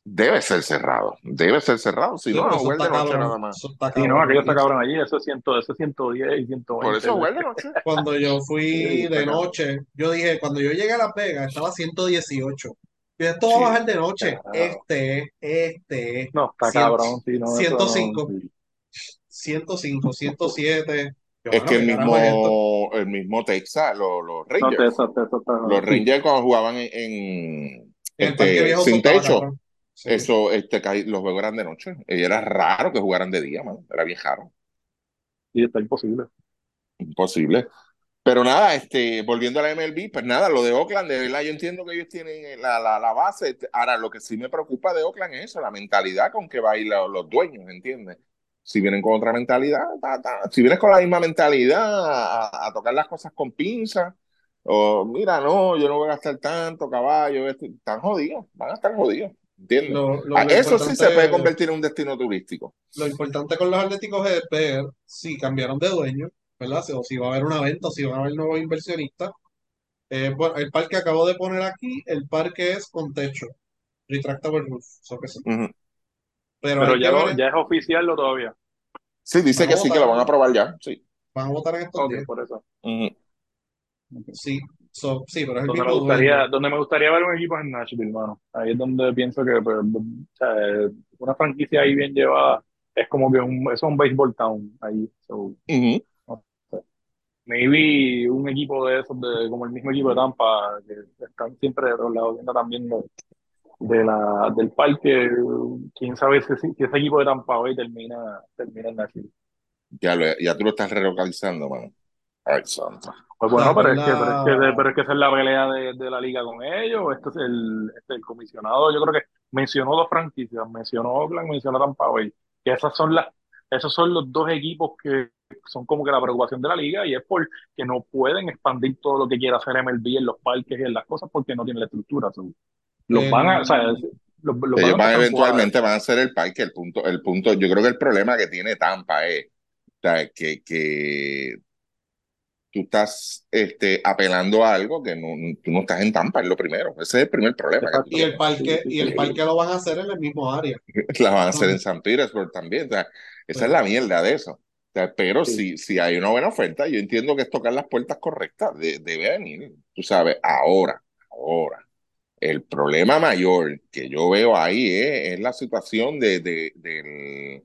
Debe ser cerrado, debe ser cerrado, si Sí, no, de está noche nada más. Sí, no, aquello está cabrón allí, eso es, 100, eso es 110 y 120. Por eso de noche. [LAUGHS] Cuando yo fui de noche, yo dije, cuando yo llegué a Las Vegas, estaba 118. Y esto va a bajar de noche. Este es, este es. No, está 100, cabrón, sí, no, eso no. 105, sí. 105, 107. Yo, Es bueno, que el mismo, el mismo Texas, los, los No, Rangers, Texas, Texas está. los. Rangers cuando jugaban en, en, En este, viejo sin techo. Sí. eso, este, los juegos eran de noche. Y era raro que jugaran de día, mano. Era bien raro. Sí, está imposible. Imposible. Pero nada, este, volviendo a la MLB, pues nada, lo de Oakland, de verdad, yo entiendo que ellos tienen la, la, la base. Ahora, lo que sí me preocupa de Oakland es eso, la mentalidad con que va a ir la- los dueños, ¿entiendes? Si vienen con otra mentalidad, ta, ta. si vienes con la misma mentalidad a, a tocar las cosas con pinza, o mira, no, yo no voy a gastar tanto, caballo, esto", están jodidos, van a estar jodidos, ¿entiendes? Lo, lo, Ah, lo Eso sí se puede convertir en un destino turístico. lo importante con los Atléticos es ver si cambiaron de dueño, ¿verdad? O si va a haber una venta, o si van a haber nuevos inversionistas. Eh, bueno, el parque acabo de poner aquí, el parque es con techo, retractable roof, eso que sí. Pero ya, que lo, ver, ya es oficial o todavía. Sí, dice que sí, que lo van a votar, aprobar ya. Sí. van a votar en estos Ok, días. por eso. Sí, So, sí, pero es el Donde me gustaría, dueño. donde me gustaría ver un equipo es en Nashville, hermano. Ahí es donde pienso que pues, o sea, una franquicia ahí bien llevada es como que un, es un baseball town ahí. So, Ujú. no sé. Maybe un equipo de esos, de, como el mismo equipo de Tampa, que están siempre de los lados viendo también de, de la, del parque. Quién sabe si, si ese equipo de Tampa hoy termina, termina en Nashville. Ya, lo- ya tú lo estás relocalizando, mano. Ay, santo. Pues bueno, pero es que, pero es que, pero es que esa es la pelea de, de la liga con ellos. Este es el, este, el comisionado, yo creo que mencionó dos franquicias, mencionó Oakland, mencionó Tampa Bay, que esas son las, esos son los dos equipos que son como que la preocupación de la liga y es porque no pueden expandir todo lo que quiera hacer MLB en los parques y en las cosas porque no tienen la estructura. Los van a, o sea, los, los van a Ellos van eventualmente van a ser el parque. El punto, el punto, yo creo que el problema que tiene Tampa es, o sea, que, que tú estás este, apelando a algo que no, tú no estás en Tampa, es lo primero. Ese es el primer problema. y el parque, y el parque lo van a hacer en el mismo área. [LAUGHS] La van a hacer en San Petersburg también. O sea, esa es la mierda de eso. O sea, pero Sí. si, si hay una buena oferta, yo entiendo que es tocar las puertas correctas. De, debe venir, tú sabes, ahora, ahora. El problema mayor que yo veo ahí es, es la situación de, de, del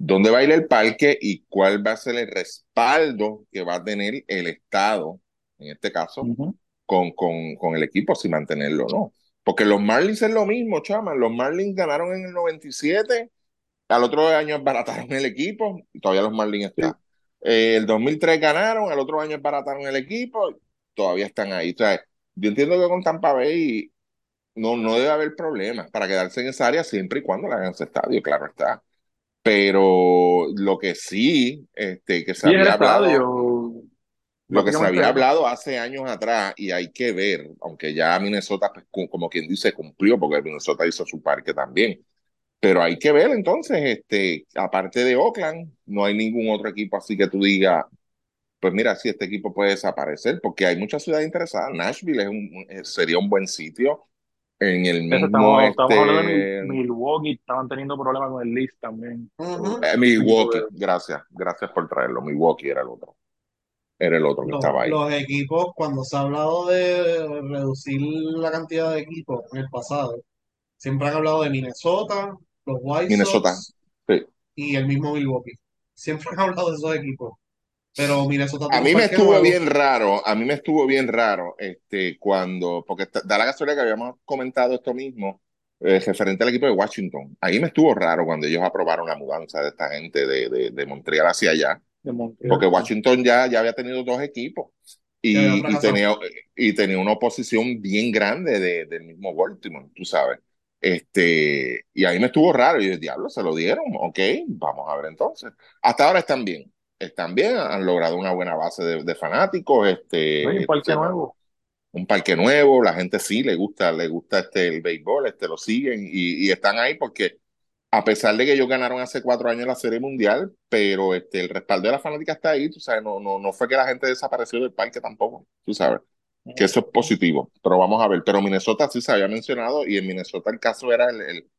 dónde va a ir el parque y cuál va a ser el respaldo que va a tener el Estado, en este caso, con, con, con el equipo, si mantenerlo o no. Porque los Marlins es lo mismo, chama. Los Marlins ganaron en el 97, al otro año esbarataron el equipo, y todavía los Marlins están. Eh, el 2003 ganaron, al otro año esbarataron el equipo, todavía están ahí. O sea, yo entiendo que con Tampa Bay no, no debe haber problemas para quedarse en esa área siempre y cuando le hagan ese estadio, claro está. Pero lo que sí, este, que se Sí, el había hablado, estadio. lo que se había hablado hace años atrás, y hay que ver, aunque ya Minnesota, pues, como quien dice, cumplió, porque Minnesota hizo su parque también. Pero hay que ver entonces, este, aparte de Oakland, no hay ningún otro equipo así que tú digas, pues mira, si este equipo puede desaparecer, porque hay muchas ciudades interesadas. Nashville es un, eh, sería un buen sitio. En el mismo, estamos, estamos hablando de este, Mil- Milwaukee, estaban teniendo problemas con el list también. Eh, Milwaukee, gracias, gracias por traerlo. Milwaukee era el otro, era el otro que Los, estaba ahí. los equipos, cuando se ha hablado de reducir la cantidad de equipos en el pasado, siempre han hablado de Minnesota, los White Minnesota, Sox sí. y el mismo Milwaukee. Siempre han [LAUGHS] hablado de esos equipos. Pero Minnesota A mí me estuvo nuevo. bien raro, a mí me estuvo bien raro, este, cuando, porque da la casualidad que habíamos comentado esto mismo, eh, referente al equipo de Washington. Ahí me estuvo raro cuando ellos aprobaron la mudanza de esta gente de, de, de Montreal hacia allá, de Montreal. porque Washington ya, ya había tenido dos equipos y, y tenía, y tenía una oposición bien grande de, del mismo Baltimore, tú sabes. Este, y ahí me estuvo raro, y yo, diablo, se lo dieron, ok, vamos a ver entonces. Hasta ahora están bien, están bien, han logrado una buena base de, de fanáticos, este, un parque sí, nuevo. un parque nuevo, la gente sí le gusta, le gusta este el béisbol, este lo siguen y, y están ahí porque a pesar de que ellos ganaron hace cuatro años la Serie Mundial, pero este el respaldo de la fanática está ahí, tú sabes, no, no, no fue que la gente desapareció del parque tampoco, tú sabes, que eso es positivo, pero vamos a ver, pero Minnesota sí se había mencionado y en Minnesota el caso era el, el,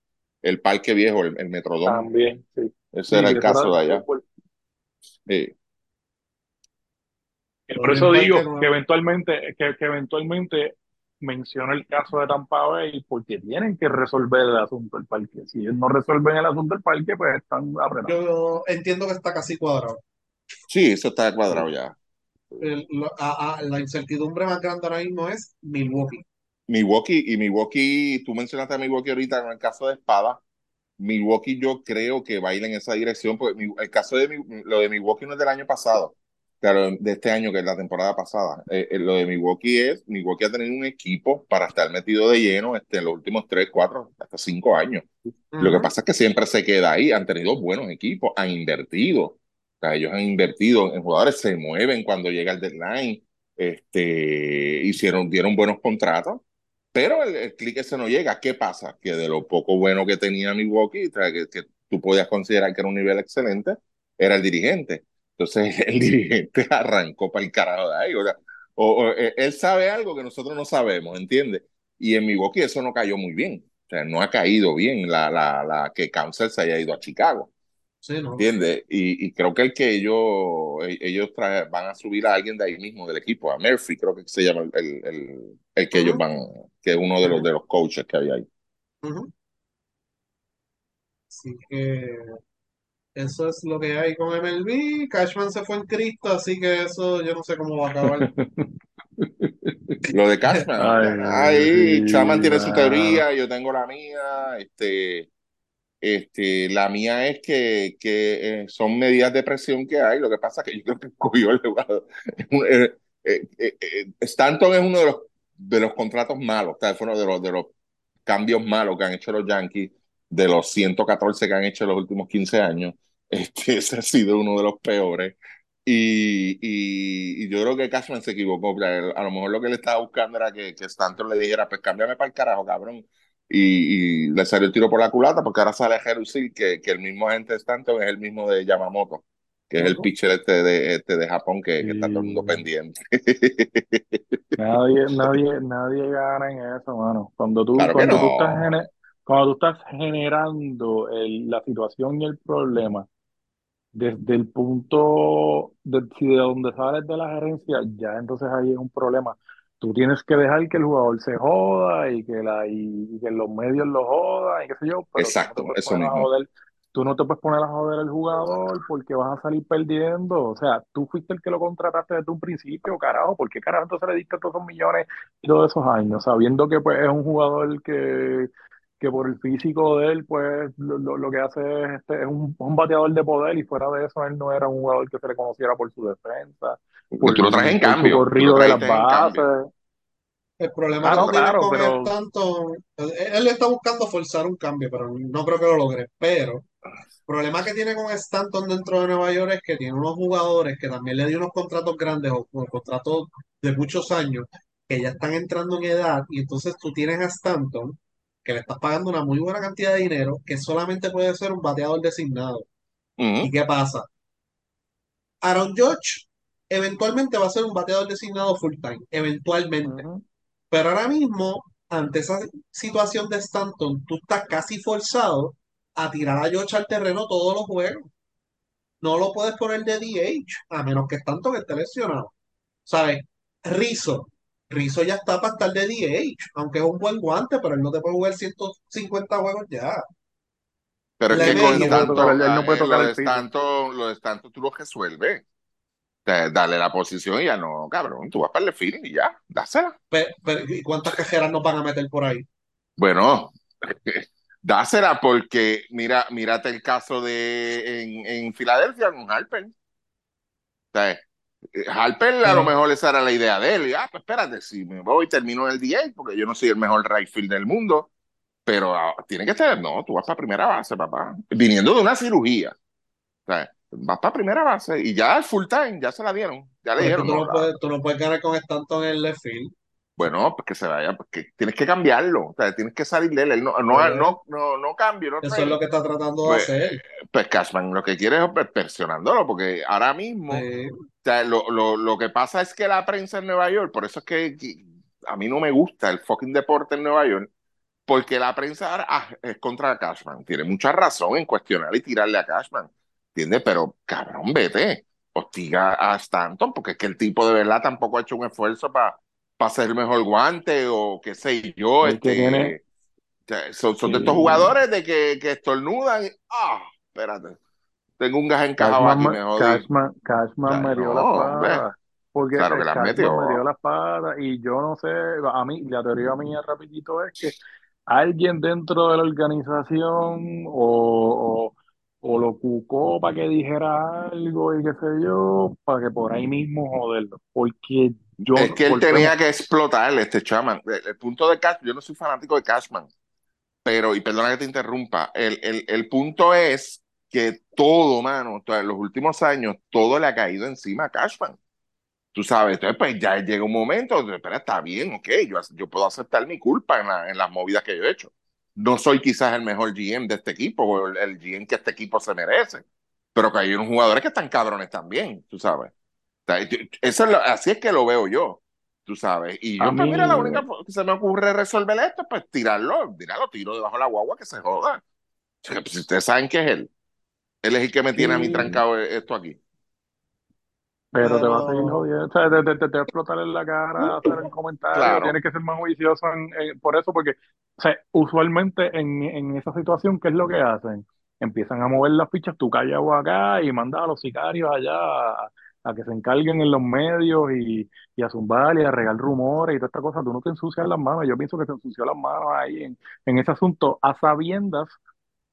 el parque viejo, el, el Metrodome, También, sí. ese Sí, era el caso de allá. Sí. Por eso digo que eventualmente, que, que eventualmente menciona el caso de Tampa Bay porque tienen que resolver el asunto del parque. Si ellos no resuelven el asunto del parque, pues están apretados. Yo entiendo que está casi cuadrado. sí, eso está cuadrado ya. El- lo- a- a- la incertidumbre más grande ahora mismo es Milwaukee. Milwaukee y Milwaukee, tú mencionaste a Milwaukee ahorita en el caso de Espada. Milwaukee yo creo que va a ir en esa dirección, porque el caso de mi- lo de Milwaukee no es del año pasado, claro, de este año que es la temporada pasada. Eh, eh, lo de Milwaukee es, Milwaukee ha tenido un equipo para estar metido de lleno este, en los últimos tres, cuatro, hasta cinco años. Lo que pasa es que siempre se queda ahí, han tenido buenos equipos, han invertido, o sea, ellos han invertido en jugadores, se mueven cuando llega el deadline, este, hicieron, dieron buenos contratos, pero el, el clic ese no llega. ¿Qué pasa? Que de lo poco bueno que tenía Milwaukee, que, que tú podías considerar que era un nivel excelente, era el dirigente. Entonces [LAUGHS] el dirigente arrancó para el carajo de ahí. O sea, o, o, eh, él sabe algo que nosotros no sabemos, ¿entiendes? Y en Milwaukee eso no cayó muy bien. O sea, no ha caído bien la, la, la que Council se haya ido a Chicago. Sí, no. ¿Entiendes? Y, y creo que el que ellos, e- ellos trae- van a subir a alguien de ahí mismo del equipo, a Murphy, creo que se llama el, el, el- el que ellos van, que es uno de los, de los coaches que hay ahí. Así que eso es lo que hay con MLB. Cashman se fue en Cristo, así que eso yo no sé cómo va a acabar. Lo de Cashman, [LAUGHS] Ay, ahí sí, Chapman tiene su teoría, yo tengo la mía, este, este, la mía es que, que eh, son medidas de presión que hay, lo que pasa es que yo creo que cogió el [LAUGHS] eh, eh, eh, eh, Stanton es uno de los, de los contratos malos, sea, fue uno de los, de los cambios malos que han hecho los Yankees, de los 114 que han hecho en los últimos 15 años, [LAUGHS] este, ese ha sido uno de los peores. Y, y, y yo creo que Cashman se equivocó. a lo mejor lo que le estaba buscando era que, que Stanton le dijera, pues cámbiame para el carajo, cabrón. Y, y le salió el tiro por la culata porque ahora sale relucir que, que el mismo agente de Stanton es el mismo de Yamamoto, que es el pitcher este de, este de Japón que, que está todo el mundo pendiente. [LAUGHS] Nadie, nadie, nadie gana en eso, mano. Cuando tú, Claro cuando tú estás, no. cuando tú estás generando el- la situación y el problema desde el punto de, si de donde sales de la gerencia, ya entonces ahí es un problema. Tú tienes que dejar que el jugador se joda y que la, y, y que los medios lo jodan y qué sé yo, pero no Exacto, puedes eso mismo. joder, tú no te puedes poner a joder al jugador porque vas a salir perdiendo. O sea, tú fuiste el que lo contrataste desde un principio, carajo, ¿por qué carajo entonces le diste todos esos millones y todos esos años? Sabiendo que pues es un jugador que, que por el físico de él, pues lo, lo- lo que hace es, este, es un, un bateador de poder y fuera de eso él no era un jugador que se le conociera por su defensa, por, Tú lo traes en por su cambio, lo corrido de las bases. El problema Ah, que claro, con pero Stanton, él, él está buscando forzar un cambio, pero no creo que lo logre. Pero el problema que tiene con Stanton dentro de Nueva York es que tiene unos jugadores que también le dio unos contratos grandes o, o contratos de muchos años que ya están entrando en edad y entonces tú tienes a Stanton que le estás pagando una muy buena cantidad de dinero que solamente puede ser un bateador designado. ¿Y qué pasa? Aaron Judge eventualmente va a ser un bateador designado full time, eventualmente. Pero ahora mismo, ante esa situación de Stanton, tú estás casi forzado a tirar a George al terreno todos los juegos. No lo puedes poner de DH, a menos que Stanton esté lesionado. ¿Sabes? Rizzo. Rizzo ya está para estar de DH, aunque es un buen guante, pero él no te puede jugar 150 juegos ya. Pero es que con no tocar, el- él no puede eh, tocar el. Stanton, lo de Stanton tú lo resuelves. Dale la posición y ya no, cabrón, tú vas para el feeling y ya, dásela. Pe- pero, ¿y cuántas cajeras nos van a meter por ahí? Bueno, [LAUGHS] dásela porque mira, mírate el caso de en, en Filadelfia con Harper. O sea, Harper a lo Sí. mejor esa era la idea de él. Y, ah, pues espérate, si me voy termino en el DA, porque yo no soy el mejor right field del mundo, pero ah, tiene que ser, no, tú vas para primera base, papá. Viniendo de una cirugía. O sea, vas para primera base y ya el full time, ya se la dieron. Ya le Pero es que dijeron, tú no, no puedes, tú no puedes ganar con Stanton en el left field. Bueno, pues que se vaya, porque tienes que cambiarlo, o sea, tienes que salir de él, él no, no, Pues, no, no, no cambio, no Eso es lo que está tratando de Pues, hacer. pues Cashman lo que quiere es pues, presionándolo, porque ahora mismo, Sí. o sea, lo, lo, lo que pasa es que la prensa en Nueva York, por eso es que que a mí no me gusta el fucking deporte en Nueva York, porque la prensa ahora ah, es contra Cashman, tiene mucha razón en cuestionar y tirarle a Cashman, ¿entiendes? Pero cabrón, vete, hostiga a Stanton, porque es que el tipo de verdad tampoco ha hecho un esfuerzo para ser el mejor guante o qué sé yo, El que tiene, este, son, son de estos jugadores de que, que estornudan ah, espérate, tengo un gas encajado Cashman, aquí, me- me jodí. Cashman, Cashman me dio no, la espada. Porque claro que Cashman metió. me dio la espada y yo no sé, a mí, la teoría mía rapidito es que alguien dentro de la organización o, o, o lo cucó para que dijera algo y qué sé yo, para que por ahí mismo joderlo. Porque yo, Es que él tenía que explotar este chaman. El, el punto de Cashman, yo no soy fanático de Cashman, pero, y perdona que te interrumpa, el, el, el punto es que todo, mano, en los últimos años, todo le ha caído encima a Cashman. Tú sabes, entonces pues ya llega un momento, donde, espera, está bien, ok, yo, yo puedo aceptar mi culpa en, la- en las movidas que yo he hecho. No soy quizás el mejor GM de este equipo, o el, el GM que este equipo se merece, pero que hay unos jugadores que están cabrones también, tú sabes. Sea, eso es lo- así es que lo veo yo, tú sabes. Y yo, pues mira, la única forma que se me ocurre resolver esto, pues tirarlo, tirarlo, tiro debajo de la guagua que se joda. O sea, pues, si ustedes saben que es él. Él es el que me tiene a mí trancado esto aquí. Pero te va a seguir jodiendo, o sea, te, te- te- te va a explotar en la cara, hacer el comentario, Claro. tienes que ser más juicioso en- en- por eso, porque o sea, usualmente en, en esa situación, ¿qué es lo que hacen? Empiezan a mover las fichas, tú callado acá y mandas a los sicarios allá a, a que se encarguen en los medios y, y a zumbar y a regar rumores y toda esta cosa, tú no te ensucias las manos, yo pienso que se ensució las manos ahí en, en ese asunto, a sabiendas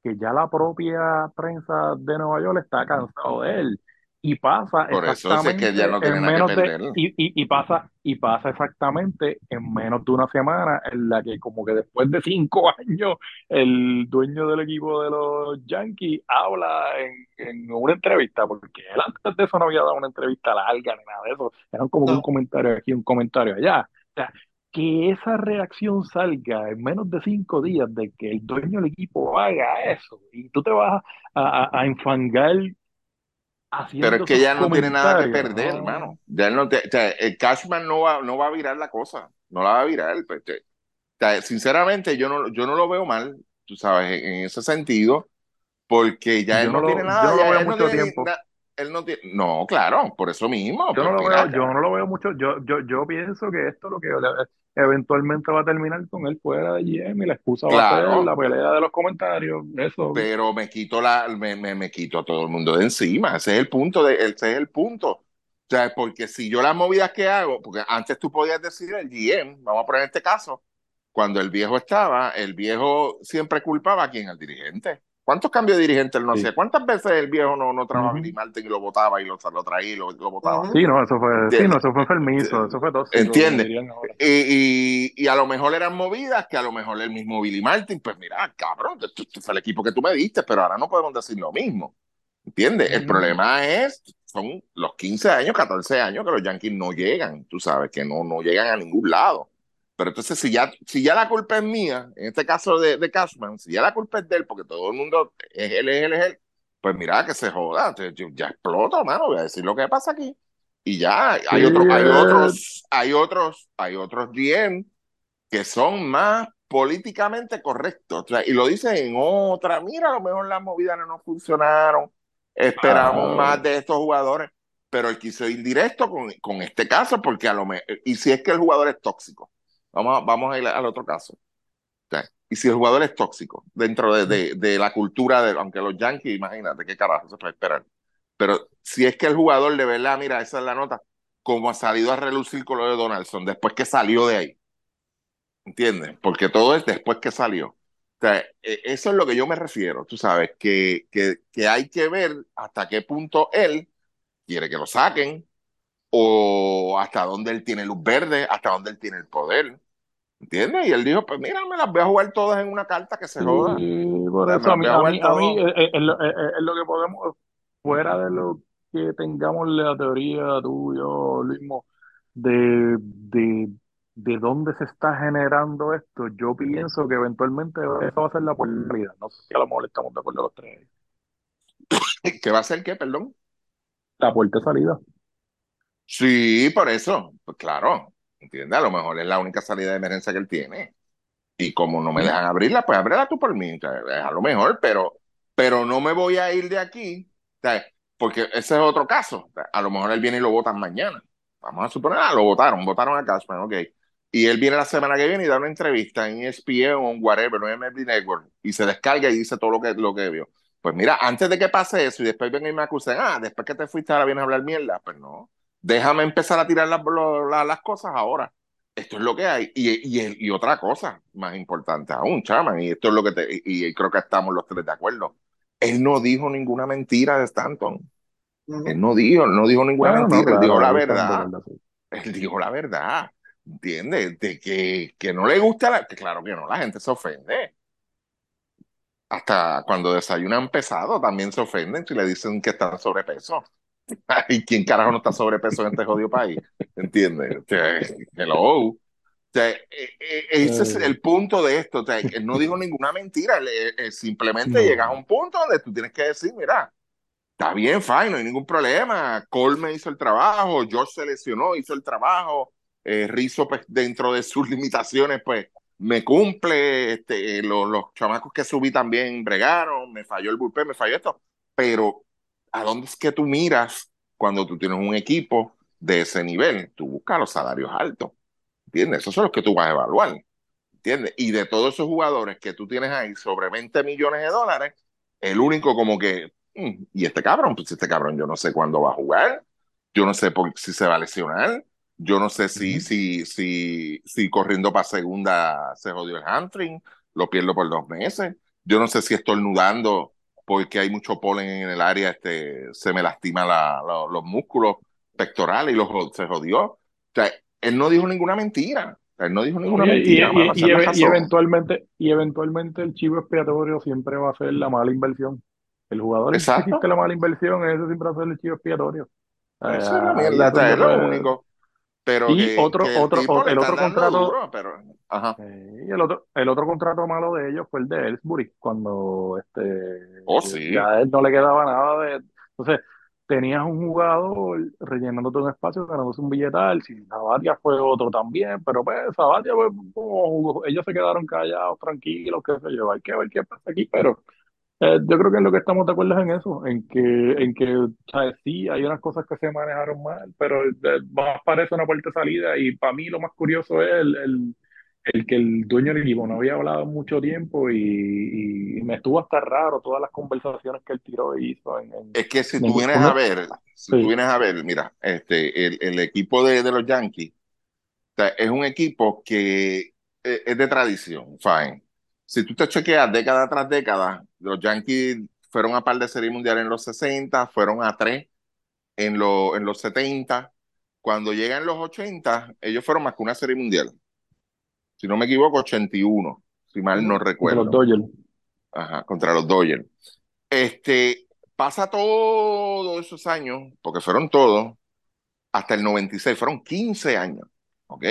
que ya la propia prensa de Nueva York está cansado de él. Y pasa Por eso es que exactamente ya no tiene en nada que menos de, y, y, y pasa, y pasa exactamente en menos de una semana en la que como que después de cinco [LAUGHS] años el dueño del equipo de los Yankees habla en, en una entrevista, porque él antes de eso no había dado una entrevista larga ni nada de eso, eran como No. un comentario aquí, un comentario allá. O sea, que esa reacción salga en menos de cinco días de que el dueño del equipo haga eso y tú te vas a, a, a enfangar haciendo Pero es que ya no tiene nada que perder, ¿no? hermano. Ya no te- o sea, el Cashman no va, no va a virar la cosa. No la va a virar. pues, te- o sea, sinceramente, yo no, yo no lo veo mal, tú sabes, en, en ese sentido, porque ya Yo él no lo- tiene yo nada. no lo ya veo él no mucho tiempo. na- él no tiene, no, claro, por eso mismo. Yo no lo mira veo, yo no lo veo mucho. Yo, yo, yo pienso que esto lo que eventualmente va a terminar con él fuera de GM y la excusa va a ser la pelea de los comentarios. Eso. pero me quito la, me, me, me quito a todo el mundo de encima. Ese es el punto de, ese es el punto. O sea, porque si yo las movidas que hago, porque antes tú podías decir el GM, vamos a poner este caso, cuando el viejo estaba, el viejo siempre culpaba a quién, al dirigente. ¿Cuántos cambios de dirigente él no Sí. hacía? ¿Cuántas veces el viejo no, no trabajaba. Billy Martin y lo votaba y lo, lo traía y lo, lo votaba? Sí, no, eso fue, sí, no, eso fue enfermizo, eso fue tóxico. ¿Entiendes? Y, y, y a lo mejor eran movidas que a lo mejor el mismo Billy Martin, pues mira, cabrón, este este fue el equipo que tú me diste, pero ahora no podemos decir lo mismo. ¿Entiendes? El problema es, son los 15 años, 14 años que los Yankees no llegan, tú sabes, que no, no llegan a ningún lado. Pero entonces, si ya, si ya la culpa es mía, en este caso de, de Cashman, si ya la culpa es de él, porque todo el mundo es él, es él, es él, pues mira, que se joda, ya exploto, mano, voy a decir lo que pasa aquí. Y ya, hay, otro, hay otros, hay otros, hay otros GM que son más políticamente correctos. O sea, y lo dicen en otra, mira, a lo mejor las movidas no nos funcionaron, esperamos Ah. más de estos jugadores, pero él quiso ir directo con, con este caso, porque a lo mejor, y si es que el jugador es tóxico, vamos a, vamos a ir al otro caso. Y si el jugador es tóxico dentro de, de, de la cultura, de, aunque los Yankees, imagínate qué carajo se puede esperar. Pero si es que el jugador de verdad, mira, esa es la nota, como ha salido a relucir con lo de Donaldson, después que salió de ahí. ¿Entiendes? Porque todo es después que salió. O sea, e- eso es lo que yo me refiero, tú sabes, que, que, que hay que ver hasta qué punto él quiere que lo saquen o hasta dónde él tiene luz verde, hasta dónde él tiene el poder. ¿Entiendes? Y él dijo, pues mira, me las voy a jugar todas en una carta que se joda. Sí, por eso a mí, a mí, a mí es- es lo, es- es lo que podemos, fuera de lo que tengamos la teoría tú, yo, Luismo, de, de, de dónde se está generando esto, yo pienso que eventualmente eso va a ser la realidad. No sé si a lo mejor estamos de acuerdo los tres. [LAUGHS] ¿Qué va a ser qué, perdón? La puerta de salida. Sí, por eso. Pues claro, ¿entiendes? A lo mejor es la única salida de emergencia que él tiene. Y como no me dejan abrirla, pues ábrela tú por mí. O sea, es a lo mejor, pero, pero no me voy a ir de aquí. O sea, porque ese es otro caso. O sea, a lo mejor él viene y lo votan mañana. Vamos a suponer, ah, lo votaron, votaron a Cashman, ok. Y él viene la semana que viene y da una entrevista en ESPN o en whatever, no en MLB Network, y se descarga y dice todo lo que, lo que vio. Pues mira, antes de que pase eso y después vengan y me acusen, ah, después que te fuiste ahora vienes a hablar mierda, pues no. Déjame empezar a tirar las, lo- la- las cosas ahora. Esto es lo que hay. Y, y, y otra cosa más importante aún, chaman, y esto es lo que te, y, y creo que estamos los tres de acuerdo. Él no dijo ninguna mentira de Stanton. Él no dijo, no dijo ninguna no, mentira, él claro, dijo la verdad. verdad, sí. Él dijo la verdad. ¿Entiendes? De que, que no le gusta la. Que claro que no, la gente se ofende. Hasta cuando desayunan pesado también se ofenden si le dicen que están sobrepeso. [LAUGHS] ¿Y quién carajo no está sobrepeso en este jodido país? ¿Entiendes? Hello. O sea, eh, eh, ese es Eh. el punto de esto. O sea, no dijo ninguna mentira. Eh, simplemente No. llegas a un punto donde tú tienes que decir, mira, Está bien, fine, no hay ningún problema. Colme hizo el trabajo, George se lesionó, hizo el trabajo. Eh, Rizzo, pues, dentro de sus [LAUGHS] limitaciones, pues, me cumple. Este, los, los chamacos que subí también bregaron, me falló el bullpen, me falló esto. pero ¿a dónde es que tú miras cuando tú tienes un equipo de ese nivel? Tú buscas los salarios altos, ¿entiendes? Esos son los que tú vas a evaluar, ¿entiendes? Y de todos esos jugadores que tú tienes ahí sobre 20 millones de dólares, el único como que, mm, y este cabrón, pues este cabrón yo no sé cuándo va a jugar, yo no sé por, si se va a lesionar, yo no sé si, si, si, si corriendo para segunda se jodió el hamstring, lo pierdo por dos meses. Yo no sé si estornudando porque hay mucho polen en el área, este, se me lastima la, los músculos pectorales y los, se jodió. O sea, él no dijo ninguna mentira. Él no dijo ninguna mentira. Y, eventualmente, y eventualmente el chivo expiatorio siempre va a ser la mala inversión. El jugador que hiciste la mala inversión, ese siempre va a ser el chivo expiatorio. Eso es lo único. Pero y otro, otro, el, otro contrato. pero, ajá. y el otro, el otro contrato malo de ellos fue el de Ellsbury, cuando este oh, sí. ya a él no le quedaba nada de. Entonces, tenías un jugador rellenándote un espacio, ganándose un billetal. Si Sabatia fue otro también, pero pues Sabatia, pues, ellos se quedaron callados, tranquilos, qué sé yo, hay que ver qué pasa aquí, pero eh, yo creo que en lo que estamos de acuerdo es en eso, en que, en que ¿sabes? sí, hay unas cosas que se manejaron mal, pero más parece una puerta de salida y para mí lo más curioso es el, el, el, que el dueño del equipo no había hablado mucho tiempo y, me estuvo hasta raro todas las conversaciones que él tiró y hizo. En, es que si tú vienes a ver, si tú vienes a ver, mira, este, el, el equipo de, de los Yankees es un equipo que eh, es de tradición, fine si tú te chequeas década tras década, los Yankees fueron a par de serie mundial en los 60, fueron a tres en, en los 70. Cuando llegan los 80, ellos fueron más que una serie mundial. Si no me equivoco, 81, si mal no recuerdo. Contra los Dodgers. Ajá, contra los Dodgers. Este, pasa todos esos años, porque fueron todos, hasta el 96, fueron 15 años, ¿ok?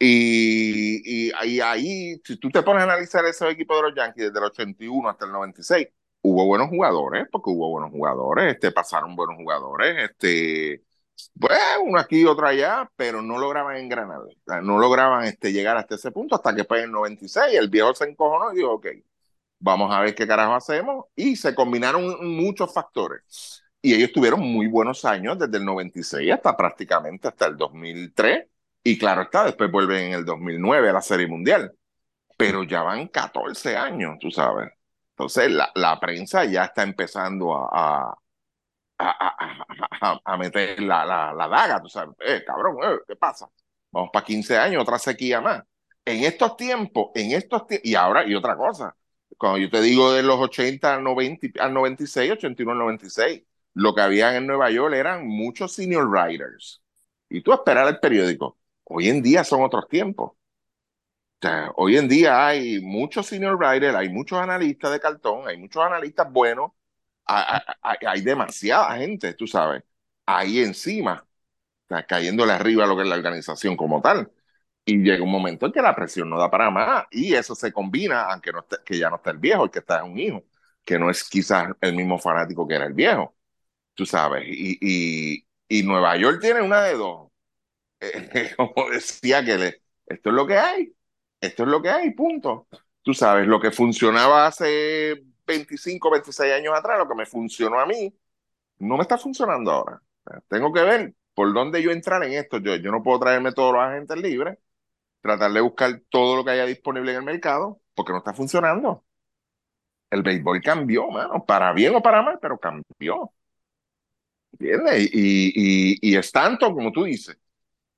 Y, y, ahí, si tú te pones a analizar esos equipos de los Yankees desde el 81 hasta el 96, hubo buenos jugadores, porque hubo buenos jugadores, este, pasaron buenos jugadores, este, pues uno aquí y otro allá, pero no lograban engranar, no lograban este, llegar hasta ese punto hasta que fue en el 96 el viejo se encojonó y dijo, ok, vamos a ver qué carajo hacemos, y se combinaron muchos factores. Y ellos tuvieron muy buenos años desde el 96 hasta prácticamente hasta el 2003 y claro está, después vuelven en el 2009 a la Serie Mundial. Pero ya van 14 años, tú sabes. Entonces la, la prensa ya está empezando a, a, a, meter la, la, la, daga, tú sabes. Eh, cabrón, eh, ¿qué pasa? Vamos para 15 años, otra sequía más. En estos tiempos, en estos tiempos, y ahora, y otra cosa, cuando yo te digo de los 80 al, 90, al 96, 81 al 96, lo que había en Nueva York eran muchos senior writers. Y tú esperar el periódico. Hoy en día son otros tiempos. hoy en día hay muchos senior writers, hay muchos analistas de cartón, hay muchos analistas buenos, hay, demasiada gente, tú sabes, ahí encima, cayéndole arriba a lo que es la organización como tal. Y llega un momento en que la presión no da para más y eso se combina, aunque no que ya no está el viejo, el que está es un hijo, que no es quizás el mismo fanático que era el viejo, tú sabes. Y, y, y Nueva York tiene una de dos [LAUGHS] como decía que esto es lo que hay, esto es lo que hay, punto. Tú sabes, lo que funcionaba hace 25, 26 años atrás, lo que me funcionó a mí, no me está funcionando ahora. Tengo que ver por dónde yo entrar en esto. Yo, yo no puedo traerme todos los agentes libres, tratar de buscar todo lo que haya disponible en el mercado, porque no está funcionando. El béisbol cambió, mano, para bien o para mal, pero cambió. ¿Entiendes? Y, y es tanto, como tú dices,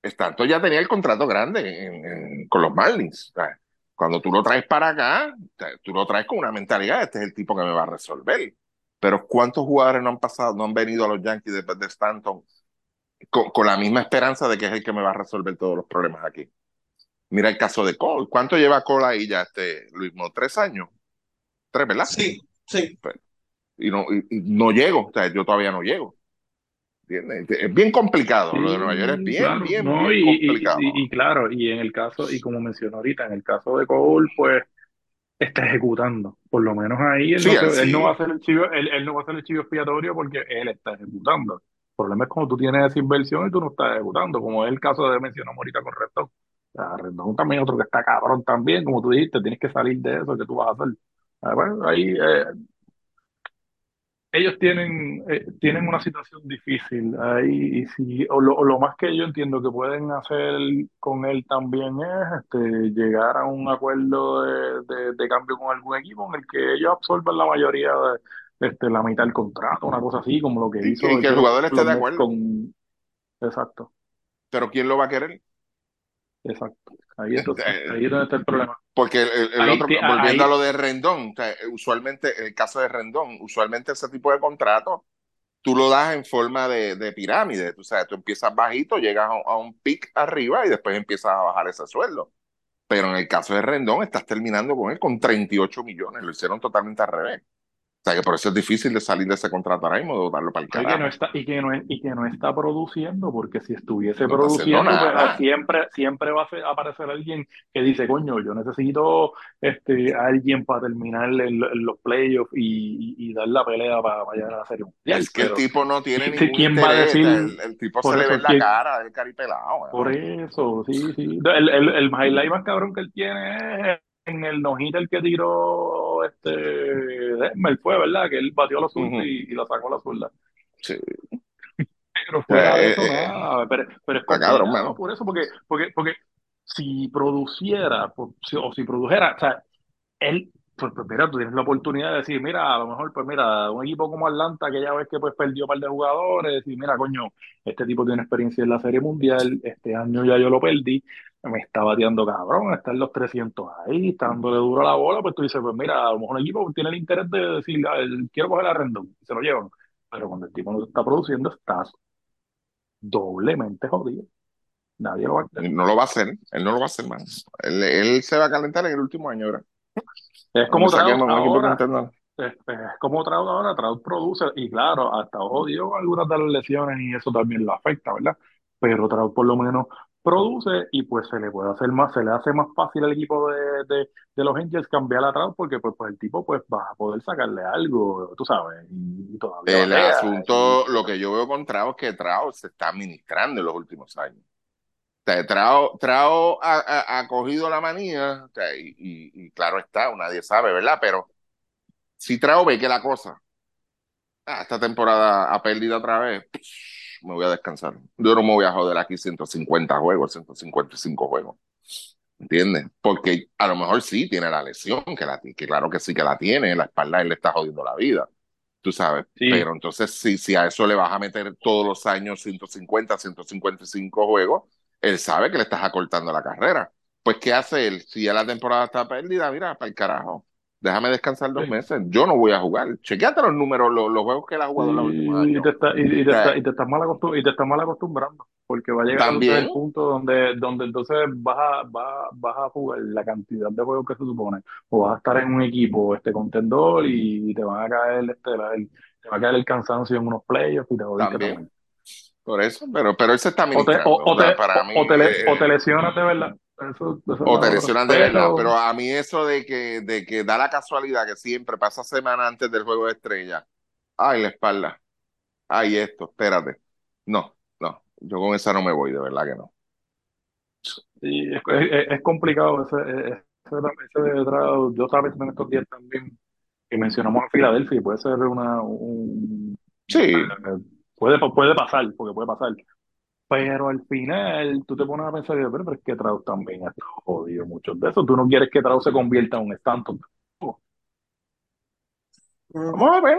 Stanton ya tenía el contrato grande con los Marlins. cuando tú lo traes para acá, tú lo traes con una mentalidad, este es el tipo que me va a resolver. Pero ¿cuántos jugadores no han pasado, no han venido a los Yankees después de Stanton con, la misma esperanza de que es el que me va a resolver todos los problemas aquí? Mira el caso de Cole. ¿Cuánto lleva Cole ahí ya, este, Luis? ¿Tres años? ¿Tres, verdad? Sí, sí. Y no, y no llego, o sea, yo todavía no llego. Es bien complicado, lo de Nueva York es bien, bien, complicado. Y, claro, y en el caso, y como mencionó ahorita, en el caso de Cole, pues está ejecutando. Por lo menos ahí él, no, va a ser el chivo, él, no va a ser el chivo expiatorio porque él está ejecutando. El problema es cuando tú tienes esa inversión y tú no estás ejecutando, como es el caso de mencionó ahorita con Rendón. O Rendón también otro que está cabrón también, como tú dijiste, tienes que salir de eso, que tú vas a hacer? Ah, bueno, ahí eh, ellos tienen, eh, tienen una situación difícil ahí y si, o lo, o lo más que yo entiendo que pueden hacer con él también es este, llegar a un acuerdo de, de, de cambio con algún equipo en el que ellos absorban la mayoría de este, la mitad del contrato, una cosa así, como lo que hizo y que el jugador esté de acuerdo. con... Exacto, Pero ¿quién lo va a querer? Exacto. Ahí entonces, Eh, ahí es donde está el problema. Porque el, el- el Ahí, otro, volviendo a lo de Rendón, o sea, usualmente, en el caso de Rendón, usualmente ese tipo de contrato tú lo das en forma de, de pirámide. O sea, tú empiezas bajito, llegas a, un- a un pic arriba y después empiezas a bajar ese sueldo. Pero en el caso de Rendón, estás terminando con él con 38 millones. Lo hicieron totalmente al revés. O sea, que por eso es difícil de salir de ese mismo, de botarlo para el No, y que no carajo. está, y que no, es- y que no está produciendo, porque si estuviese No produciendo, pues siempre, siempre va a aparecer alguien que dice, coño, yo necesito este, alguien para terminar los playoffs y, y, y dar la pelea para, para llegar a la Serie Mundial. Es que el tipo no tiene ¿qui- ningún ¿quién va a decir El, el tipo por se le ve en la ¿quién- cara, el caripelado. por weón. eso, sí, sí. El, el, el highlight más cabrón que él tiene es en el no el que tiró este Desmond, fue, ¿verdad? Que él batió a los zurdos Ujú. y, y la sacó la zurda. Sí. Pero de Eh, eso, eh, eh, nada. Pero, pero es está cabrón, complicado mano. por eso, porque, porque, porque si produciera, si- o si produjera, o sea, él, pues, pues, mira, tú tienes la oportunidad de decir, mira, a lo mejor, pues mira, un equipo como Atlanta, aquella vez que pues perdió un par de jugadores, y mira, coño, este tipo tiene experiencia en la Serie Mundial, este año ya yo lo perdí, me está bateando cabrón, está en los 300 ahí, está dándole duro a la bola, pues tú dices, pues mira, a lo mejor un equipo tiene el interés de decir, "Ah, quiero coger a Rendón, y se lo llevan. Pero cuando el tipo no está produciendo, estás doblemente jodido. Nadie lo va a hacer. No lo va a hacer, él no lo va a hacer, man. Él, él se va a calentar en el último año, ¿verdad? Es como Trout ahora, es, es como Trout ahora, Trout produce, y claro, hasta jodido algunas de las lesiones y eso también lo afecta, ¿verdad? Pero Trout por lo menos produce y pues se le puede hacer más, se le hace más fácil al equipo de, de, de los Angels cambiar a Trout porque pues, pues el tipo pues va a poder sacarle algo, tú sabes, y, y todavía El batea, y asunto, lo que yo veo con Trao es que Trao se está administrando en los últimos años. O sea, Trao, Trao ha, ha- ha cogido la manía, o sea, y, y- y claro está, nadie sabe, ¿verdad? Pero si Trao ve que la cosa, ah, esta temporada ha perdido otra vez, me voy a descansar. Yo no me voy a joder aquí 150 juegos, 155 juegos. ¿Entiendes? Porque a lo mejor sí tiene la lesión, que, la, que claro que sí que la tiene, en la espalda y le está jodiendo la vida, tú sabes. Sí. Pero entonces, si, si a eso le vas a meter todos los años 150, 155 juegos, él sabe que le estás acortando la carrera. Pues, ¿qué hace él? Si ya la temporada está perdida, mira, para el carajo. Déjame descansar dos meses. Yo no voy a jugar. Chequeate los números, los, los juegos que él ha jugado en los últimos Y años. te, está, y, y te, está, y, te estás mal y te estás mal acostumbrando, porque va a llegar el punto donde, donde entonces vas a, vas, vas a jugar la cantidad de juegos que se supone, o vas a estar en un equipo este contendor y te van a caer este, la- el, te va a caer el cansancio en unos playoffs y te jodiste también. también. por eso, pero, pero él se está O te, o, o te, para o, mí, o te, eh, o te lesionas de verdad. Eso, eso es o te otra. lesionan de verdad, pero a mí eso de que, de que da la casualidad que siempre pasa semana antes del juego de estrella, ay, la espalda, ay, esto, espérate. No, no, yo con esa no me voy, de verdad que no. sí, es, es, es complicado ese, ese, ese de Trout. Yo estaba pensando en estos días también que mencionamos a Filadelfia y puede ser una, un, Sí, puede, puede pasar, porque puede pasar. Pero al final tú te pones a pensar, pero, pero es que Trout también ha jodido muchos de esos. Tú no quieres que Trout se convierta en un Stanton. Vamos a ver,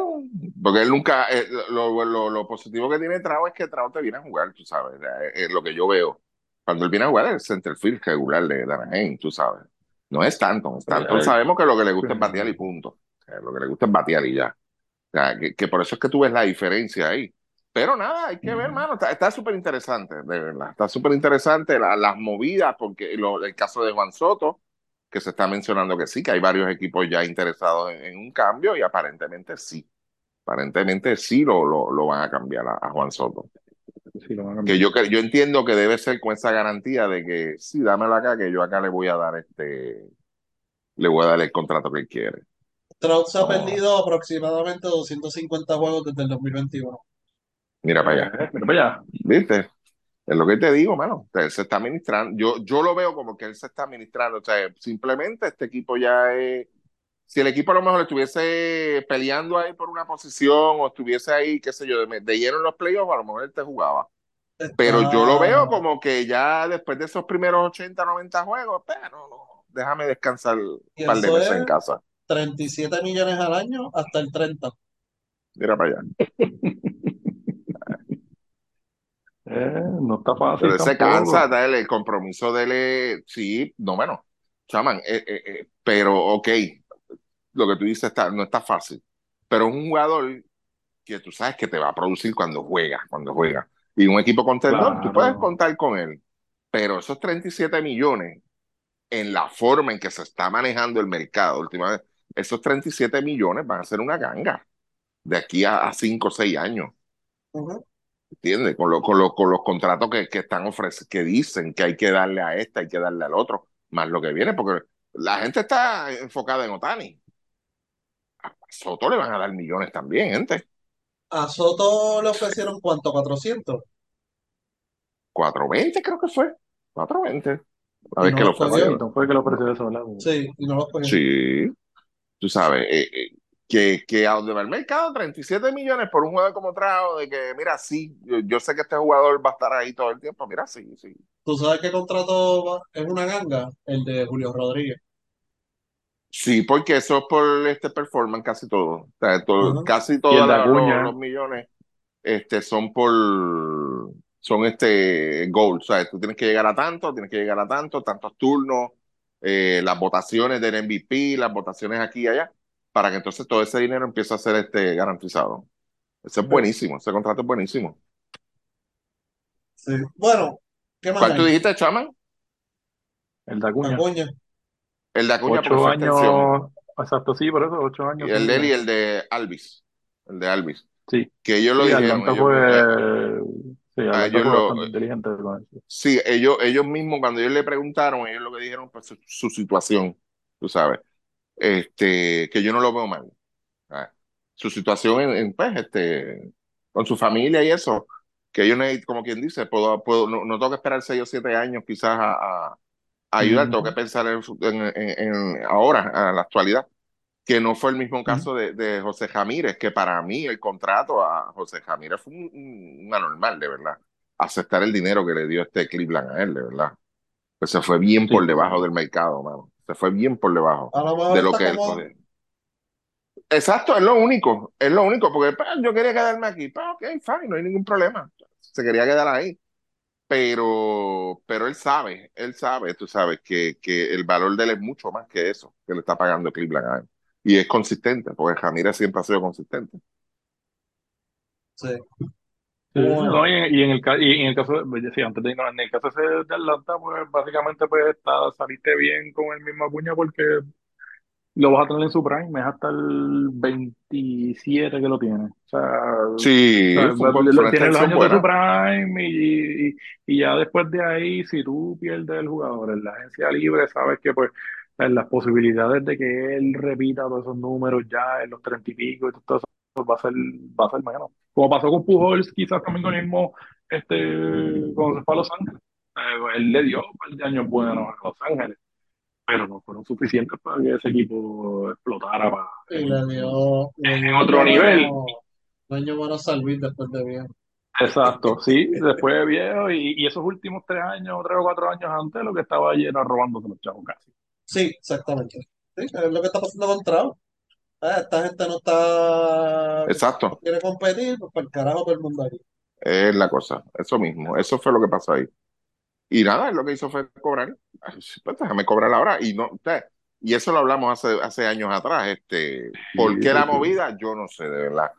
porque él nunca, eh, lo, lo, lo positivo que tiene Trao es que Trao te viene a jugar, tú sabes, es, es lo que yo veo. Cuando él viene a jugar es el centerfield regular de Anaheim, tú sabes. No es Stanton, Stanton Eh, sabemos que lo que le gusta es batear y punto. O sea, lo que le gusta es batear y ya. O sea, que, que por eso es que tú ves la diferencia ahí. Pero nada, hay que ver, Ujú. mano. Está súper interesante, de verdad. Está súper interesante la- las movidas, porque lo- el caso de Juan Soto, que se está mencionando que sí, que hay varios equipos ya interesados en, en un cambio y aparentemente sí. Aparentemente sí lo, lo, lo van a cambiar a, a Juan Soto. Sí, lo van a Que cambiar. yo, que yo entiendo que debe ser con esa garantía de que sí, dámelo acá, que yo acá le voy a dar este, le voy a dar el contrato que él quiere. Trout se ha No, perdido aproximadamente 250 juegos desde el 2021. Mira para allá. Eh, mira para allá. ¿Viste? Es lo que te digo, mano. O sea, él se está administrando. Yo, yo lo veo como que él se está administrando. O sea, simplemente este equipo ya es si el equipo a lo mejor estuviese peleando ahí por una posición o estuviese ahí, qué sé yo, de, de lleno en los playoffs, a lo mejor él te jugaba. Pero yo lo veo como que ya después de esos primeros 80, 90 juegos, pero no, déjame descansar un par de meses es- en casa. 37 millones al año hasta el 30. Mira para allá. [LAUGHS] Eh, no está fácil Pero él se cansa, dale, el compromiso de él, sí, no, bueno, chaman, eh, eh, eh, pero ok, lo que tú dices está, no está fácil, pero es un jugador que tú sabes que te va a producir cuando juega, cuando juega. Y un equipo contendor, tú Claro. puedes contar con él, pero esos 37 millones, en la forma en que se está manejando el mercado últimamente, esos 37 millones van a ser una ganga de aquí a 5 o 6 años. ¿Entiendes? Con, lo- con, lo- con los contratos que, que están ofreciendo, que dicen que hay que darle a este, hay que darle al otro, más lo que viene, porque la gente está enfocada en Otani. A Soto le van a dar millones también, gente. A Soto le ofrecieron cuánto, 400. 420 creo que fue. 420. A ver no qué lo ofreció. Fue que lo ofreció eso. Sí, y no lo cogió. Sí. Tú sabes, eh, eh, que, que a donde va el mercado, 37 millones por un jugador como Trao, de que, mira, sí, yo, yo sé que este jugador va a estar ahí todo el tiempo. Mira, sí, sí. ¿Tú sabes qué contrato va- es una ganga? El de Julio Rodríguez. Sí, porque eso es por este performance casi todo. O sea, todo- Ajá. casi todos los, los millones este, son por son este goals. O sea, tú tienes que llegar a tanto, tienes que llegar a tanto, tantos turnos, eh, las votaciones del MVP, las votaciones aquí y allá, para que entonces todo ese dinero empiece a ser este garantizado. Eso es buenísimo, ese contrato es buenísimo. Sí. Bueno, ¿qué más ¿Cuál tú dijiste, Chaman? El de Acuña. Acuña. El de Acuña por Ocho su extensión. años. Exacto, sí, por eso, ocho años. Y el de él y el de Alvis. El de Alvis. Sí. Que ellos lo Sí, dijeron. Ellos- eh, fue. Sí, a ellos fue lo- inteligente. Sí, ellos, ellos mismos, cuando ellos le preguntaron, ellos lo que dijeron, pues su, su situación, tú sabes, este, que yo no lo veo mal. ¿sabes? Su situación en, en, pues, este, con su familia y eso, que ellos, como quien dice, puedo, puedo, no, no tengo que esperar seis o siete años quizás a, a- ayudar, tengo que pensar en, en- en- en ahora, a la actualidad, que no fue el mismo caso de, de José Jamírez, que para mí el contrato a José Jamírez fue un, un- un anormal, de verdad aceptar el dinero que le dio este Cleveland a él, de verdad. Pues se fue bien Sí. por debajo del mercado, mano. Se fue bien por debajo A lo mejor de lo que él como- podía. Exacto, es lo único, es lo único, porque yo quería quedarme aquí, ok, fine, no hay ningún problema. Se quería quedar ahí. Pero, pero él sabe, él sabe, tú sabes, que, que el valor de él es mucho más que eso que le está pagando Cleveland a él. Y es consistente, porque Ramírez siempre ha sido consistente. Sí. Sí, no, y, en, y en el, ca- y en el caso de, pues, sí, antes de irnos, en el caso ese de Atlanta, pues básicamente pues está, saliste bien con el mismo Acuña porque lo vas a tener en su prime, es hasta el 27 que lo tiene. O sea, Sí, o sea, fue lo- tiene los años de su prime y, y, y ya después de ahí, si tú pierdes el jugador en la agencia libre, sabes que pues las posibilidades de que él repita todos esos números ya en los treinta y pico y todo eso va a ser, va a ser menos. Como pasó con Pujols, quizás también con el mismo, este, cuando se fue a Los Ángeles. Eh, él le dio un par de años buenos a Los Ángeles, pero no fueron suficientes para que ese equipo explotara para, Y le dio, en dio otro nivel. año bueno a Salvin después de bien. Exacto, sí, después de viejo y, y esos últimos tres años, tres o cuatro años antes, lo que estaba allí era robándose los chavos casi. Sí, exactamente. Sí, es lo que está pasando con Trout. Ah, esta gente no está, no Exacto. quiere competir, pues para el carajo todo el mundo aquí. Es la cosa, eso mismo, eso fue lo que pasó ahí. Y nada, él lo que hizo fue cobrar. Pues déjame cobrar ahora. Y no, usted, y eso lo hablamos hace, hace años atrás. Este, ¿por qué la movida? Yo no sé, de verdad.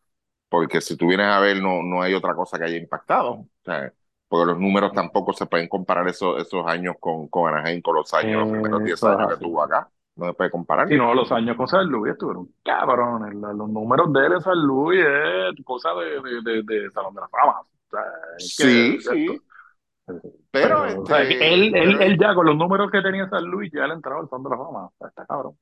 Porque si tú vienes a ver, no, no hay otra cosa que haya impactado. O sea, porque los números tampoco se pueden comparar esos, esos años con, con Anaheim, con los años, los primeros 10 Eso es años que tuvo acá. No se puede comparar. Si no, los años con San Luis estuvieron cabrones. La- Los números de él en San Luis es cosa de, de, de, de Salón de la Fama. O sea, es Sí, sí. Pero, Pero, o sea, este, él, él, pero- él ya con los números que tenía en San Luis ya le entraba al Salón de la Fama. O sea, está cabrón.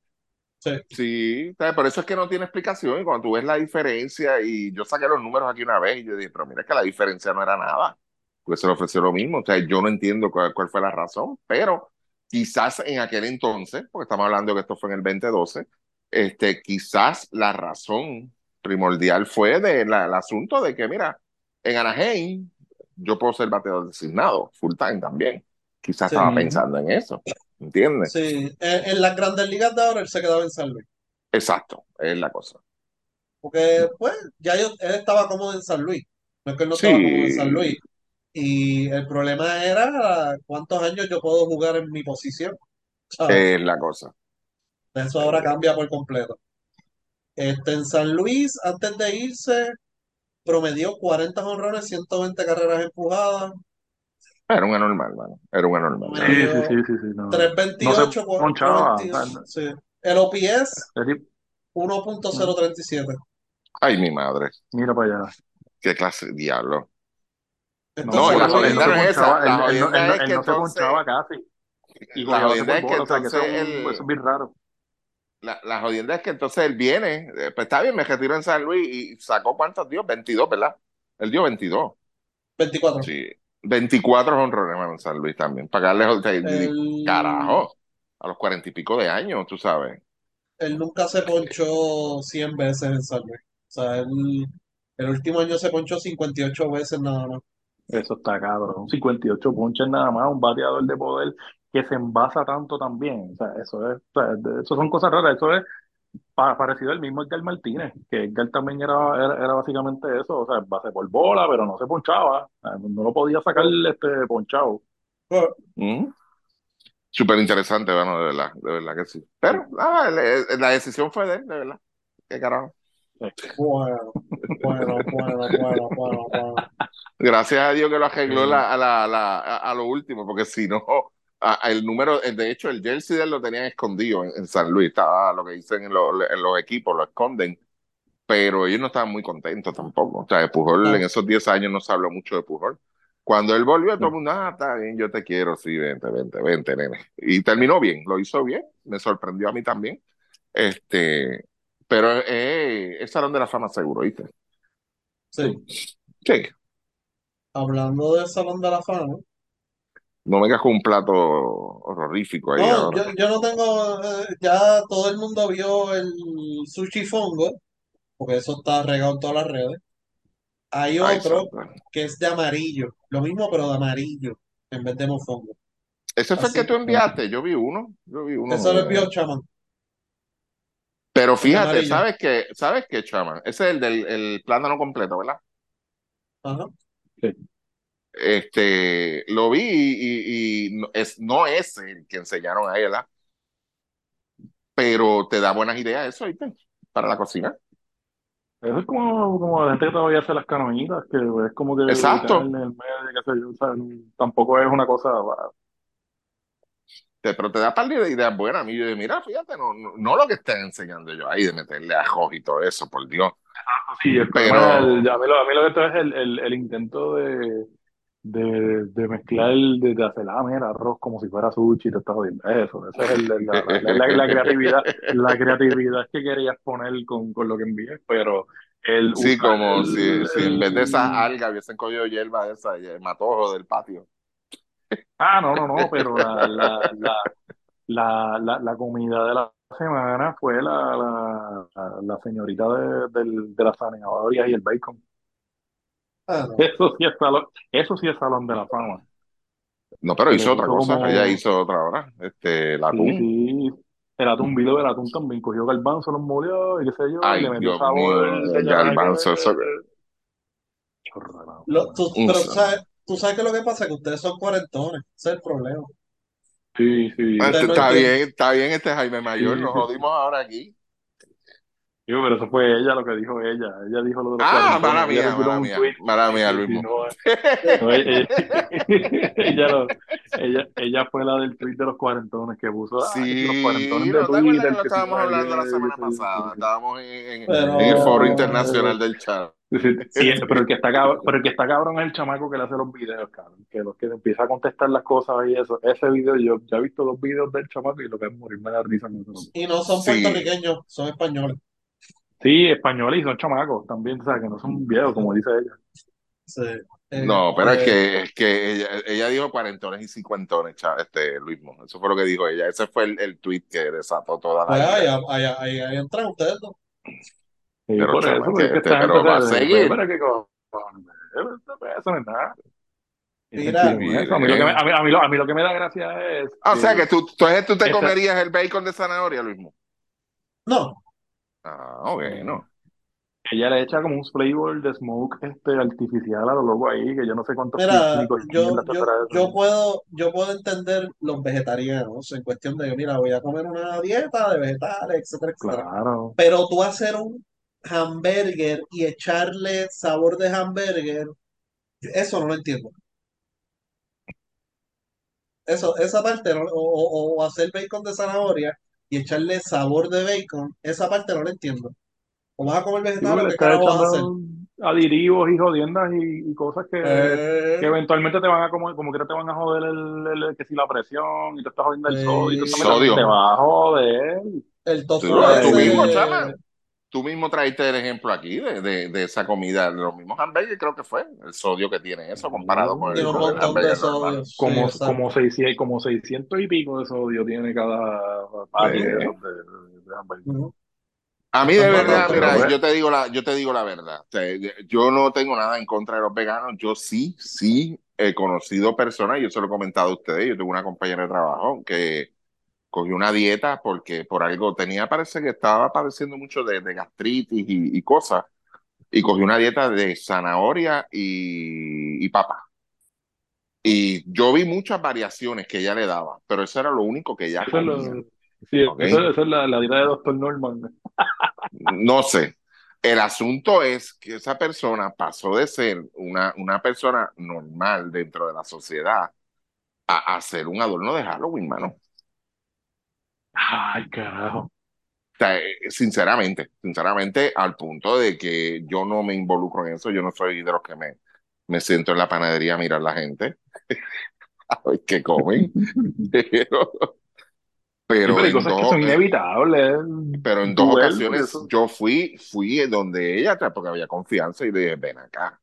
Sí. Sí, ¿sabes? por eso es que no tiene explicación. Y cuando tú ves la diferencia, y yo saqué los números aquí una vez, y yo dije, pero mira que la diferencia no era nada, porque se le ofreció lo mismo. O sea, yo no entiendo cuál, cuál fue la razón, pero quizás en aquel entonces, porque estamos hablando que esto fue en el 2012, este, quizás la razón primordial fue del asunto de que, mira, en Anaheim yo puedo ser bateador designado, full time también. Quizás Sí. estaba pensando en eso, ¿entiendes? Sí, en, en las grandes ligas de ahora él se quedaba en San Luis. Exacto, es la cosa. Porque, pues, ya yo, él estaba cómodo en San Luis. No es que él no estaba cómodo en San Luis. Y el problema era cuántos años yo puedo jugar en mi posición. [LAUGHS] ¿sabes? es la cosa. Eso ahora cambia por completo. Este, en San Luis, antes de irse, promedió 40 honrones, 120 carreras empujadas, Era un anormal, mano. Era un anormal. Sí, ¿no? Sí, sí, sí, sí, no. No se 328, ponchaba. o 42. sea, Sí. El OPS, el tipo- 1.037. Ay, mi madre. Mira para allá. Qué clase de diablo. Esto No, la jodienda no es esa. La jodienda es que no se entonces. ponchaba casi. Y La jodienda es que bola, o sea que eso entonces eso es bien raro. La, la jodienda es que entonces él viene. eh, Pues está bien, me retiró en San Luis y sacó cuántos dio? 22, ¿verdad? Él dio 22. 24. Sí. 24 honrones, mano, en San Luis también. Pagarle, o sea, Él, carajo, a los cuarenta y pico de años, tú sabes. él nunca se ponchó 100 veces en San Luis. O sea, él, el último año se ponchó 58 veces nada más. Eso está cabrón. 58 ponches nada más, un bateador de poder que se envasa tanto también. O sea, eso es, o sea, de- eso son cosas raras. Eso es pa- parecido al mismo Edgar Martínez, que Edgar también era, era, era básicamente eso. O sea, base por bola, pero no se ponchaba. No lo podía sacar este ponchado. Mm. Súper interesante, bueno, de verdad, de verdad que sí. Pero ah, la, la decisión fue de él, de verdad. Qué carajo. Bueno, bueno, bueno, bueno, bueno, bueno. Gracias a Dios que lo arregló Sí. la, a, la, la- a, a lo último, porque si no, a- el número, eh, de hecho, el jersey de él lo tenían escondido en, en San Luis, estaba lo que dicen en, los- en los equipos, lo esconden, pero ellos no estaban muy contentos tampoco. O sea, de Pujol, en esos 10 años no se habló mucho de Pujol. Cuando él volvió, todo el Sí. mundo, ah, está bien, yo te quiero, sí, vente, vente, vente, nene. Y terminó bien, lo hizo bien, me sorprendió a mí también. Este, pero eh, es Salón de la Fama seguro, ¿viste? Sí. Sí, Hablando del Salón de la Fama. no vengas con un plato horrorífico ahí No, yo, yo no tengo, eh, ya todo el mundo vio el sushi fongo, porque eso está regado en todas las redes. Hay Ay, otro que es de amarillo, lo mismo pero de amarillo, en vez de mofongo. Ese fue el que tú enviaste, yo vi uno, yo vi uno. eso lo envió Chaman, Pero fíjate, amarillo. ¿sabes qué? ¿Sabes qué, chama? Ese es el del el plátano completo, ¿verdad? Ajá. Sí. Este, lo vi y, y- y no, es, no es el que enseñaron ahí, ¿verdad? Pero te da buenas ideas eso, ¿viste? Para la cocina. Eso es como, como la gente que todavía hace las canoitas, que es como que Exacto. carne, el medio, qué sé yo, o sea, tampoco es una cosa. Te- pero te da par de ideas buenas. A mí yo digo, mira, fíjate, no, no, no lo que están enseñando yo ahí de meterle ajo y todo eso, por Dios. Sí, el Pero- problema es el- a mí lo, a mí lo que esto es el, el, el intento de, de, de mezclar, de, de hacer ah, mira, arroz como si fuera sushi, te estás jodiendo. Eso, esa es la, la, la, la- la creatividad, la creatividad que querías poner con, con lo que envié, pero el Sí, como el- si, si en vez de esas algas hubiesen cogido hierba de esa, el matojo del patio. Ah, no, no, no, pero la, la, la, la, la, la comida de la semana fue la, la, la, la señorita de, del- de las zanahorias y el bacon. Ah, no. Eso sí es salón, eso sí es salón de la fama. No, pero Se hizo otra puso cosa, como- ella hizo otra hora, este, el Sí, atún. sí. El atún, video del atún también. Cogió garbanzo, los molió y qué sé yo, Ay, y le metió Dios sabor. mío, el que garbanzo, eso- Chorra, no. Lo- tú- Un pero ¿sabes? Tú sabes que lo que pasa es que ustedes son cuarentones, ese es el problema. Sí, sí. No Está bien, está bien este Jaime Mayor, Sí, nos sí. jodimos ahora aquí. Digo, pero eso fue ella lo que dijo ella. Ella dijo lo de los Ah, cuarentones. mala mía, mala mía, mala mía, Sí, Luis sí, no, [LAUGHS] no, ella, ella, lo- ella, ella fue la del tweet de los cuarentones que puso, ah, si los Sí, cuarentones de ¿no te acuerdas que lo estábamos hablando la semana pasada? sí, Estábamos en, en- Pero- en el foro internacional del chat. Sí. [LAUGHS] Sí, pero el que está cabrón, pero el que está cabrón es el chamaco que le hace los videos, cabrón, que los que empieza a contestar las cosas y eso. Ese video, yo ya he visto dos videos del chamaco y lo que es morirme de risa con eso. Y no son Sí. puertorriqueños, son españoles. Sí, españoles y son chamacos también, o sea, que no son viejos, como dice ella. Sí. No, pero es Este, que, es que ella, ella dijo cuarentones y cincuentones, cha- este, Luis Mo. Eso fue lo que dijo ella. Ese fue el, el tweet que desató toda pues la ahí, ira. ahí, ahí, ahí entran ustedes dos. Pero, por chama, eso, que porque es que este, esta gente pero va a se- seguir. Pero qué cojones, eso no es nada. Y Mira, tranquilo con eso. A mí, lo que me, Mire. a, mí, a, mí lo, a mí lo que me da gracia es Ah, o sea que tú, entonces tú te comerías el bacon de zanahoria, Luis. No, Ah, bueno. ella le echa como un flavor de smoke este artificial a lo loco ahí, que yo no sé cuántos mira, yo, yo, puedo, yo puedo entender los vegetarianos en cuestión de, mira, voy a comer una dieta de vegetales, etcétera, etcétera. Claro. Pero tú hacer un hamburger y echarle sabor de hamburger, eso no lo entiendo. Eso, esa parte, no- o, o- o hacer bacon de zanahoria y echarle sabor de bacon, esa parte no la entiendo. ¿O vas a comer Sí, vegetal porque o le qué estás carajo vas a hacer? echando y jodiendas y, y cosas que, que Eh, eventualmente te van a como, como que te van a joder el, el- que si la presión y te estás jodiendo el sodio y toda esa eh, mierda, te Sodio. va a joder. el Tú, tofu tú mismo, ese, chama. Tú mismo traiste el ejemplo aquí de, de, de esa comida, de los mismos hamburgues, creo que fue. El sodio que tiene eso comparado con el, con hamburger sodio. Sí, Como, como, 600, como 600 y pico de sodio tiene cada de Eh. esos de, de. Ujú. A mí de verdad, mira, pues, yo te digo la, yo te digo la verdad. O sea, yo no tengo nada en contra de los veganos. Yo sí, sí he conocido personas, y yo se lo he comentado a ustedes. Yo tengo una compañera de trabajo que cogió una dieta porque por algo tenía, parece que estaba padeciendo mucho de, de gastritis y, y cosas, y cogió una dieta de zanahoria y, y papa. Y yo vi muchas variaciones que ella le daba, pero eso era lo único que ella eso es, lo, eso, eso es la, la dieta de Dr. Norman. No sé. El asunto es que esa persona pasó de ser una, una persona normal dentro de la sociedad a, a ser un adorno de Halloween, mano. Ay, carajo. Eh, sinceramente, sinceramente, al punto de que yo no me involucro en eso, yo no soy de los que me, me siento en la panadería a mirar a la gente, [LAUGHS] a ver qué comen, [LAUGHS] pero, Sí, pero en cosas que dos, son inevitables. pero en dos ocasiones yo fui, fui donde ella, porque había confianza y le dije, ven acá,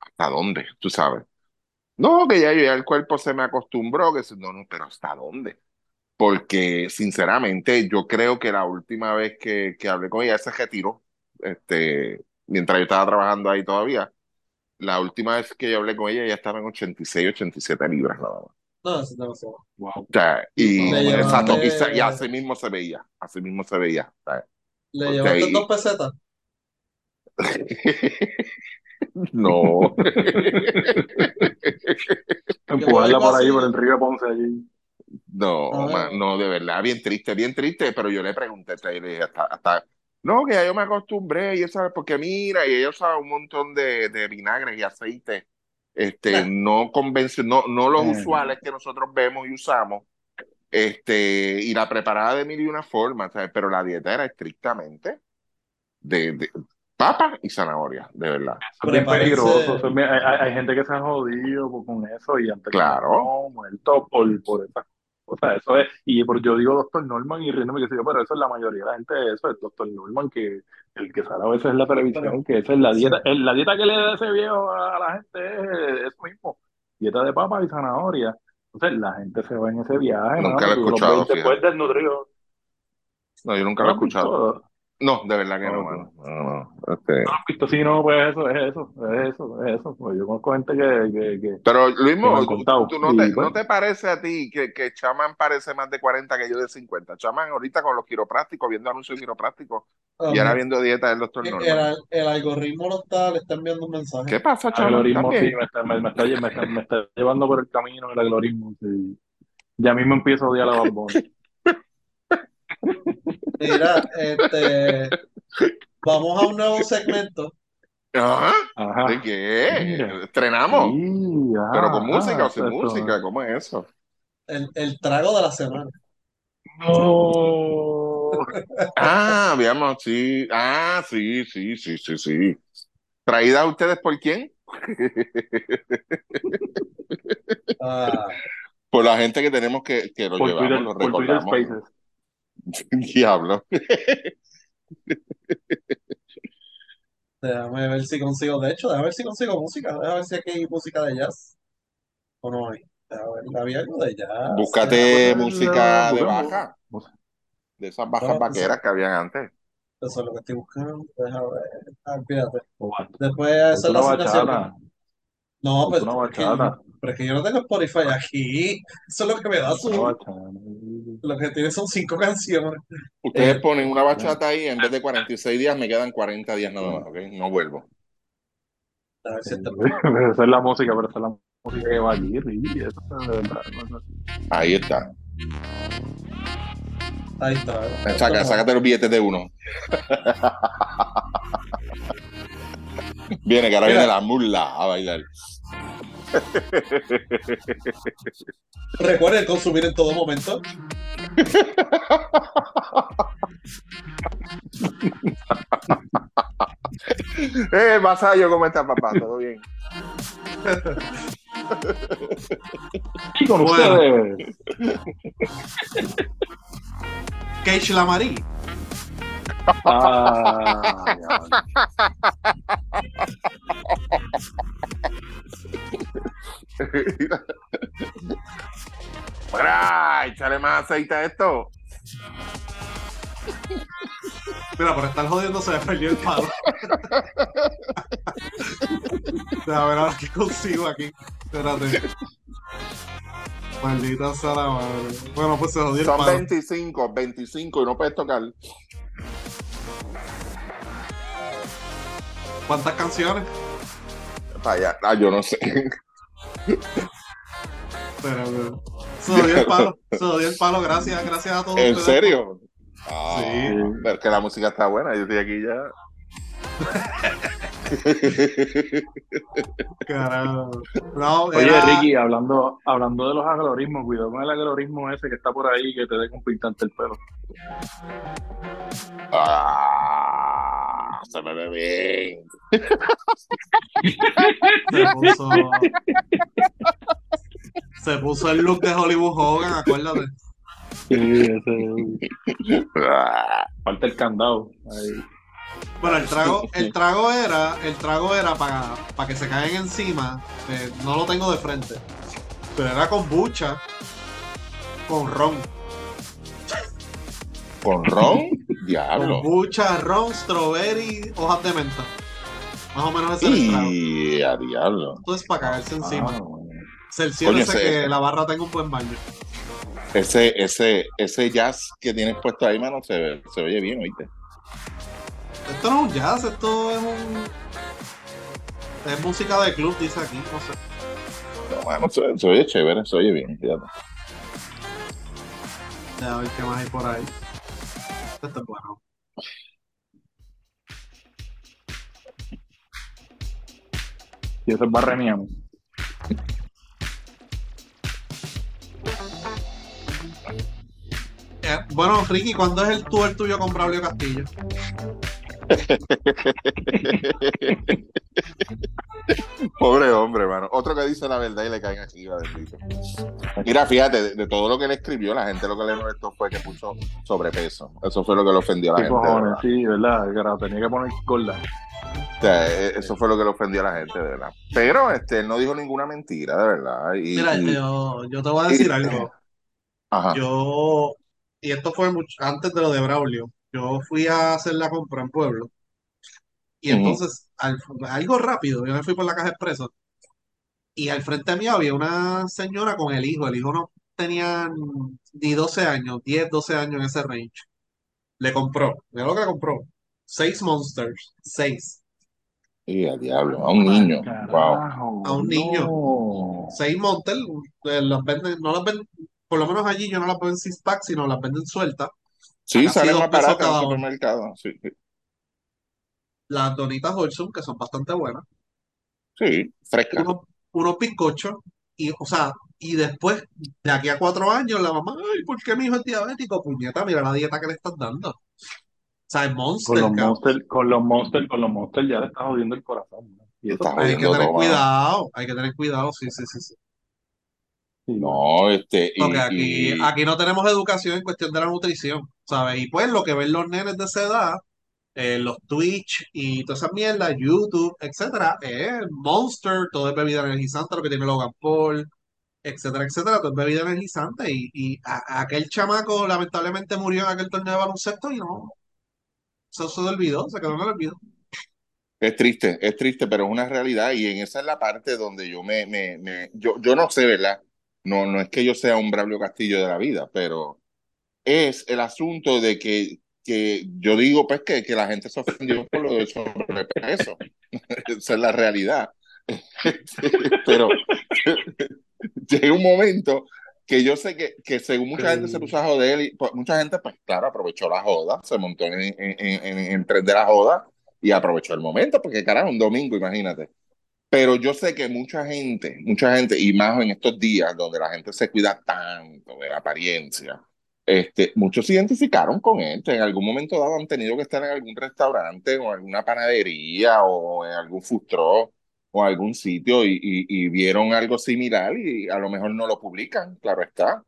¿hasta dónde? Tú sabes. No, que ya, ya el cuerpo se me acostumbró, que no, no, pero ¿hasta dónde? Porque sinceramente yo creo que la última vez que, que hablé con ella se retiró, este, mientras yo estaba trabajando ahí todavía, la última vez que yo hablé con ella ella estaba en 86, 87 libras nada más. No, eso es demasiado. Wow. O sea, y Le exacto, y, se- y así mismo se veía, así mismo se veía. o sea, le llevaste dos pesetas. [LAUGHS] no. [LAUGHS] Empujarla por ahí, por el río de Ponce allí. No, Ah, no, de verdad, bien triste, bien triste, pero yo le pregunté, te- le dije, hasta, hasta, no, que ya yo me acostumbré, y eso, porque mira, y ella usaba un montón de, de vinagres y aceite, este, no convencio, no, no los usuales que nosotros vemos y usamos, este, y la preparaba de mil y una forma, ¿sabes? Pero la dieta era estrictamente de, de papa y zanahoria, de verdad. Eso es bien peligroso. eso es hay, hay- gente que se ha jodido con eso y antes Claro, no, muerto por, por esas cosas. Eso es, y por yo digo doctor Norman y riéndome que sé yo, pero eso es la mayoría de la gente de eso, el doctor Norman, que el que sale a veces en la televisión, que esa es la sí. dieta, el- la dieta que le da ese viejo a la gente es eso mismo, dieta de papa y zanahoria. Entonces la gente se va en ese viaje, nunca mano, lo he escuchado, ves después fíjate. desnutridos. No, yo nunca ¿No lo he escuchado. No, de verdad que no, mano. No, no, este. No visto, sí, no, pues eso, es eso, es eso, es eso. Pues yo conozco gente que, que, que, Pero Luis que me han Mo, contado. ¿tú no te, pues, no te parece a ti que, que Chaman parece más de 40 que yo de 50? Chaman ahorita con los quiroprácticos, viendo anuncios de quiroprácticos y ahora viendo dieta del doctor el, Norman. al- el algoritmo lo está, le está enviando un mensaje. ¿Qué pasa, el Chaman? algoritmo sí me está, me, me está, me, está, me está llevando por el camino el algoritmo. Sí. Ya mismo empiezo a odiar a Bunny. [LAUGHS] Mira, este, vamos a un nuevo segmento. Ajá. ¿De Ajá. qué? Mira. ¿Estrenamos? Sí, ¿Pero con música ajá. o sin música? ¿Cómo es eso? El, el trago de la semana. No. [LAUGHS] Ah, veamos, sí. Ah, sí, sí, sí, sí, sí. ¿Traída a ustedes por quién? [LAUGHS] Ah, Por la gente que tenemos que, que lo Por llevamos, Twitter, lo por Twitter recordamos. Spaces. [LAUGHS] Diablo. [LAUGHS] Déjame ver si consigo, de hecho, déjame ver si consigo música, déjame ver si aquí hay música de jazz o no hay. Déjame ver, había algo de jazz. Búscate música de baja, de esas bajas pues, vaqueras que habían antes. Eso es lo que estoy buscando. Déjame ver. Ah, fíjate. Después esa es la una asignación. bachata. No, pues una es que, bachata. pero es que yo no tengo Spotify aquí. Eso es lo que me da Una su. bachata. Lo que tiene son cinco canciones. Ustedes Eh, ponen una bachata ahí, en vez de 46 días, me quedan 40 días nada más, ¿ok? No vuelvo. A ver si está- [LAUGHS] Esa es la música, pero esa es la música que va allí. Ahí está. Ahí está. Saca, sácate los billetes de uno. [LAUGHS] Viene, que ahora Mira. viene la mula a bailar. Recuerden consumir en todo momento. [LAUGHS] Eh, Masayo, ¿cómo está, papá? ¿Todo bien? Y con Bueno. ustedes, Cage Lamari. Ah. Mira, échale más aceite a esto. Mira, por estar jodiendo se me perdió el palo. [LAUGHS] A ver ahora qué consigo aquí. Espérate. Maldita sea la madre. Bueno, pues se jodió Son palo. 25, 25 y no puedes tocar. ¿Cuántas canciones? Para allá. Ah, yo no sé. Espérate. Se jodió el palo. Se jodió el palo. Gracias, gracias a todos ¿En ustedes. serio? Ah, Sí. Pero que la música está buena. Yo estoy aquí ya. [LAUGHS] Carajo. No, Oye, era- Ricky, hablando, hablando de los algoritmos, cuidado con el algoritmo ese que está por ahí que te dé con pintante el pelo. Ah, se me ve bien. Se puso. Se puso el look de Hollywood Hogan, acuérdate. Sí, ese. Ah, Falta el candado. Ahí. Bueno, el trago, el trago era, el trago era para, para que se caigan encima. eh, no lo tengo de frente. Pero era con bucha, con ron. ¿Con ron? [LAUGHS] Con Diablo. bucha, ron, strawberry, hojas de menta. Más o menos ese era el trago. Y a diablo. Entonces para cagarse encima. Ah. Cerciórese Coño, ese- que la barra tenga un buen baño. Ese, ese, ese jazz que tienes puesto ahí, mano, se, se oye bien, ¿oíste? Esto no es un jazz, esto es un. Es música de club, dice aquí, no sé. No, mano, se, se oye chévere, se oye bien, fíjate. Ya, a ver qué más hay por ahí. Esto es bueno. Y eso es barreniano. Eh, bueno, Ricky, ¿cuándo es el tour tuyo con Braulio Castillo? [LAUGHS] Pobre hombre, mano. Otro que dice la verdad y le caen aquí, bendito. Mira, fíjate, de, de todo lo que le escribió, la gente lo que le molestó fue que puso sobrepeso. Eso fue lo que le ofendió a la ¿Qué gente. cojones? verdad. Sí, ¿verdad? Que la tenía que poner gorda. O sea, eh, eso fue lo que le ofendió a la gente, de verdad. Pero este, él no dijo ninguna mentira, de verdad. Y, Mira, y- yo, yo te voy a decir y- algo. Ajá. Yo, y esto fue mucho, antes de lo de Braulio, yo fui a hacer la compra en Pueblo. Y entonces, al- algo rápido, yo me fui por la caja expreso. Y al frente mío había una señora con el hijo. El hijo no tenía ni 12 años, 10, 12 años en ese range. Le compró, mira lo que le compró. Seis Monsters, seis. Y a diablo, a un niño. Wow. Carajo, A un niño. no. Seis Monsters, eh, las venden, no las venden, por lo menos allí yo no las veo en six pack, sino las venden sueltas. Sí, Casi sale dos más pesos barato en el cada uno. supermercado. Sí, sí. Las donitas Holson, que son bastante buenas. Sí, fresca. Unos, unos bizcochos. Y, o sea, y después, de aquí a cuatro años, la mamá, ay, ¿por qué mi hijo es diabético? Puñeta, mira la dieta que le estás dando. O sea, es Con Monster, los cabrón. monsters, con los monsters, con los monsters ya le está jodiendo el corazón. ¿no? Y eso Está Hay que jodiendo tener todo, mano. cuidado, hay que tener cuidado, sí, sí, sí, sí. No, este, y, Porque aquí, y- aquí no tenemos educación en cuestión de la nutrición, ¿sabes? Y pues lo que ven los nenes de esa edad eh, los Twitch y todas esas mierdas, YouTube, etcétera, es Monster, todo es bebida energizante, lo que tiene Logan Paul, etcétera, etcétera, todo es bebida energizante. Y, y a- aquel chamaco lamentablemente murió en aquel torneo de baloncesto y no, eso se olvidó, se quedó en el olvido. Es triste, es triste, pero es una realidad y en esa es la parte donde yo me, me, me- yo, yo no sé, ¿verdad? No, no es que yo sea un Braulio Castillo de la vida, pero es el asunto de que, que yo digo, pues, que, que la gente se ofendió por lo de sobrepeso. [LAUGHS] Esa es la realidad. [LAUGHS] Pero [LAUGHS] llega un momento que yo sé que, que según mucha gente se puso a joder, y pues, mucha gente, pues claro, aprovechó la joda, se montó en, en, en, en, en tren de la joda y aprovechó el momento, porque carajo, un domingo, imagínate. Pero yo sé que mucha gente, mucha gente, y más en estos días donde la gente se cuida tanto de la apariencia, este, muchos se identificaron con él. En algún momento dado han tenido que estar en algún restaurante o en alguna panadería o en algún truck o algún sitio y, y, y vieron algo similar y a lo mejor no lo publican, claro está.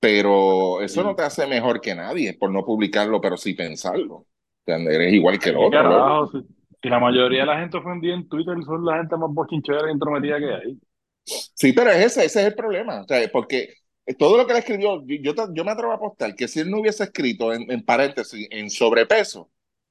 Pero eso no te hace mejor que nadie por no publicarlo, pero sí pensarlo. Eres igual que el ¿Qué otro. Si la mayoría de la gente ofendida en Twitter son la gente más bochinchera y entrometida que hay. Sí, pero es ese, ese es el problema. O sea, porque todo lo que él escribió, yo, yo, me atrevo a apostar que si él no hubiese escrito en, en paréntesis, en sobrepeso,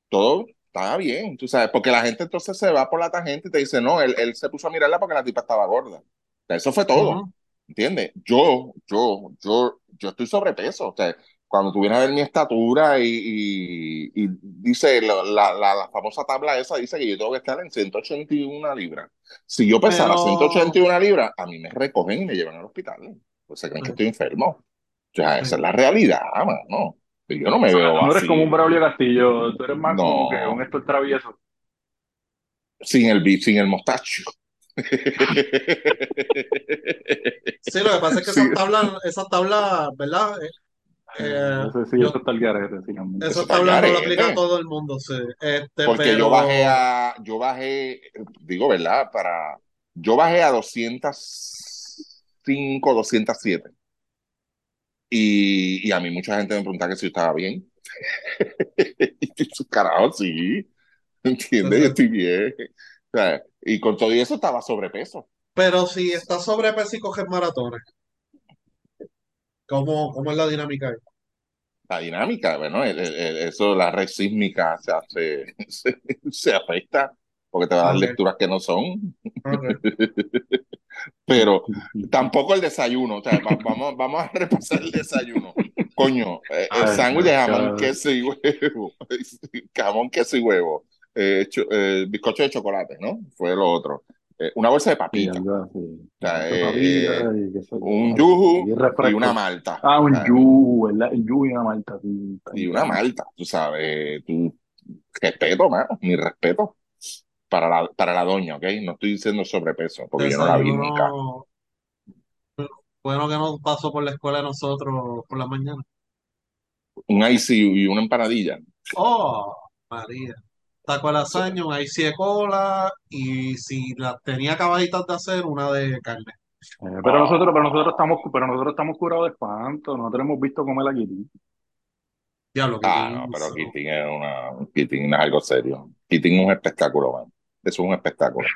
todo estaba bien, tú sabes, porque la gente entonces se va por la tangente y te dice, no, él, él se puso a mirarla porque la tipa estaba gorda. O sea, eso fue todo, Ujú. ¿entiendes? Yo, yo, yo, yo estoy sobrepeso. O sea, cuando tú vienes a ver mi estatura y, y, y dice la, la, la, la famosa tabla esa, dice que yo tengo que estar en 181 libras. Si yo pesara Pero- 181 libras, a mí me recogen y me llevan al hospital. Pues se creen que estoy enfermo. O sea, esa es la realidad, mano. Yo no me veo No eres así, como un Braulio Castillo, tú eres más No. como que un Héctor Travieso. sin el, sin el mostacho. Sí, lo que pasa es que [LAUGHS] Sí. esas tablas, esas tablas, ¿verdad? Eh, eh, Ese sí, yo- eso está el garete, finalmente. Eso está tablas no lo aplica a todo el mundo, sí. Este, Porque pero... yo bajé a, yo bajé, digo, ¿verdad? Para, yo bajé a 205, 207. Y, y a mí mucha gente me preguntaba que si yo estaba bien. [LAUGHS] y su carajo, sí. ¿Entiendes? Yo estoy bien. O sea, y con todo y eso estaba sobrepeso. Pero si estás sobrepeso y coges maratones, ¿cómo, cómo es la dinámica ahí? La dinámica, bueno, el- el- el- eso, la red sísmica se hace, [LAUGHS] se, se afecta porque te va a dar Ok. lecturas que no son. Ok. [LAUGHS] Pero tampoco el desayuno. O sea, va- vamos, vamos a repasar el desayuno. Coño, eh, el sándwich de jamón, queso y huevo. [LAUGHS] Jamón, queso y huevo. Eh, eh, bizcocho de chocolate, ¿no? Fue lo otro. Eh, una bolsa de Sí, papita, sea, eh, papita y un yuju Y una malta. Ah, un yuju, ¿verdad? Yuju y una malta. sí. Y una malta, tú sabes. Tu respeto, mano, mi respeto para la, para la doña, ¿ok? No estoy diciendo sobrepeso, porque yo no la vi nunca. Bueno que no pasó por la escuela de nosotros por la mañana. Un ice y una empanadilla. Oh, María. Taco de lasaña, un ice de cola y si la tenía acabaditas de hacer, una de carne. Eh, pero nosotros, pero nosotros estamos, pero nosotros estamos curados de espanto. Nosotros hemos visto comer la Kitty. Diablo, que Ah, no, pero Keating es una, no es algo serio. Keating es un espectáculo, man. Eso es un espectáculo.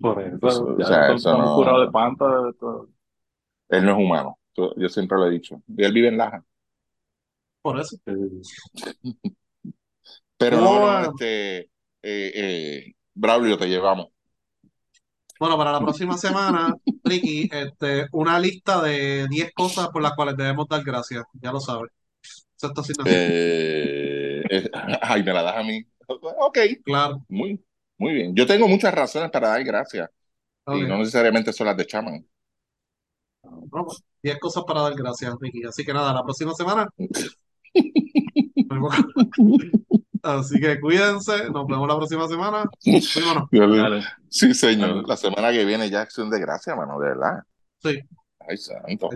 Por eso, Eso, ya o sea, estamos, eso estamos no- curados de espanto. de todo. Él no es humano. Yo siempre lo he dicho. Y él vive en Laja. por eso. Eh, [LAUGHS] Pero no, no, Bueno. este, eh, eh, Braulio, te llevamos. Bueno, para la próxima semana, Ricky, este, una lista de 10 cosas por las cuales debemos dar gracias. Ya lo sabes. Sexta asignación. Eh, [LAUGHS] ay, me la das a mí. Ok, Claro. muy, muy bien. Yo tengo muchas razones para dar gracias. Y no necesariamente son las de Chaman. Bueno, pues, 10 cosas para dar gracias, Ricky. Así que nada, la próxima semana. [LAUGHS] Así que cuídense. Nos vemos la próxima semana. [LAUGHS] Dale. Sí, señor. Dale. La semana que viene ya acción de gracia, mano, de verdad. Sí. Ay, santo.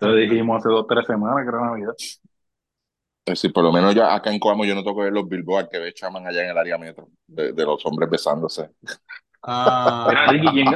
Te dijimos hace dos tres semanas que era Navidad. Es decir, por lo menos ya acá en Coamo yo no toco ver los billboards que ve Chaman allá en el área metro, de, de los hombres besándose. Ah. Mira, Ricky, ¿quién,